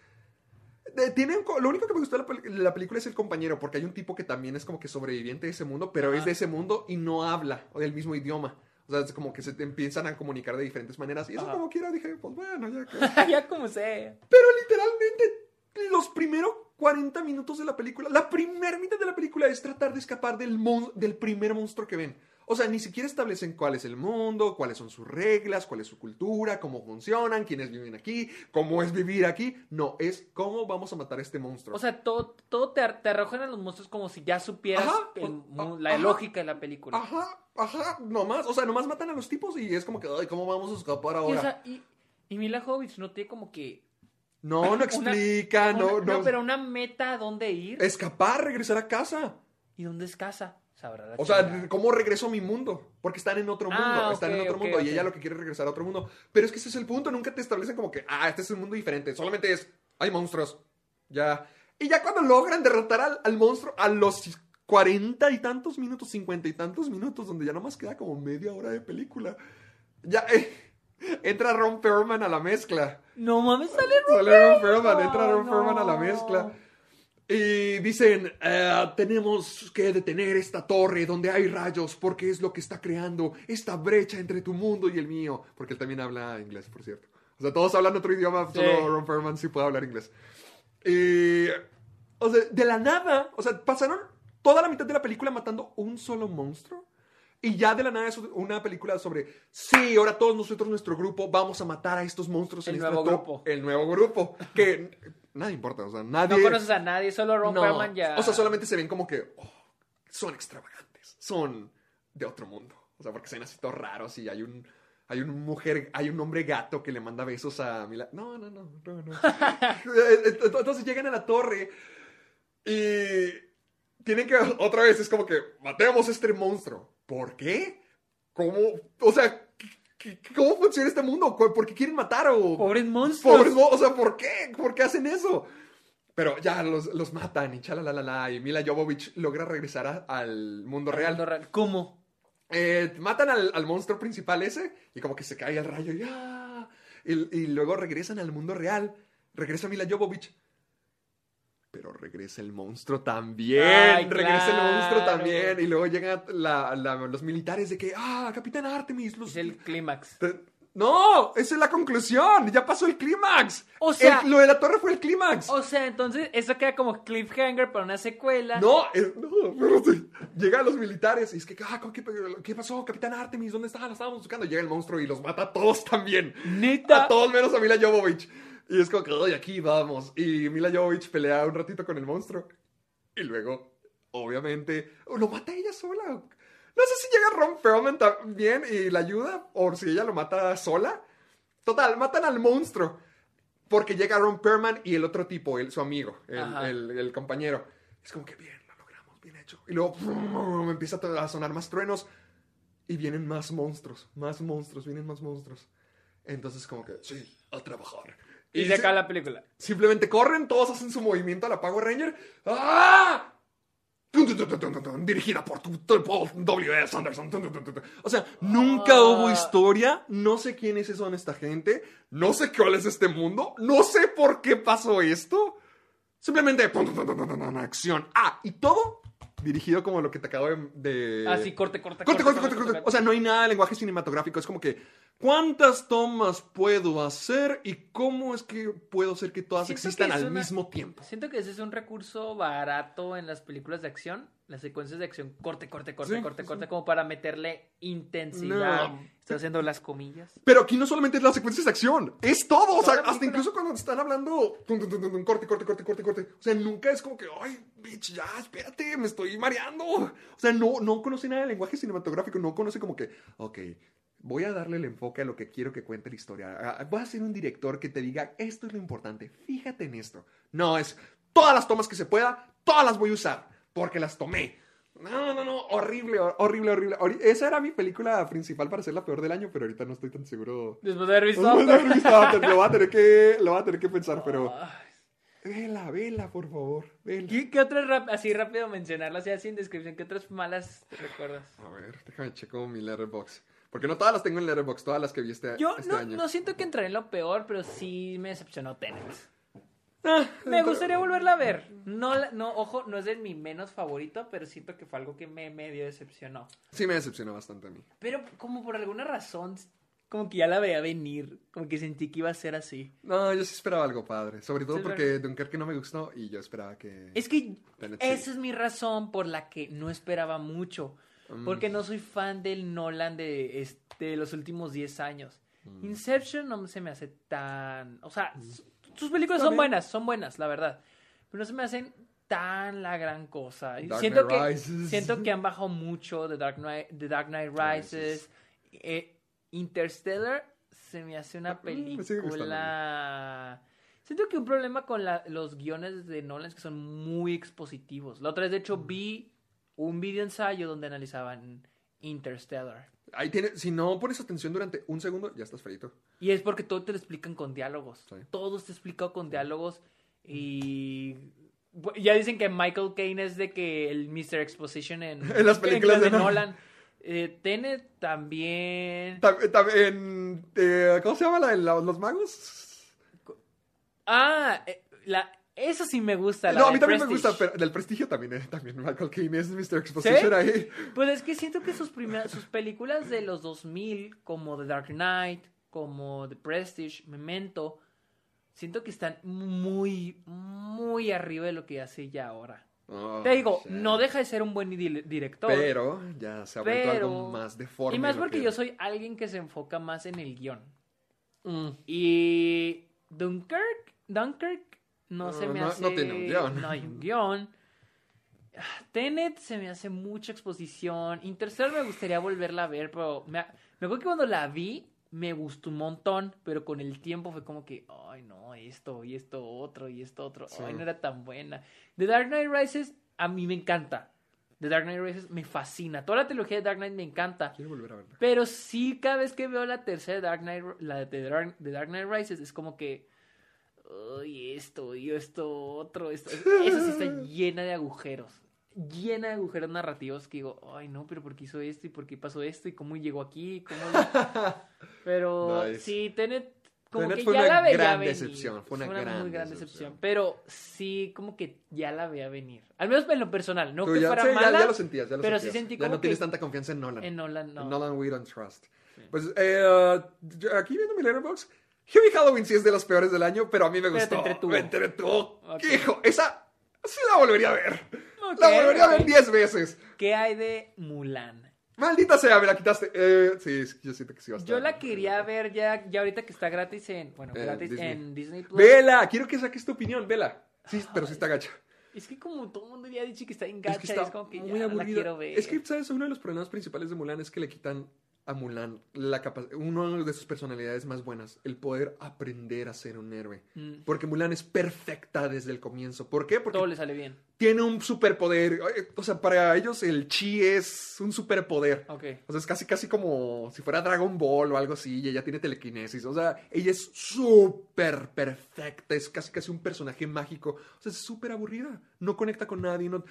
de- Tiene un lo único que me gustó de la, la película es el compañero, porque hay un tipo que también es como que sobreviviente de ese mundo, pero es de ese mundo y no habla del mismo idioma. O sea, es como que se te empiezan a comunicar de diferentes maneras. Y eso Ajá. como quiera dije, pues bueno, ya que... ya como sé. Pero literalmente, los primeros 40 minutos de la película, la primera mitad de la película es tratar de escapar del, mon- del primer monstruo que ven. O sea, ni siquiera establecen cuál es el mundo, cuáles son sus reglas, cuál es su cultura, cómo funcionan, quiénes viven aquí, cómo es vivir aquí. No, es cómo vamos a matar a este monstruo. O sea, todo, todo te, ar- te arrojan a los monstruos como si ya supieras Ajá, el o- mu- a- la ajá. lógica de la película. Ajá, ajá, nomás, o sea, nomás matan a los tipos y es como que, ay, ¿cómo vamos a escapar Y, ahora? o sea, y, y Mila Jovovich no tiene como que... no, no una- explica, no, una- no. pero una meta a dónde ir Escapar, regresar a casa. y dónde es casa. Sabrá la O sea. ¿cómo regreso a mi mundo? Porque están en otro mundo, Ah, están ok, en otro ok, mundo y ok. ella lo que quiere es regresar a otro mundo. Pero es que ese es el punto, nunca te establecen como que, ah, este es un mundo diferente, solamente es, hay monstruos, ya. Y ya cuando logran derrotar al, al monstruo a los cuarenta y tantos minutos, cincuenta y tantos minutos, donde ya nomás queda como media hora de película, ya eh, entra Ron Perlman a la mezcla. No mames, sale Sale Ron Perlman, entra Ron no. Perlman a la mezcla. Y dicen, eh, tenemos que detener esta torre donde hay rayos porque es lo que está creando esta brecha entre tu mundo y el mío. Porque él también habla inglés, por cierto. O sea, todos hablan otro idioma, Sí. solo Ron Perlman sí puede hablar inglés. Y, o sea, de la nada, o sea, pasaron toda la mitad de la película matando un solo monstruo. Y ya de la nada es una película sobre, sí, ahora todos nosotros, nuestro grupo, vamos a matar a estos monstruos El en nuevo grupo. El nuevo grupo. Que nada importa, o sea, nadie... No conoces a nadie, solo Ron No, Perlman ya. O sea, solamente se ven como que oh, son extravagantes, son de otro mundo. O sea, porque se ven así todos raros y hay un hay una mujer, hay un hombre gato que le manda besos a Mila. No, no, no, no, no. Entonces llegan a la torre y tienen que otra vez es como que matemos a este monstruo. ¿Por qué? ¿Cómo? O sea, ¿qué- qué- ¿cómo funciona este mundo? ¿Por qué quieren matar o Pobres monstruos. Pobres mo- o sea, ¿por qué? ¿Por qué hacen eso? Pero ya los, los matan y chalalala y Mila Jovovich logra regresar a- al mundo real. Mundo real. ¿Cómo? Eh, matan al, al monstruo principal ese y como que se cae el rayo y, ¡ah! y, y luego regresan al mundo real. Regresa Mila Jovovich. Pero regresa el monstruo también. Ay, regresa el monstruo también. Y luego llegan la- la- los militares de que, ah, Capitán Artemis. Los, Es el clímax. No, esa es la conclusión. Ya pasó el clímax. O sea- El- lo de la torre fue el clímax. O sea, entonces eso queda como cliffhanger para una secuela. No, eh, no, espérate. Llegan los militares y es que, ah, ¿qué, qué pasó, Capitán Artemis? ¿Dónde está? La estábamos buscando. Llega el monstruo y los mata a todos también. Neta. A todos menos a Mila Jovovich. Y es como que, ay, aquí vamos. Y Mila Jovovich pelea un ratito con el monstruo. Y luego, obviamente, lo mata ella sola. No sé si llega Ron Perlman también y la ayuda, o si ella lo mata sola. Total, matan al monstruo. Porque llega Ron Perlman y el otro tipo, el, su amigo, el, el- el compañero. Es como que bien, lo logramos, bien hecho. Y luego empieza a sonar más truenos. Y vienen más monstruos, más monstruos, vienen más monstruos. Entonces como que, sí, a trabajar. Y se se- acaba la película. Simplemente corren, todos hacen su movimiento a la Power Ranger. ¡Ah! Dirigida por tu, W. S. Anderson. Tun, tun, tun, tun, tun. O sea, nunca Ah. hubo historia. No sé quiénes son esta gente. No sé cuál es este mundo. No sé por qué pasó esto. Simplemente acción. Ah, y todo dirigido como lo que te acabo de. Ah, sí, corte, corte, Corte, corte, corte, corte. O sea, no hay nada de lenguaje cinematográfico. Es como que, ¿cuántas tomas puedo hacer y cómo es que puedo hacer que todas Siento existan que al una- mismo tiempo? Siento que ese es un recurso barato en las películas de acción. Las secuencias de acción, corte, corte, corte, Sí, corte, sí. corte, como para meterle intensidad. No. Estoy haciendo las comillas. Pero aquí no solamente es las secuencias de acción, es todo. O sea, hasta película. incluso cuando están hablando, tum, tum, tum, tum, corte, corte, corte, corte, corte. O sea, nunca es como que, ay, bitch, ya, espérate, me estoy mareando. O sea, no, no conoce nada de lenguaje cinematográfico, no conoce como que, ok, voy a darle el enfoque a lo que quiero que cuente la historia. Voy a ser un director que te diga, esto es lo importante, fíjate en esto. No, es todas las tomas que se pueda, todas las voy a usar, porque las tomé. No, no, no, horrible, hor- horrible, horrible. Esa era mi película principal para ser la peor del año, pero ahorita no estoy tan seguro. Después de haber visto. No, no, no, no, lo voy a tener que, lo voy a tener que pensar, pero... Vela, vela, por favor, vela. ¿Qué, qué otras, así rápido mencionarlas, así sin descripción, qué otras malas te recuerdas? A ver, déjame checo mi letterbox. Porque no todas las tengo en letterbox, todas las que vi este, Yo este no, año. no siento que entraré en lo peor, pero sí me decepcionó Tenet. Me gustaría volverla a ver. No, no, ojo, no es de mi menos favorito, pero siento que fue algo que me medio decepcionó. Sí me decepcionó bastante a mí. Pero como por alguna razón, como que ya la veía venir, como que sentí que iba a ser así. No, yo sí esperaba algo padre. Sobre todo Sí, porque Dunkerque no me gustó y yo esperaba que... Es que Tenet sí. esa es mi razón por la que no esperaba mucho. Mm. Porque no soy fan del Nolan de, este, los últimos 10 años. Mm. Inception no se me hace tan... O sea, s- sus películas son buenas, son buenas, la verdad. Pero no se me hacen tan la gran cosa. Dark siento, que, Rises. siento que han bajado mucho de Dark Knight, The Dark Knight Rises. Eh, Interstellar se me hace una mm, película... Siento que un problema con la- los guiones de Nolan es que son muy expositivos. La otra vez, de hecho, Mm. vi un video ensayo donde analizaban Interstellar. Ahí tiene... Si no pones atención durante un segundo, ya estás frito. Y es porque todo te lo explican con diálogos. Sí. Todo está explicado con diálogos. Y ya dicen que Michael Caine es de que el Mr. Exposition en, En las películas de Nolan. Nolan. Eh, Tenet también. Tam- También... eh, ¿Cómo se llama la de los magos? Ah, eh, la, eso sí me gusta. la no, a de mí también me gusta, pero del prestigio también, eh, también Michael Caine es Mr. Exposition ahí. Pues es que siento que sus primeras, sus películas de los 2000, como The Dark Knight, como The Prestige, Memento, siento que están muy, muy arriba de lo que hace ya ahora. Oh, Te digo, no deja de ser un buen di- director. Pero ya se ha vuelto pero- algo más deforme. y más de porque que- yo soy alguien que se enfoca más en el guion. Mm. Y Dunkirk, Dunkirk no, No, se me no- hace... no tiene un guion. No hay un guion. Ah, Tenet se me hace mucha exposición. Interstellar me gustaría volverla a ver, pero me, me acuerdo que cuando la vi me gustó un montón, pero con el tiempo fue como que, ay no, esto y esto otro y esto otro, Sí. ay no era tan buena. The Dark Knight Rises a mí me encanta. The Dark Knight Rises me fascina. Toda la trilogía de Dark Knight me encanta. Quiero volver a verla. Pero sí, cada vez que veo la tercera de Dark Knight, la de Dark, de Dark Knight Rises, es como que. Uy, esto, y esto, otro, esto. Esa sí está llena de agujeros. Llena de agujeros narrativos que digo, ay no, pero ¿por qué hizo esto? ¿Y por qué pasó esto? ¿Y cómo llegó aquí? ¿Cómo Pero Nice. sí, Tenet, como Tenet que fue ya una la veía gran venir. decepción, fue una gran muy gran decepción. decepción. Pero sí, como que ya la veía venir. Al menos en lo personal, no Tú que ya, fuera sí, ya- mala. ya, lo sentías, ya lo pero sí sentí Ya como no tienes tanta confianza en Nolan. En Nolan, no. En Nolan we don't trust. Pues eh, aquí viendo mi letterbox, Hubie Halloween sí es de los peores del año, pero a mí me Pero te gustó. entretuvo. Me entretuvo. Ok. Hijo, esa sí la volvería a ver. La volvería a ver 10 veces. ¿Qué hay de Mulan? Maldita sea, me la quitaste. Eh, sí, sí, yo siento que sí va a estar. Yo la quería ver ya, ya ahorita que está gratis en, bueno, Eh, gratis Disney. en Disney Plus. Vela, quiero que saques tu opinión, vela. Sí, pero sí está gacha. Es que como todo el mundo ya ha dicho que está en Es gacha, que es, está como que muy ya la aburrida. quiero ver. Es que, ¿sabes? Uno de los problemas principales de Mulan es que le quitan a Mulan la capa- uno de sus personalidades más buenas, el poder aprender a ser un héroe. Mm. Porque Mulan es perfecta desde el comienzo. ¿Por qué? Porque todo le sale bien. tiene un superpoder. Eh, O sea, para ellos el chi es un superpoder. Ok. O sea, es casi, casi como si fuera Dragon Ball o algo así, y ella tiene telequinesis. O sea, ella es súper perfecta, es casi, casi un personaje mágico. O sea, es súper aburrida, no conecta con nadie. No...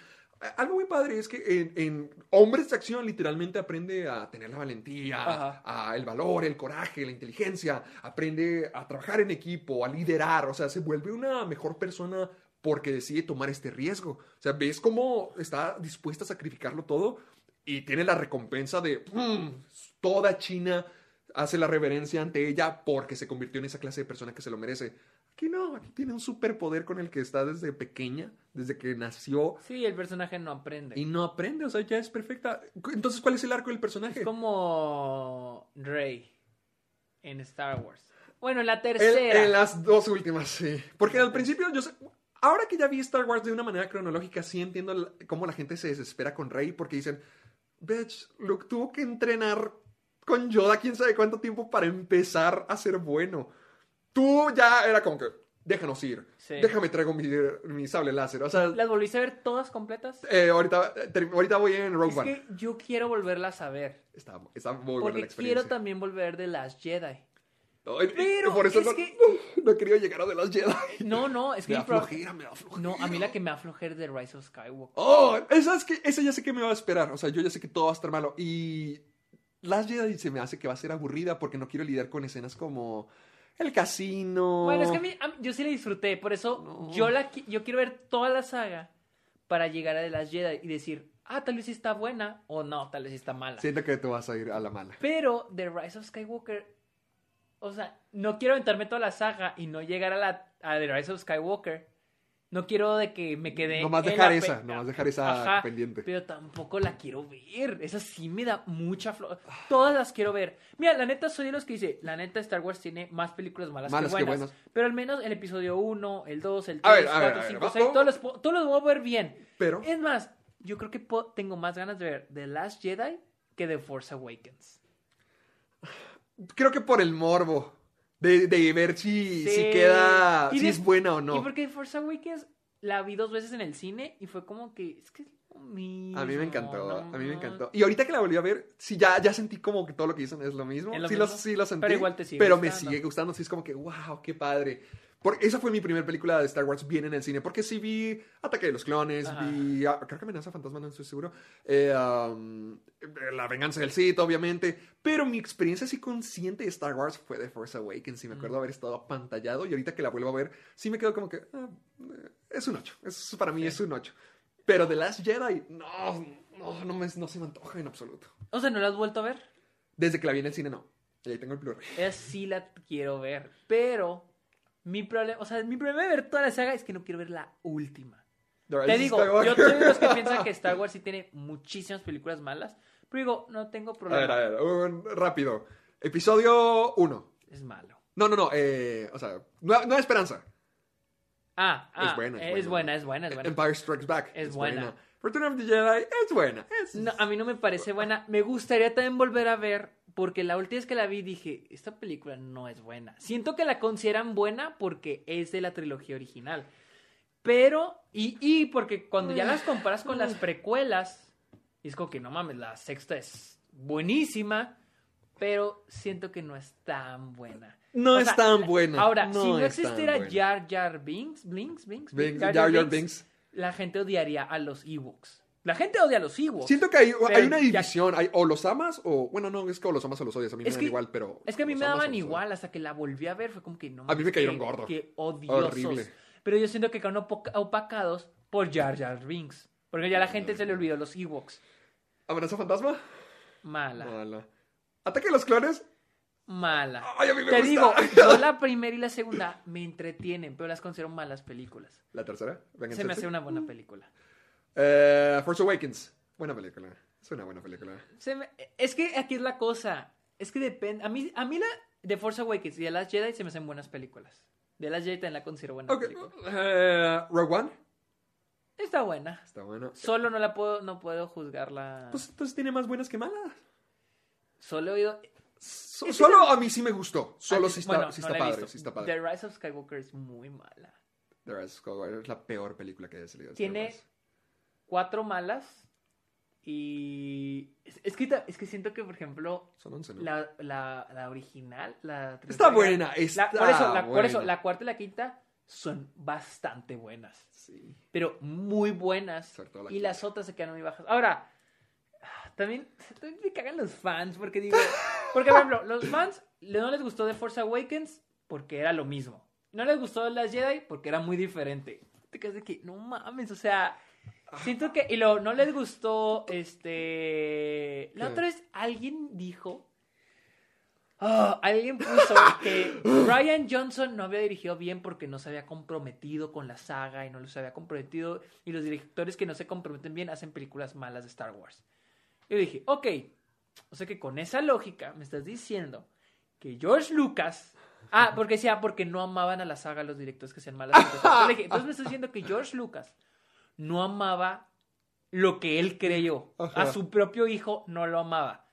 Algo muy padre es que en, en Hombres de Acción literalmente aprende a tener la valentía, a el valor, el coraje, la inteligencia, aprende a trabajar en equipo, a liderar, o sea, se vuelve una mejor persona porque decide tomar este riesgo. O sea, ves cómo está dispuesta a sacrificarlo todo y tiene la recompensa de "Mm, toda China hace la reverencia ante ella porque se convirtió en esa clase de persona que se lo merece. Aquí no, aquí tiene un superpoder con el que está desde pequeña, desde que nació Sí, el personaje no aprende. y no aprende, o sea, ya es perfecta. Entonces, ¿cuál es el arco del personaje? Es como Rey en Star Wars. Bueno, en la En, tercera. en las dos últimas, sí. Porque al principio yo sé- Ahora que ya vi Star Wars de una manera cronológica, sí entiendo la- cómo la gente se desespera con Rey porque dicen, bitch, Luke tuvo que entrenar con Yoda quién sabe cuánto tiempo para empezar a ser bueno. Tú ya era como que, déjanos ir, Sí. déjame traigo mi, mi sable láser. O sea, ¿Las volviste a ver todas completas? eh, ahorita, ahorita voy en Rogue Es One. que yo quiero volverlas a ver. Está, está muy buena Porque la experiencia. quiero también volver de las Jedi. Ay, Pero por eso es no, que- no he querido llegar a de las Jedi. No, no, es que Me da flojera, me da flojera. No, a mí la que me aflojer de Rise of Skywalker. Oh, esa es que esa ya sé que me va a esperar. O sea, yo ya sé que todo va a estar malo. Y Last Jedi se me hace que va a ser aburrida porque no quiero lidiar con escenas como el casino. Bueno, es que a mí, a mí- yo sí la disfruté, por eso yo la qui- yo quiero ver toda la saga para llegar a The Last Jedi y decir, ah, tal vez sí está buena o no, tal vez sí está mala. Siento que tú vas a ir a la mala. Pero The Rise of Skywalker, o sea, no quiero aventarme toda la saga y no llegar a la a The Rise of Skywalker. No quiero de que me quede Nomás dejar esa, nomás dejar esa Ajá, pendiente. Pero tampoco la quiero ver. Esa sí me da mucha flor. Todas las quiero ver. Mira, la neta soy de los que dice, la neta Star Wars tiene más películas malas, Malas que, que buenas, buenas. Pero al menos el episodio 1, el 2, el A 3, ver, a ver, 4, a ver, 5, va- 6, vamos- todos los, todos los voy a ver bien. Pero- Es más, yo creo que puedo- tengo más ganas de ver The Last Jedi que The Force Awakens. Creo que por el morbo. De, de ver si, si queda. Si de- es buena o no. Y porque Force Awakens la vi dos veces en el cine y fue como que es que es lo mismo. A mí me encantó, no a mí me encantó. Y ahorita que la volví a ver, sí, ya, ya sentí como que todo lo que dicen es lo mismo. ¿Es lo sí, mismo? Lo, sí lo sentí. Pero igual te sigue pero me sigue gustando. Sí, es como que, wow, qué padre. Porque esa fue mi primera película de Star Wars bien en el cine. Porque sí vi Ataque de los Clones, Ajá. vi. ah, creo que Amenaza Fantasma, no estoy seguro. eh, um, la Venganza del Sith, obviamente. Pero mi experiencia así consciente de Star Wars fue de Force Awakens. Y me acuerdo haber estado apantallado. Y ahorita que la vuelvo a ver, sí me quedo como que. ah, eh, es un 8. Es, para mí es un 8. Pero The Last Jedi, no, no, no, me, no se me antoja en absoluto. O sea, ¿no la has vuelto a ver? Desde que la vi en el cine, no. Y ahí tengo el Blu-ray. Sí la quiero ver. Pero mi problema, o sea, mi problema de ver toda la saga es que no quiero ver la última. The Te digo, yo soy de los que piensan que Star Wars sí tiene muchísimas películas malas. Pero digo, no tengo A problema. ver, a ver, un- rápido. Episodio 1. Es malo. No, no, no, eh, o sea, no, no hay esperanza. Ah, ah, es buena. es buena, es buena, es buena. Empire Strikes Back. Es buena. Return of the Jedi es buena. Es, No, a mí no me parece buena. Me gustaría también volver a ver, porque la última vez que la vi dije, esta película no es buena. Siento que la consideran buena porque es de la trilogía original. Pero, y, y porque cuando ya las comparas con las precuelas, es como que no mames, la sexta es buenísima, pero siento que no es tan buena. No O es sea, tan buena. Ahora, No si no existiera. Jar Jar Binks, Blinks, Binks, Binks, Jar Jar Binks, Binks. La gente odiaría a los Ewoks. La gente odia a los Ewoks. Siento que hay, hay una división. hay- o los amas o. Bueno, no, es que o los amas o los odias. A mí me que- igual, pero. Es que a mí me daban igual hasta que la volví a ver. Fue como que no. A mí me cayeron gordos. Qué odiosos. Horrible. Pero yo siento que quedaron opacados por Jar Jar Binks. Porque ya la gente se le olvidó los Ewoks. ¿Amenaza fantasma? Mala. Mala. ¿Ataque a los clones? Mala. Ay, a mí me Te gusta. digo, yo la primera y la segunda me entretienen, pero las considero malas películas. ¿La tercera? Vengan, Se me hace una buena película. Eh, Force Awakens. Buena película. Es una buena película. Se me- Es que aquí es la cosa. Es que depende. A mí, a mí la de Force Awakens y The Last Jedi se me hacen buenas películas. The Last Jedi también la considero buena Ok. película. eh, Rogue One. Está buena. Está bueno. Solo no la puedo, no puedo juzgarla. Pues entonces tiene más buenas que malas. Solo he oído. So- solo a mí sí me gustó. Solo sí está, bueno, no está la he padre. Sí está padre. The Rise of Skywalker es muy mala. The Rise of Skywalker es la peor película que haya salido. Tiene cuatro malas. Y. Es, es que, es que siento que, por ejemplo, Son 11, ¿no? la, la, la original. La Está buena, la- está por, eso, la, por eso, buena. la cuarta y la quinta son bastante buenas. Sí. Pero muy buenas. La Y quinta. las otras se quedan muy bajas. Ahora, ah, también, también me cagan los fans. Porque digo. Porque, por ejemplo, los fans no les gustó The Force Awakens porque era lo mismo. No les gustó Las Jedi porque era muy diferente. Te quedas de que, no mames, o sea. Siento que. Y luego, no les gustó. Este. La otra vez alguien dijo. Ah, alguien puso que Ryan Johnson no había dirigido bien porque no se había comprometido con la saga y no los había comprometido. Y los directores que no se comprometen bien hacen películas malas de Star Wars. Yo dije, ok. O sea que con esa lógica me estás diciendo que George Lucas. Ah, porque decía, porque no amaban a la saga los directores que sean malas. dije, Entonces me estás diciendo que George Lucas no amaba lo que él creyó. Ajá. A su propio hijo no lo amaba.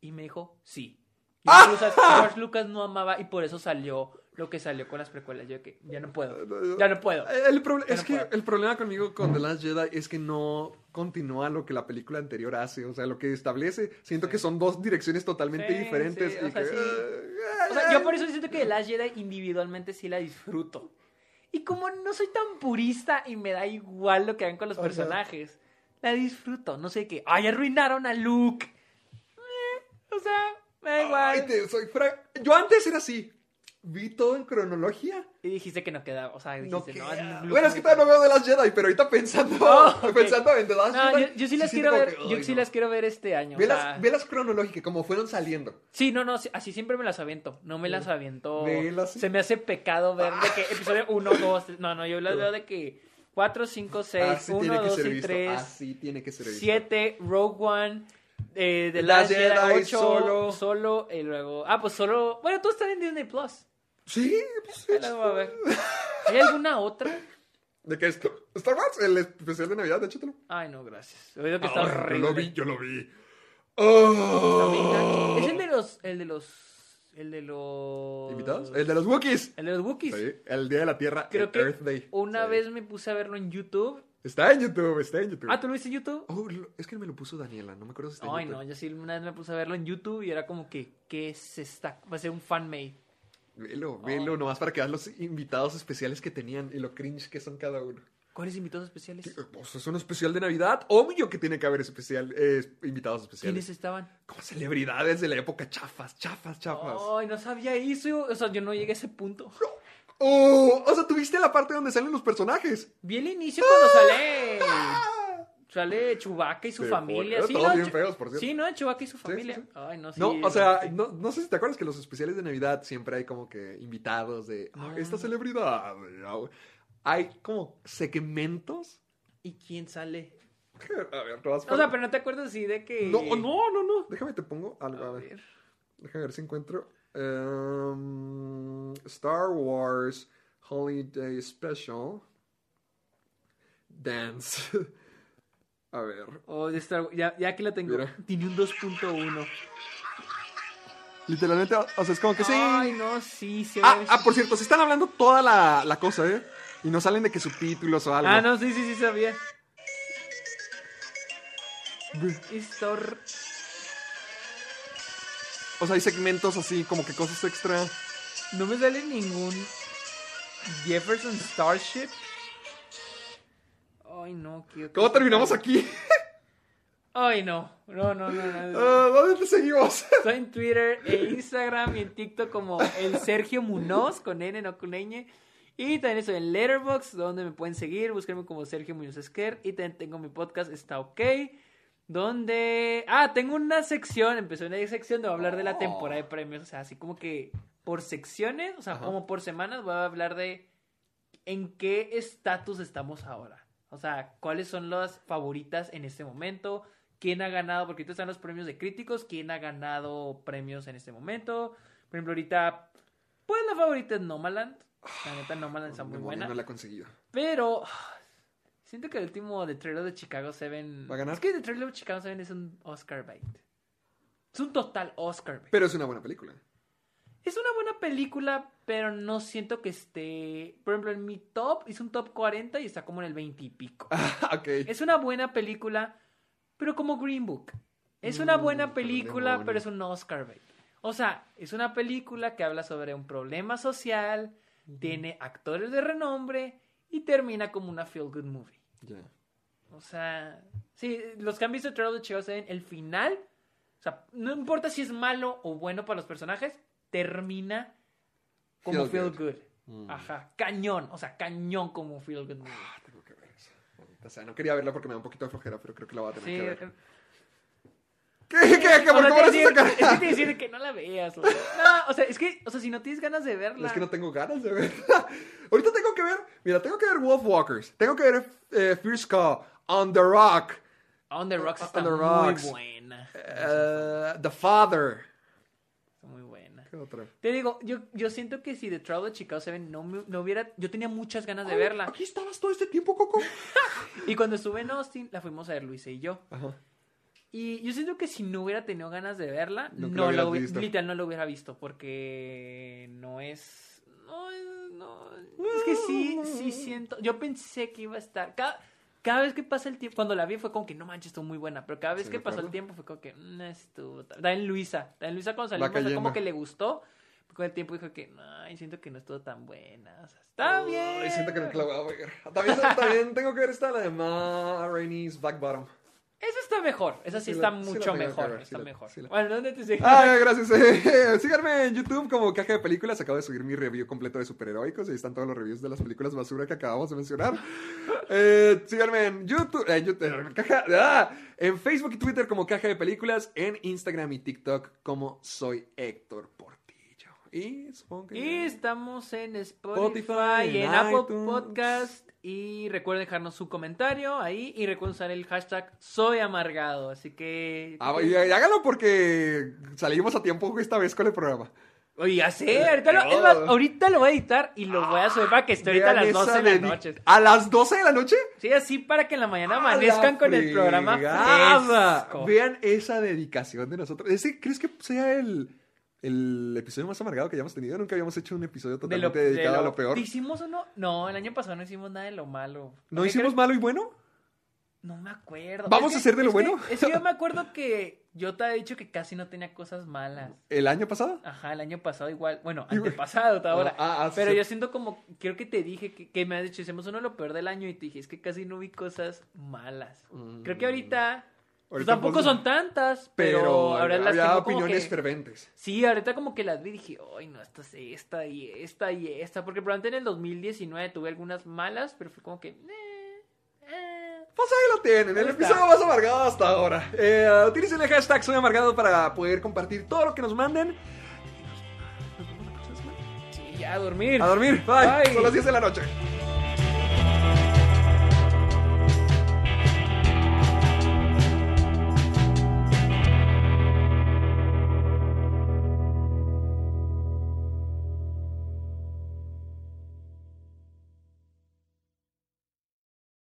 Y me dijo, sí. Lucas, George Lucas no amaba y por eso salió lo que salió con las precuelas. Yo que ya no puedo. Ya no puedo. El proble- Ya es no que puedo. el problema conmigo con The Last Jedi es que no continúa lo que la película anterior hace, o sea, lo que establece. Siento que son dos direcciones totalmente Sí, diferentes. sí, y o sea, que, sí. eh, O sea, yo por eso siento que The Last Jedi individualmente sí la disfruto. Y como no soy tan purista y me da igual lo que hagan con los Ajá. personajes, la disfruto. No sé qué. ¡Ay, arruinaron a Luke! Eh, o sea, me da igual. Ay, te- soy fra- Yo antes era así. Vi todo en cronología. Y dijiste que no quedaba, o sea, dijiste, No no, no, bueno, es que todavía no veo de las Jedi, pero ahorita pensando, Oh, ok. pensando en The Last No, Jedi. yo, yo sí las quiero ver, que, yo sí las quiero ver este año. o Velas, sea, velas cronológicas, como fueron saliendo. Sí, no, no, sí, así siempre me las aviento. No me las aviento. Velas. Se me hace pecado ver de que episodio 1, 2, 3. No, no, yo las veo de que 4, 5, 6, Así 1, tiene que 2 ser y visto. 3, Así tiene que ser visto. 7, Rogue One, eh, The Last Last Jedi, Jedi, 8, Solo. solo, y luego. Ah, pues solo. Bueno, todos están en Disney Plus. Sí, pues, Ahí las voy a ver. ¿Hay alguna otra? ¿De qué es? Star Wars, el especial de Navidad, échatelo. Ay, no, gracias. He oído que está Ah, yo horrible. lo vi, yo lo vi. Está Oh. Es el de los. El de los. El de los. ¿Invitados? El de los Wookiees. El de los Wookiees. Sí, el Día de la Tierra, Creo el que Earth Day. una Sí. vez me puse a verlo en YouTube. Está en YouTube, está en YouTube. Ah, ¿tú lo viste en YouTube? Oh, lo- es que me lo puso Daniela, no me acuerdo si está en Ay, YouTube. no, yo sí una vez me puse a verlo en YouTube y era como que, ¿qué es esta? Va a ser un fanmade. Velo, velo, nomás para que veas los invitados especiales que tenían y lo cringe que son cada uno. ¿Cuáles invitados especiales? Pues es un especial de Navidad. Obvio que tiene que haber especial, eh, invitados especiales. ¿Quiénes estaban? Como celebridades de la época chafas, chafas, chafas. Ay, no sabía eso. O sea, yo no llegué a ese punto. Oh, o sea, tuviste la parte donde salen los personajes. Vi el inicio cuando sale. Sale Chewbacca y su Sí, familia. Sí, todos no, bien feos, por cierto. Sí, ¿no? Chewbacca y su familia. sí. Ay, no. No, o sea, no, no sé si te acuerdas que los especiales de Navidad siempre hay como que invitados de "Ah, esta celebridad. Hay como segmentos. ¿Y quién sale? A ver, te vas O sea, pero no te acuerdas así de que. No, no, no, no. Déjame te pongo algo. A A ver. ver. Déjame ver si encuentro. Em, Star Wars Holiday Special. Dance. A ver. Oh. Ya, ya que lo tengo. Mira. Tiene un 2.1. Literalmente, o sea, es como que sí. Ay, no, sí, sí. Ah, ah, por cierto, se están hablando toda la, la cosa, ¿eh? Y no salen de que subtítulos o algo. Ah, no, sí, sí, sí sabía. Histor... O sea, hay segmentos así, como que cosas extra. No me sale ningún Jefferson Starship. Ay, no, quiero. ¿Cómo terminamos aquí? Ay, no. No, no, no, no. Ah, ¿Dónde te seguimos? Estoy en Twitter, e Instagram y en TikTok como el Sergio Munoz, con N, no con ñ. Y también estoy en Letterboxd, donde me pueden seguir, buscarme como Sergio Muñoz Esquer. Y también tengo mi podcast, Está OK, donde... Ah, tengo una sección, empezó una sección donde voy a hablar de la temporada de premios. O sea, así como que por secciones, o sea, Ajá. como por semanas voy a hablar de en qué estatus estamos ahora. O sea, cuáles son las favoritas en este momento, quién ha ganado, porque ahorita están los premios de críticos, quién ha ganado premios en este momento. Por ejemplo, ahorita, pues la favorita es Nomaland. La neta, Nomaland está muy buena. No la he conseguido. Pero siento que el último de Trailer de Chicago 7 ¿Va a ganar? Es que The Trailer de Chicago 7 es un Oscar bait. Es un total Oscar bait. Pero es una buena película. Es una buena película, pero no siento que esté. Por ejemplo, en mi top, hice un top 40 y está como en el 20 y pico. Es una buena película, pero como Green Book. Es una Mm, buena película, pero es un Oscar bait. O sea, es una película que habla sobre un problema social, tiene actores de renombre y termina como una feel good movie. O sea, sí, los que han visto Trailer de Chicago saben, el final, o sea, no importa si es malo o bueno para los personajes, termina como Feel feel good. good. Mm. Ajá, cañón, o sea, cañón como feel good movie. Ah, tengo que ver eso. O sea, no quería verla porque me da un poquito de flojera, pero creo que la voy a tener Sí, que ver. eh, ¿Qué? ¿Qué? ¿Qué? ¿Por qué me decir- sacar? es que te decir que no la veas. No, o sea, es que, o sea, si no tienes ganas de verla. Es que no tengo ganas de verla. Ahorita tengo que ver, mira, tengo que ver Wolfwalkers, tengo que ver eh, Fierce Call, On the Rock, On the Rocks está On the muy Rocks. buena. eh, The Father. Te digo, yo, yo siento que si The Trial de Chicago 7 no, me- no hubiera... Yo tenía muchas ganas de Ay, verla. Aquí estabas todo este tiempo, Coco. Y cuando estuve en Austin, la fuimos a ver Luisa y yo. Ajá. Y yo siento que si no hubiera tenido ganas de verla, Nunca no la la hubieras hubiera, visto. literal no lo hubiera visto, porque no es... No, es- no, es que sí, sí siento... Yo pensé que iba a estar... Cada, cada vez que pasa el tiempo, cuando la vi fue como que no manches, estuvo muy buena, pero cada vez Sí, que pasó el tiempo fue como que no estuvo... tan- También Luisa, también Luisa cuando salimos fue como que le gustó, con el tiempo dijo que ay, siento que no estuvo tan buena, o sea, está bien. Ay, siento que nunca la voy a ver. También, también tengo que ver esta, la de Ma Rainey's Black Bottom. Esa está mejor. Esa sí, Sí está la- mucho mejor. ver, está mejor. la- Bueno, ¿dónde te sigo? Ah, gracias. eh, síganme en YouTube como Caja de Películas. Acabo de subir mi review completo de superheroicos. Ahí están todos los reviews de las películas basura que acabamos de mencionar. Eh, síganme en YouTube, en, YouTube- Caja- ah, en Facebook y Twitter como Caja de Películas. En Instagram y TikTok como Soy Héctor Portillo. Y supongo que... Y estamos en Spotify, Spotify, y en en Apple. Podcast. Y recuerden dejarnos su comentario ahí. Y recuerden usar el hashtag Soy Amargado. Así que. Ah, y, y háganlo porque salimos a tiempo esta vez con el programa. Oye, ya sé. Ahorita lo, es más, ahorita lo voy a editar y lo voy a subir para que esté ahorita a las 12 esa de la noche. ¿A las 12 de la noche? Sí, así para que en la mañana ¡A amanezcan la con el programa fresco. Vean esa dedicación de nosotros. ¿Ese crees que sea el, el episodio más amargado que hayamos tenido? Nunca habíamos hecho un episodio De lo, totalmente de dedicado lo- a lo peor. ¿Hicimos uno? No, el año pasado no hicimos nada de lo malo. ¿No hicimos malo y bueno? No me acuerdo. ¿Vamos Es a que- hacer de lo es que- bueno? es que yo me acuerdo que yo te había dicho que casi no tenía cosas malas. ¿El año pasado? Ajá, el año pasado igual. Bueno, antepasado ahora. Ah, ah, Pero sí. yo siento como, creo que te dije que, que me has dicho, hicimos uno de lo peor del año y te dije, es que casi no vi cosas malas. Creo que ahorita, pues tampoco pues, son tantas, pero, Pero, ahora las había opiniones que- ferventes. Sí, ahorita como que las vi y dije, ay, no, esta es esta y esta y esta. Porque probablemente en el 2019 tuve algunas malas, pero fue como que, eh, eh. Pues ahí lo tienen, el está. episodio más amargado hasta ahora. Eh, utilicen el hashtag Soy Amargado para poder compartir todo lo que nos manden. Sí, ya a dormir. A dormir, bye. Bye. Son las 10 de la noche.